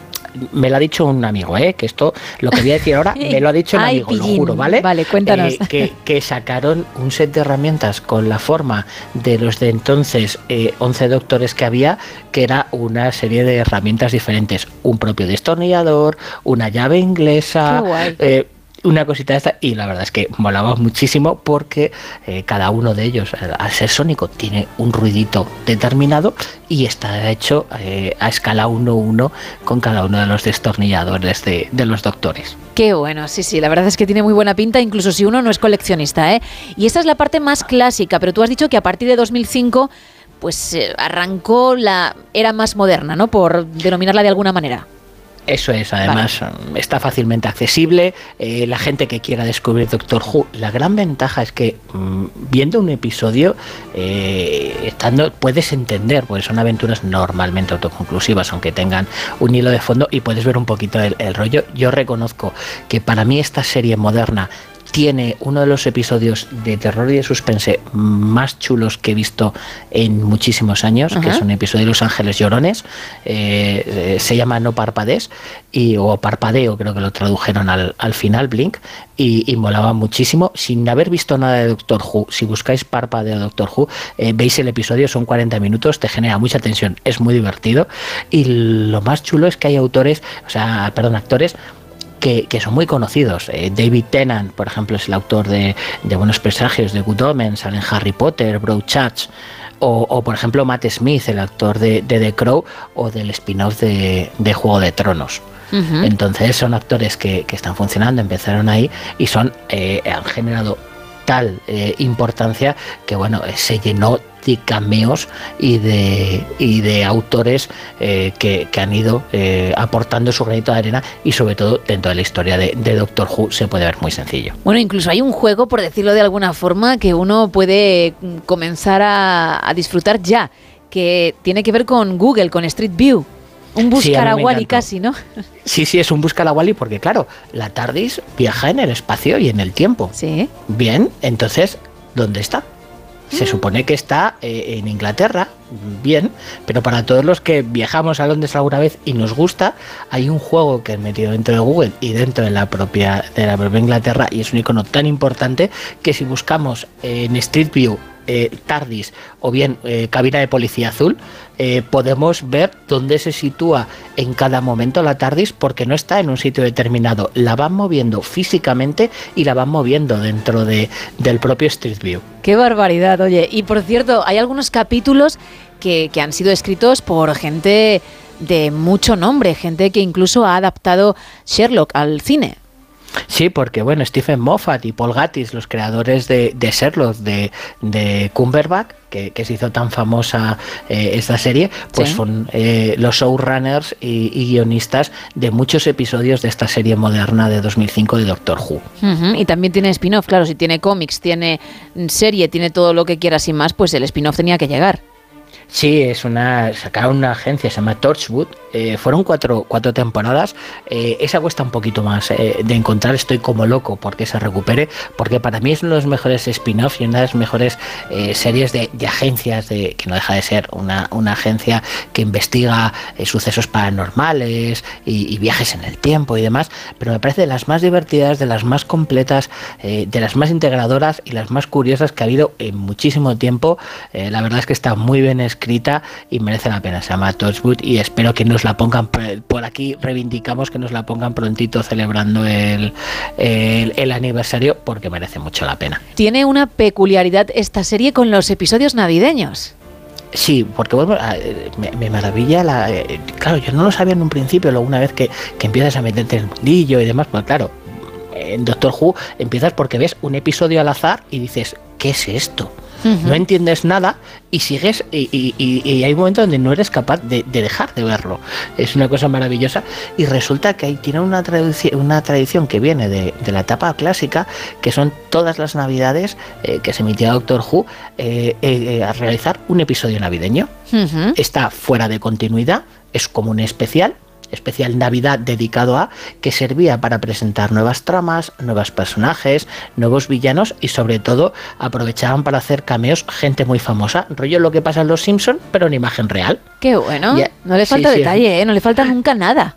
Me lo ha dicho un amigo, ¿eh? que esto, lo que voy a decir ahora, me lo ha dicho un Ay, amigo, lo juro, ¿vale? Vale, cuéntanos. Eh, que, que sacaron un set de herramientas con la forma de los de entonces eh, 11 doctores que había, que era una serie de herramientas diferentes. Un propio destornillador, una llave inglesa, eh, una cosita de esta y la verdad es que molaba muchísimo porque eh, cada uno de ellos al ser sónico tiene un ruidito determinado y está hecho eh, a escala 1-1 con cada uno de los destornilladores de, los doctores. Qué bueno, sí, sí, la verdad es que tiene muy buena pinta, incluso si uno no es coleccionista, ¿eh? Y esta es la parte más clásica, pero tú has dicho que a partir de 2005, pues eh, arrancó la era más moderna, ¿no? Por denominarla de alguna manera. Eso es, además está fácilmente accesible. eh, la gente que quiera descubrir Doctor Who, la gran ventaja es que mm, viendo un episodio, eh, estando, puedes entender, porque son aventuras normalmente autoconclusivas, aunque tengan un hilo de fondo y puedes ver un poquito el, el rollo. Yo reconozco que para mí esta serie moderna tiene uno de los episodios de terror y de suspense más chulos que he visto en muchísimos años, que es un episodio de Los Ángeles Llorones. eh, eh, se llama No Parpades y, o Parpadeo, creo que lo tradujeron al, al final, Blink, y, y molaba muchísimo. Sin haber visto nada de Doctor Who, si buscáis Parpadeo Doctor Who, eh, veis el episodio, son 40 minutos, te genera mucha tensión, es muy divertido. Y lo más chulo es que hay autores, o sea, perdón, actores que, que son muy conocidos. Eh, David Tennant, por ejemplo, es el autor de, de Buenos Presagios, de Good Omens, sale en Harry Potter, Broadchurch. o, o, por ejemplo Matt Smith, el actor de, de The Crow o del spin-off de, de Juego de Tronos. Entonces son actores que, que están funcionando, empezaron ahí y son eh, han generado tal eh, importancia que bueno eh, se llenó de cameos y de y de autores eh, que, que han ido aportando su granito de arena y sobre todo dentro de la historia de, de Doctor Who se puede ver muy sencillo. Bueno, incluso hay un juego, por decirlo de alguna forma, que uno puede mm, comenzar a, a disfrutar ya, que tiene que ver con Google, con Street View. Un Sí, buscar a a encantó. casi, ¿no? Sí, sí, es un busca la Wally porque claro, la TARDIS viaja en el espacio y en el tiempo. Sí. Bien, entonces, ¿dónde está? Se Mm. supone que está eh, en Inglaterra, bien, pero para todos los que viajamos a Londres alguna vez y nos gusta, hay un juego que he metido dentro de Google y dentro de la propia de la propia Inglaterra y es un icono tan importante que si buscamos en Street View eh, TARDIS o bien eh, cabina de policía azul, eh, podemos ver dónde se sitúa en cada momento la TARDIS porque no está en un sitio determinado. La van moviendo físicamente y la van moviendo dentro de, del propio Street View. Qué barbaridad, oye. Y por cierto, hay algunos capítulos que, que han sido escritos por gente de mucho nombre, gente que incluso ha adaptado Sherlock al cine. Sí, porque bueno, Stephen Moffat y Paul Gatiss, los creadores de, de Sherlock, de, de Cumberbatch, que, que se hizo tan famosa eh, esta serie, pues Sí. son eh, los showrunners y, y guionistas de muchos episodios de esta serie moderna de 2005 de Doctor Who. Y también tiene spin-off, claro, si tiene cómics, tiene serie, tiene todo lo que quieras y más, pues el spin-off tenía que llegar. Sí, es una. Sacaron una agencia, se llama Torchwood. Eh, fueron cuatro, cuatro temporadas. eh, esa cuesta un poquito más eh, de encontrar. Estoy como loco porque se recupere. Porque para mí es uno de los mejores spin-offs y una de las mejores series de, agencias, que no deja de ser una, una agencia que investiga sucesos paranormales y, viajes en el tiempo y demás. Pero me parece de las más divertidas, de las más completas, de las más integradoras y las más curiosas que ha habido en muchísimo tiempo. La verdad es que está muy bien escrita y merece la pena. Se llama Torchwood y espero que nos la pongan por- aquí. Reivindicamos que nos la pongan prontito celebrando el, el, el aniversario porque merece mucho la pena. Tiene una peculiaridad esta serie con los episodios navideños. Sí, porque bueno, eh, me, me maravilla la. eh, claro, yo no lo sabía en un principio, luego una vez que, que empiezas a meterte en el mundillo y demás, pues claro, en Doctor Who empiezas porque ves un episodio al azar y dices, ¿qué es esto? No entiendes nada y sigues y, y- y- y hay un momento donde no eres capaz de, de dejar de verlo. Es una cosa maravillosa y resulta que ahí tiene una, una tradición que viene de, de la etapa clásica, que son todas las navidades eh, que se emitía Doctor Who eh, eh, a realizar un episodio navideño. Está fuera de continuidad, es como un especial, especial Navidad dedicado a, que servía para presentar nuevas tramas, nuevos personajes, nuevos villanos y sobre todo aprovechaban para hacer cameos gente muy famosa, rollo lo que pasa en Los Simpson, pero en imagen real. Qué bueno. No le falta sí, detalle, ¿eh? no le falta nunca nada.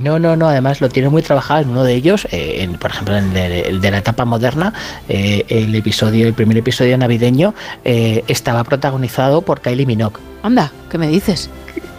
No, no, no, además lo tiene muy trabajado en uno de ellos, eh, en, por ejemplo, en el de, el de la etapa moderna, eh, el episodio, el primer episodio navideño, eh, estaba protagonizado por Kylie Minogue. Anda, ¿qué me dices?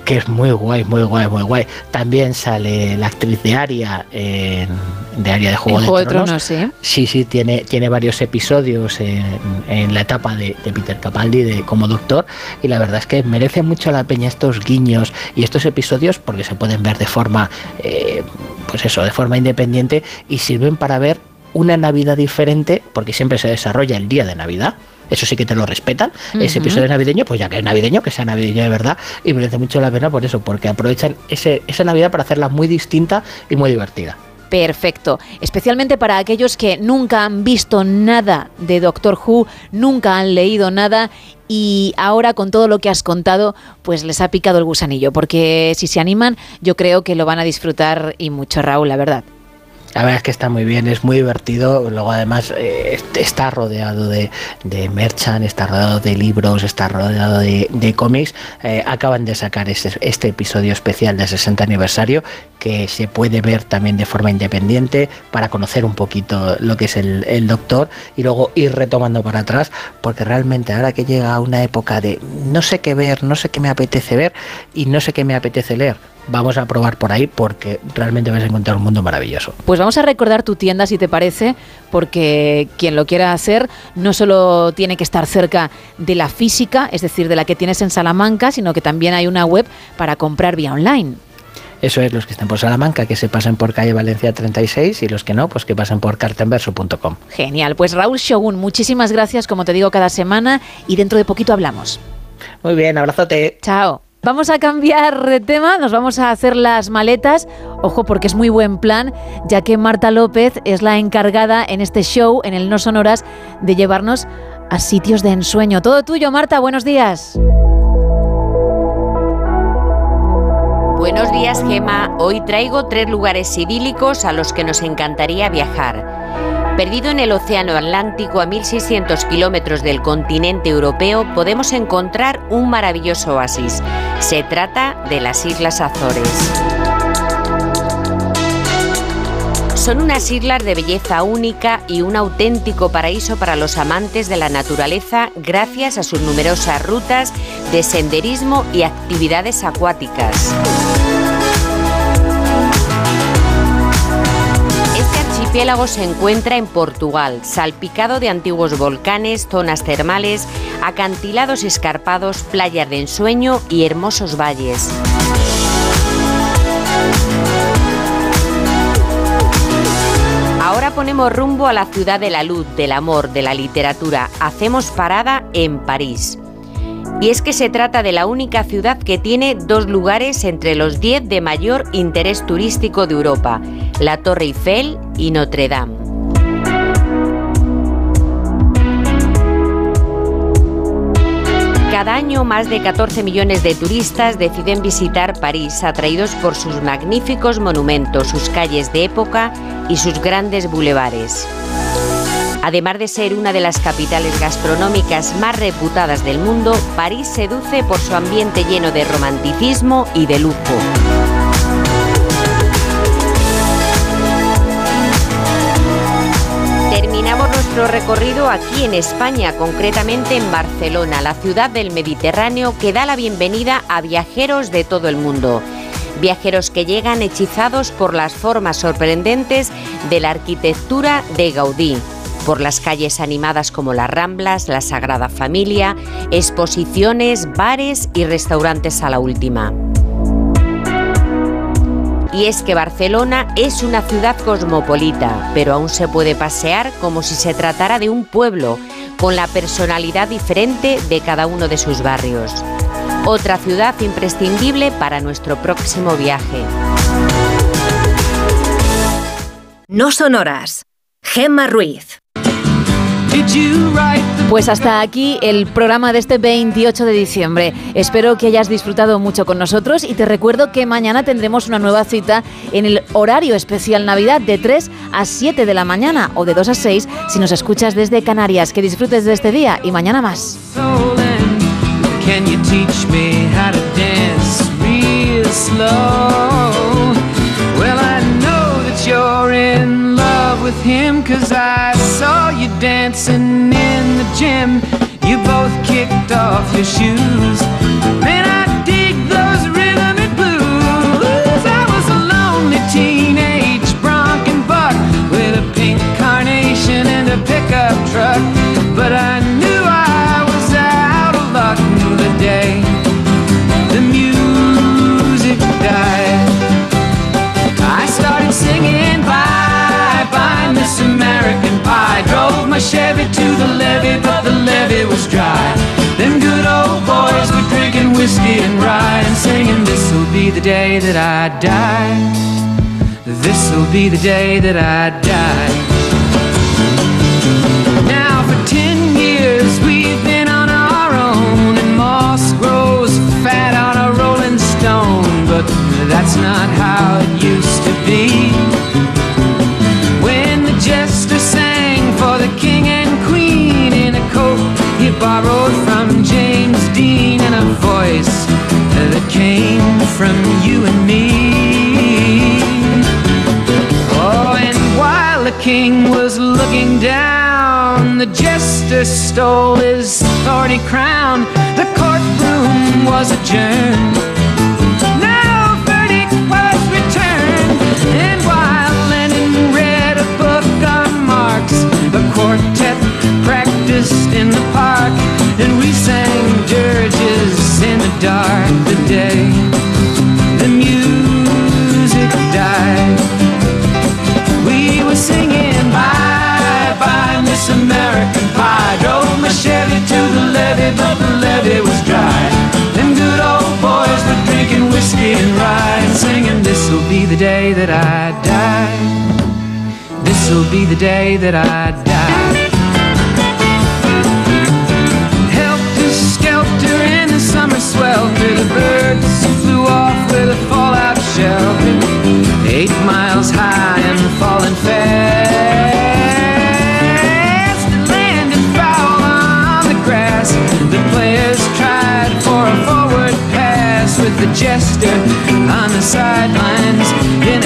Que es muy guay, muy guay, muy guay. También sale la actriz de Aria en, de Aria de Juego, de, Juego de Tronos. Tronos, sí. Sí, sí, tiene, tiene varios episodios en, en la etapa de, de Peter Capaldi de, como doctor y la verdad es que merece mucho la peña estos guiños y estos episodios porque se pueden ver de forma, eh, pues eso, de forma independiente y sirven para ver una Navidad diferente porque siempre se desarrolla el día de Navidad. Eso sí que te lo respetan. Ese episodio navideño, pues ya que es navideño, que sea navideño de verdad. Y merece mucho la pena por eso, porque aprovechan ese, esa Navidad para hacerla muy distinta y muy divertida. Perfecto. Especialmente para aquellos que nunca han visto nada de Doctor Who, nunca han leído nada y ahora con todo lo que has contado, pues les ha picado el gusanillo. Porque si se animan, yo creo que lo van a disfrutar y mucho, Raúl, la verdad. La verdad es que está muy bien, es muy divertido. Luego, además, eh, est- está rodeado de, de merchan, está rodeado de libros, está rodeado de, de cómics. Eh, acaban de sacar este, este episodio especial del 60 aniversario que se puede ver también de forma independiente para conocer un poquito lo que es el, el doctor y luego ir retomando para atrás, porque realmente ahora que llega una época de no sé qué ver, no sé qué me apetece ver y no sé qué me apetece leer, vamos a probar por ahí porque realmente vas a encontrar un mundo maravilloso. Pues vamos a recordar tu tienda si te parece, porque quien lo quiera hacer no solo tiene que estar cerca de la física, es decir, de la que tienes en Salamanca, sino que también hay una web para comprar vía online. Eso es, los que estén por Salamanca, que se pasen por calle Valencia 36 y los que no, pues que pasen por cartenverso.com. Genial, pues Raúl Shogun, muchísimas gracias, como te digo, cada semana y dentro de poquito hablamos. Muy bien, abrazote. Chao. Vamos a cambiar de tema, nos vamos a hacer las maletas. Ojo, porque es muy buen plan, ya que Marta López es la encargada en este show, en el No Sonoras, de llevarnos a sitios de ensueño. Todo tuyo, Marta, buenos días. Buenos días, Gema. Hoy traigo tres lugares idílicos a los que nos encantaría viajar. Perdido en el Océano Atlántico a 1.600 kilómetros del continente europeo, podemos encontrar un maravilloso oasis. Se trata de las Islas Azores. Son unas islas de belleza única y un auténtico paraíso para los amantes de la naturaleza gracias a sus numerosas rutas de senderismo y actividades acuáticas. Archipiélago se encuentra en Portugal, salpicado de antiguos volcanes, zonas termales, acantilados escarpados, playas de ensueño y hermosos valles. Ahora ponemos rumbo a la ciudad de la luz, del amor, de la literatura. Hacemos parada en París. Y es que se trata de la única ciudad que tiene dos lugares entre los 10 de mayor interés turístico de Europa, la Torre Eiffel y Notre Dame. Cada año más de 14 millones de turistas deciden visitar París, atraídos por sus magníficos monumentos, sus calles de época y sus grandes bulevares. Además de ser una de las capitales gastronómicas más reputadas del mundo, París seduce por su ambiente lleno de romanticismo y de lujo. Terminamos nuestro recorrido aquí en España, concretamente en Barcelona, la ciudad del Mediterráneo que da la bienvenida a viajeros de todo el mundo. Viajeros que llegan hechizados por las formas sorprendentes de la arquitectura de Gaudí, por las calles animadas como las Ramblas, la Sagrada Familia, exposiciones, bares y restaurantes a la última. Y es que Barcelona es una ciudad cosmopolita, pero aún se puede pasear como si se tratara de un pueblo, con la personalidad diferente de cada uno de sus barrios. Otra ciudad imprescindible para nuestro próximo viaje. No sonoras. Gemma Ruiz. Pues hasta aquí el programa de este 28 de diciembre. Espero que hayas disfrutado mucho con nosotros y te recuerdo que mañana tendremos una nueva cita en el horario especial Navidad de 3 a 7 de la mañana o de 2 a 6 si nos escuchas desde Canarias. Que disfrutes de este día y mañana más. With him, cause I saw you dancing in the gym. You both kicked off your shoes. Man, I dig those rhythmic blues. I was a lonely teenage bronc and buck with a pink carnation and a pickup truck. But I my Chevy to the levee, but the levee was dry. Them good old boys were drinking whiskey and rye and singing, This'll be the day that I die. This'll be the day that I die. Now for ten years we've been on our own and moss grows fat on a rolling stone, but that's not how borrowed from James Dean and a voice that came from you and me. Oh, and while the king was looking down, the jester stole his thorny crown. The courtroom was adjourned. In the dark the day the music died. We were singing bye bye Miss American Pie. Drove my Chevy to the levee, but the levee was dry. Them good old boys were drinking whiskey and rye and singing, This'll be the day that I die. This'll be the day that I die. With a fallout shelter. Eight miles high and falling fast. It landed foul on the grass. The players tried for a forward pass with the jester on the sidelines in